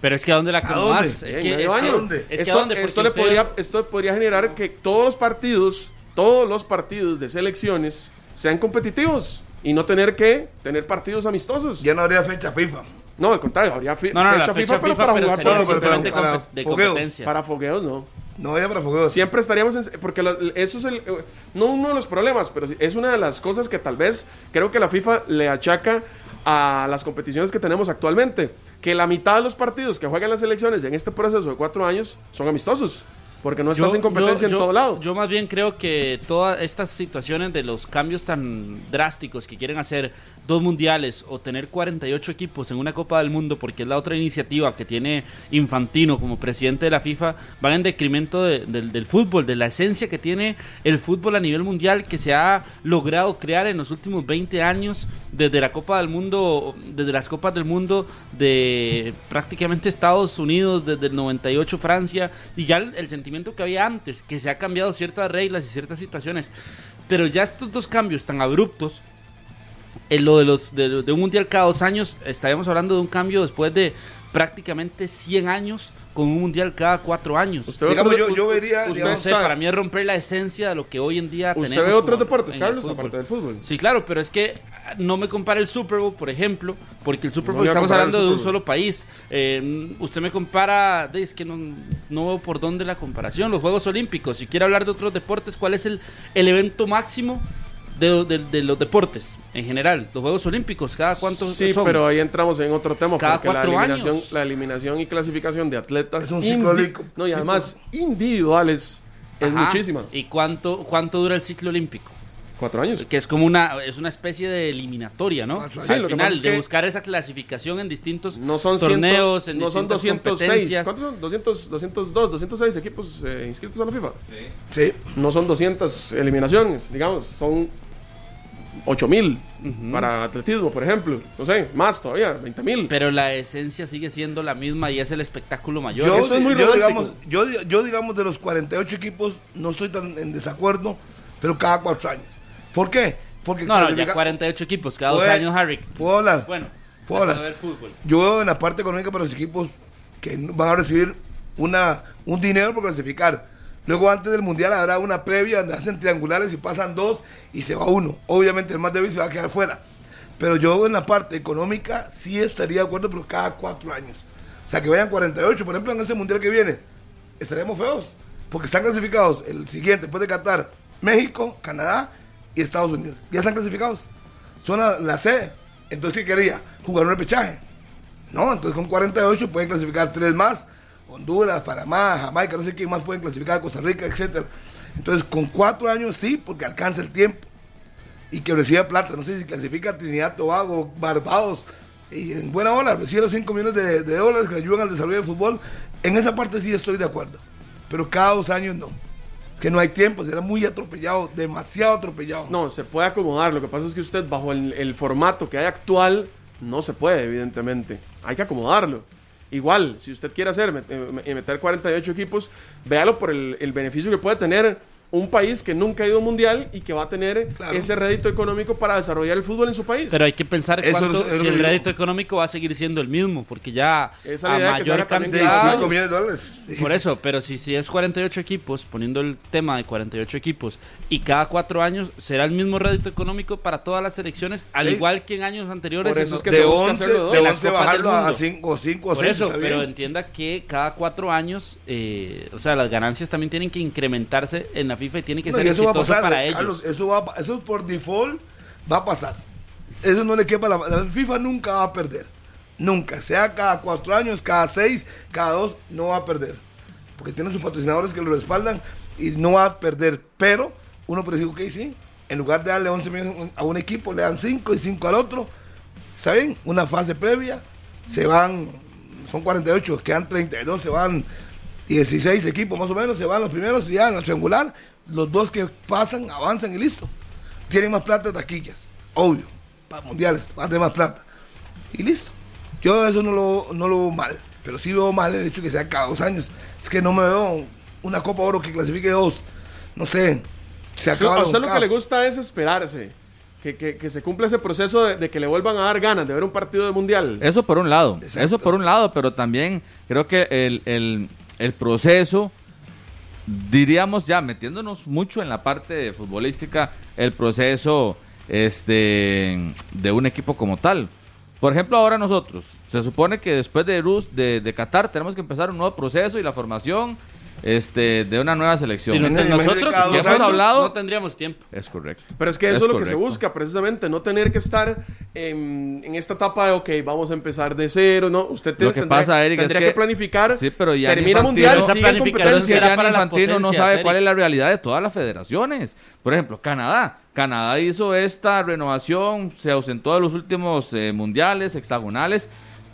Pero es que a dónde la ¿A acomodas? dónde? Es que, medio es que- es que esto, a dónde, esto le usted- podría, esto podría generar que todos los partidos, todos los partidos de selecciones sean competitivos y no tener que tener partidos amistosos. Ya no habría fecha FIFA. No, al contrario, habría fi- No, no, fecha, fecha FIFA, pero FIFA, para pero jugar simplemente pero compe- de competencia. Para fogueos no. No, ya para fogueos. Siempre estaríamos en, porque la- eso es el eh, no uno de los problemas, pero es una de las cosas que tal vez creo que la FIFA le achaca a las competiciones que tenemos actualmente, que la mitad de los partidos que juegan las selecciones en este proceso de cuatro años son amistosos, porque no estás Yo- en competencia yo- en yo- todo lado. Yo más bien creo que todas estas situaciones de los cambios tan drásticos que quieren hacer dos mundiales o tener 48 equipos en una Copa del Mundo, porque es la otra iniciativa que tiene Infantino como presidente de la FIFA, van en decremento de- del, del fútbol, de la esencia que tiene el fútbol a nivel mundial que se ha logrado crear en los últimos 20 años desde la Copa del Mundo, desde las Copas del Mundo de prácticamente Estados Unidos, desde el 98 Francia, y ya el, el sentimiento que había antes, que se ha cambiado ciertas reglas y ciertas situaciones. Pero ya estos dos cambios tan abruptos, en lo de, los, de, de un mundial cada dos años, estaríamos hablando de un cambio después de prácticamente 100 años con un mundial cada cuatro años. Digamos, yo, yo vería, No digamos, sé, para mí es romper la esencia de lo que hoy en día ¿Usted tenemos ve otros deportes, Carlos, aparte del fútbol? Sí, claro, pero es que no me compara el Super Bowl, por ejemplo, porque el Super Bowl estamos hablando de un solo país. Eh, usted me compara, es que no, no veo por dónde la comparación. Los Juegos Olímpicos, si quiere hablar de otros deportes, ¿cuál es el, el evento máximo de, de- de los deportes en general? Los Juegos Olímpicos, ¿cada cuánto Sí, son? pero ahí entramos en otro tema. Cada porque la cuatro eliminación, años. la eliminación y clasificación de atletas Es un ciclo indi- olímpico. No, y Sí, además individuales es Ajá. muchísima. ¿Y cuánto, cuánto dura el ciclo olímpico? Cuatro años. Que es como una, es una especie de eliminatoria, ¿no? Al Sí, lo que final, es de que buscar esa clasificación en distintos No son, torneos, ciento- en no son distintas 206. competencias. ¿Cuántos son? 200, 202, 206 equipos eh, inscritos a la FIFA. Sí. No son 200 eliminaciones, digamos, son 8000 para atletismo, por ejemplo. No sé, más todavía, 20000. Pero la esencia sigue siendo la misma y es el espectáculo mayor. Yo, Eso es muy yo, digamos, yo, yo, digamos, de los 48 equipos, no estoy tan en desacuerdo, pero cada cuatro años. ¿Por qué? Porque No, no, ya clasifica- 48 equipos, cada dos años, Harry. ¿Puedo hablar? Bueno, ¿Puedo hablar? fútbol. Yo veo en la parte económica para los equipos que van a recibir una, un dinero por clasificar. Luego antes del mundial habrá una previa donde hacen triangulares y pasan dos y se va uno. Obviamente el más débil se va a quedar fuera. Pero yo en la parte económica sí estaría de acuerdo, pero cada cuatro años. O sea, que vayan 48. Por ejemplo, en este mundial que viene, estaríamos feos. Porque están clasificados el siguiente, después de Qatar, México, Canadá y Estados Unidos. Ya están clasificados. Son la, la C. Entonces, ¿qué quería? Jugar un repechaje. No, entonces con 48 pueden clasificar tres más. Honduras, Panamá, Jamaica, no sé quién más pueden clasificar, Costa Rica, etcétera. Entonces, con cuatro años sí, porque alcanza el tiempo. Y que reciba plata. No sé si clasifica Trinidad, Tobago, Barbados. Y en buena hora, recibe los 5 millones de, de dólares que ayudan al desarrollo del fútbol. En esa parte sí estoy de acuerdo. Pero cada dos años no. Es que no hay tiempo, será muy atropellado, demasiado atropellado. No, se puede acomodar. Lo que pasa es que usted, bajo el, el formato que hay actual, no se puede, evidentemente. Hay que acomodarlo. Igual, si usted quiere hacer, met- eh, meter 48 equipos, véalo por el, el beneficio que puede tener un país que nunca ha ido a un mundial y que va a tener ese rédito económico para desarrollar el fútbol en su país. Pero hay que pensar Eso cuánto, es- es si el rédito económico va a seguir siendo el mismo, porque ya Esa a mayor cantidad... millones de dólares. Por eso, pero si, si es 48 equipos, poniendo el tema de 48 equipos, y cada cuatro años será el mismo rédito económico para todas las selecciones, al Sí. igual que en años anteriores. Por eso es que de se busca 11, hacerlo de dos. las 11 Copas del bajarlo a Mundo. 5 5 o Por 6. eso, está pero bien. entienda que cada cuatro años, eh, o sea, las ganancias también tienen que incrementarse en la FIFA y tiene que No, ser eso va a exitoso pasar, para ellos. Carlos, eso, va, eso por default va a pasar. Eso no le quepa la, la FIFA nunca va a perder. Nunca. Sea cada cuatro años, cada seis, cada dos, no va a perder. Porque tiene sus patrocinadores que lo respaldan y no va a perder. Pero uno puede decir, ok, sí. En lugar de darle 11 millones a un equipo, le dan 5 y 5 al otro. ¿Saben? Una fase previa. Se van, son 48, quedan 32, se van 16 equipos más o menos, se van los primeros y ya en la triangular, los dos que pasan avanzan y listo. Tienen más plata de taquillas, obvio, para mundiales, van a tener más plata. Y listo. Yo eso no lo, no lo veo mal, pero sí veo mal el hecho que sea cada dos años. Es que no me veo una Copa Oro que clasifique dos, no sé, se A acaba usted la lo que le gusta es esperarse. que, que- que se cumpla ese proceso de, de que le vuelvan a dar ganas de ver un partido de mundial. Eso por un lado, eso por un lado, pero también creo que el, el- el proceso, diríamos ya, metiéndonos mucho en la parte futbolística, el proceso este, de un equipo como tal. Por ejemplo, ahora nosotros, se supone que después de, Rus, de, de Qatar tenemos que empezar un nuevo proceso y la formación este, de una nueva selección. Y nosotros, nosotros, que nosotros hemos hablado, no tendríamos tiempo. es correcto. Pero es que eso es, lo que se busca, precisamente, no tener que estar en, en esta etapa de, ok, vamos a empezar de cero, ¿no? Usted te- Lo que tendría, pasa, Eric, es tendría que, que- planificar, Sí, pero ya termina Infantino- mundial, sigue competencia. será para Infantino no sabe Eric. cuál es la realidad de todas las federaciones. Por ejemplo, Canadá. Canadá hizo esta renovación, se ausentó de los últimos eh, mundiales, hexagonales,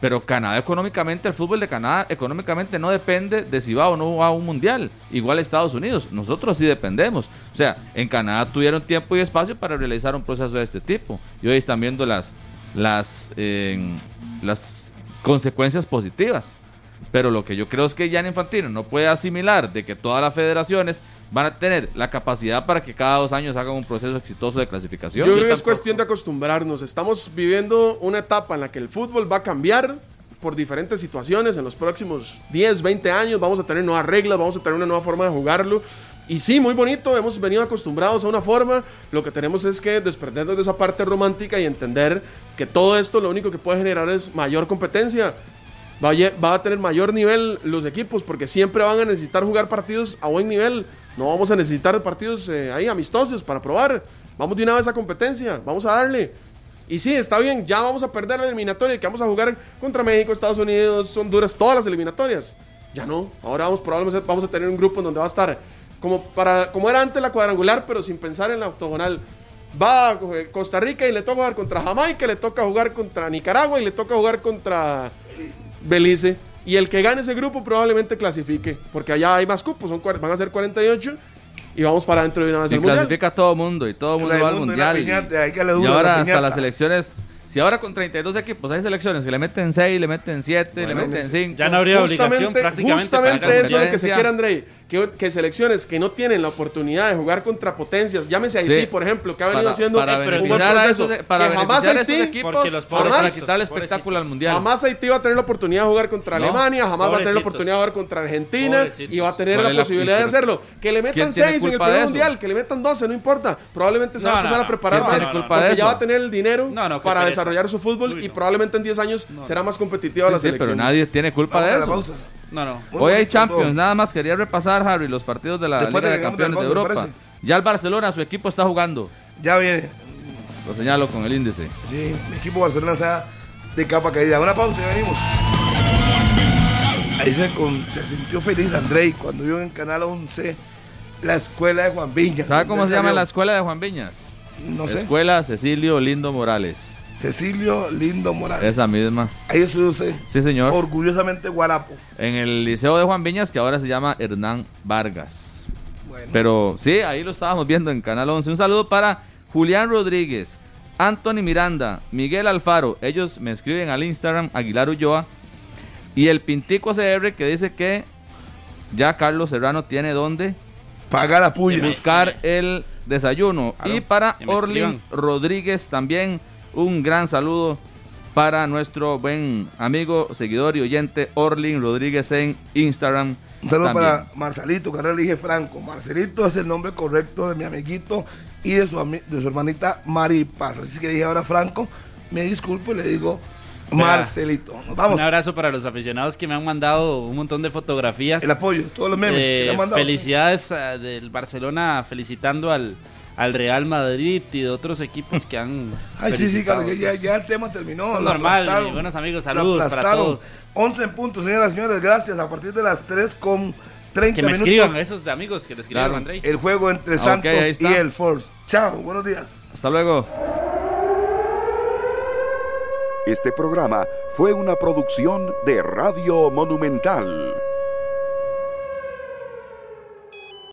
pero Canadá económicamente, el fútbol de Canadá económicamente no depende de si va o no va a un mundial. Igual Estados Unidos, nosotros sí dependemos. O sea, en Canadá tuvieron tiempo y espacio para realizar un proceso de este tipo. Y hoy están viendo las, las, eh, las consecuencias positivas. Pero lo que yo creo es que Jan Infantino no puede asimilar de que todas las federaciones van a tener la capacidad para que cada dos años hagan un proceso exitoso de clasificación. Yo creo que es cuestión de acostumbrarnos. Estamos viviendo una etapa en la que el fútbol va a cambiar por diferentes situaciones. En los próximos 10, 20 años vamos a tener nuevas reglas, vamos a tener una nueva forma de jugarlo. Y sí, muy bonito, hemos venido acostumbrados a una forma. Lo que tenemos es que desprendernos de esa parte romántica y entender que todo esto lo único que puede generar es mayor competencia. Va a, lle- va a tener mayor nivel los equipos porque siempre van a necesitar jugar partidos a buen nivel. No vamos a necesitar partidos eh, ahí amistosos para probar. Vamos de una vez a competencia, vamos a darle. Y sí, está bien, ya vamos a perder la eliminatoria que vamos a jugar contra México, Estados Unidos, Honduras, todas las eliminatorias. Ya no, ahora vamos probablemente vamos a tener un grupo en donde va a estar como para como era antes la cuadrangular, pero sin pensar en la octogonal. Va a coger Costa Rica y le toca jugar contra Jamaica, le toca jugar contra Nicaragua y le toca jugar contra Belice. Y el que gane ese grupo probablemente clasifique, porque allá hay más cupos, son, van a ser 48 y vamos para adentro de una vez Y al mundial. clasifica todo el mundo y todo el mundo va al mundial. y- piñata, ahora hasta las selecciones, si ahora con 32 equipos hay selecciones que le meten 6, le meten 7, le meten 5. ya no habría obligación prácticamente Justamente para eso es lo que se quiere, Andrei. Que, que selecciones que no tienen la oportunidad de jugar contra potencias, llámese Haití, Sí. por ejemplo, que ha venido Para- haciendo para un buen proceso. esos- para que jamás Haití, equipos, los espectáculo al mundial. Jamás Haití va a tener la oportunidad de jugar contra No. Alemania, jamás va a tener la oportunidad de jugar contra Argentina Pobrecitos. y va a tener ¿Cuál la posibilidad de hacerlo. Que le ¿Quién metan tiene 6 en el primer mundial, que le metan 12, no importa. Probablemente se va a empezar a preparar ¿Quién más porque ya va a tener el dinero para pereza. Desarrollar su fútbol y probablemente en 10 años será más competitiva la Sí, sí, selección. pero nadie tiene culpa Vamos de eso. pausa. No, no. Hoy hay Champions, todo. nada más quería repasar, Harry, los partidos de la Después Liga de Campeones de pausa, ¿te Europa. Ya el Barcelona, su equipo está jugando. Ya viene. Lo señalo con el índice. Sí, mi equipo Barcelona está de capa caída. Una pausa y venimos. Ahí se, con- se sintió feliz Andrei cuando vio en Canal 11 la escuela de Juan Viña. ¿Sabe cómo se llama la escuela de Juan Viñas? No sé. Escuela Cecilio Lindo Morales. Cecilio Lindo Morales. Esa misma. Ahí estudió usted. Sí, señor. Orgullosamente guarapo. En el Liceo de Juan Viñas, que ahora se llama Hernán Vargas. Pero sí, ahí lo estábamos viendo en Canal 11. Un saludo para Julián Rodríguez, Anthony Miranda, Miguel Alfaro. Ellos me escriben al Instagram, Aguilar Ulloa. Y el Pintico CR que dice que ya Carlos Serrano tiene donde pagar la puya. Buscar el desayuno. Claro, y para Orlin. Rodríguez también un gran saludo para nuestro buen amigo, seguidor y oyente Orlin Rodríguez en Instagram. Un saludo también. para Marcelito, que ahora le dije Franco. Marcelito es el nombre correcto de mi amiguito y de su, de su hermanita Mari Paz. Así que dije ahora Franco, me disculpo y le digo Marcelito. Nos vamos. Un abrazo para los aficionados que me han mandado un montón de fotografías. El apoyo, todos los memes que le han mandado. Felicidades ah, del Barcelona felicitando al, al Real Madrid y de otros equipos que han. Ay, sí, sí, claro, ya, ya- ya el tema terminó. Lo normal, buenos amigos, lo saludos para todos. 11 en punto, señoras y señores, gracias. A partir de las 3 con 30 Que me minutos. escriban esos de amigos que le escribieron Claro. a Andrei. El juego entre Ah, Santos está. y el Force. Chao, buenos días. Hasta luego. Este programa fue una producción de Radio Monumental.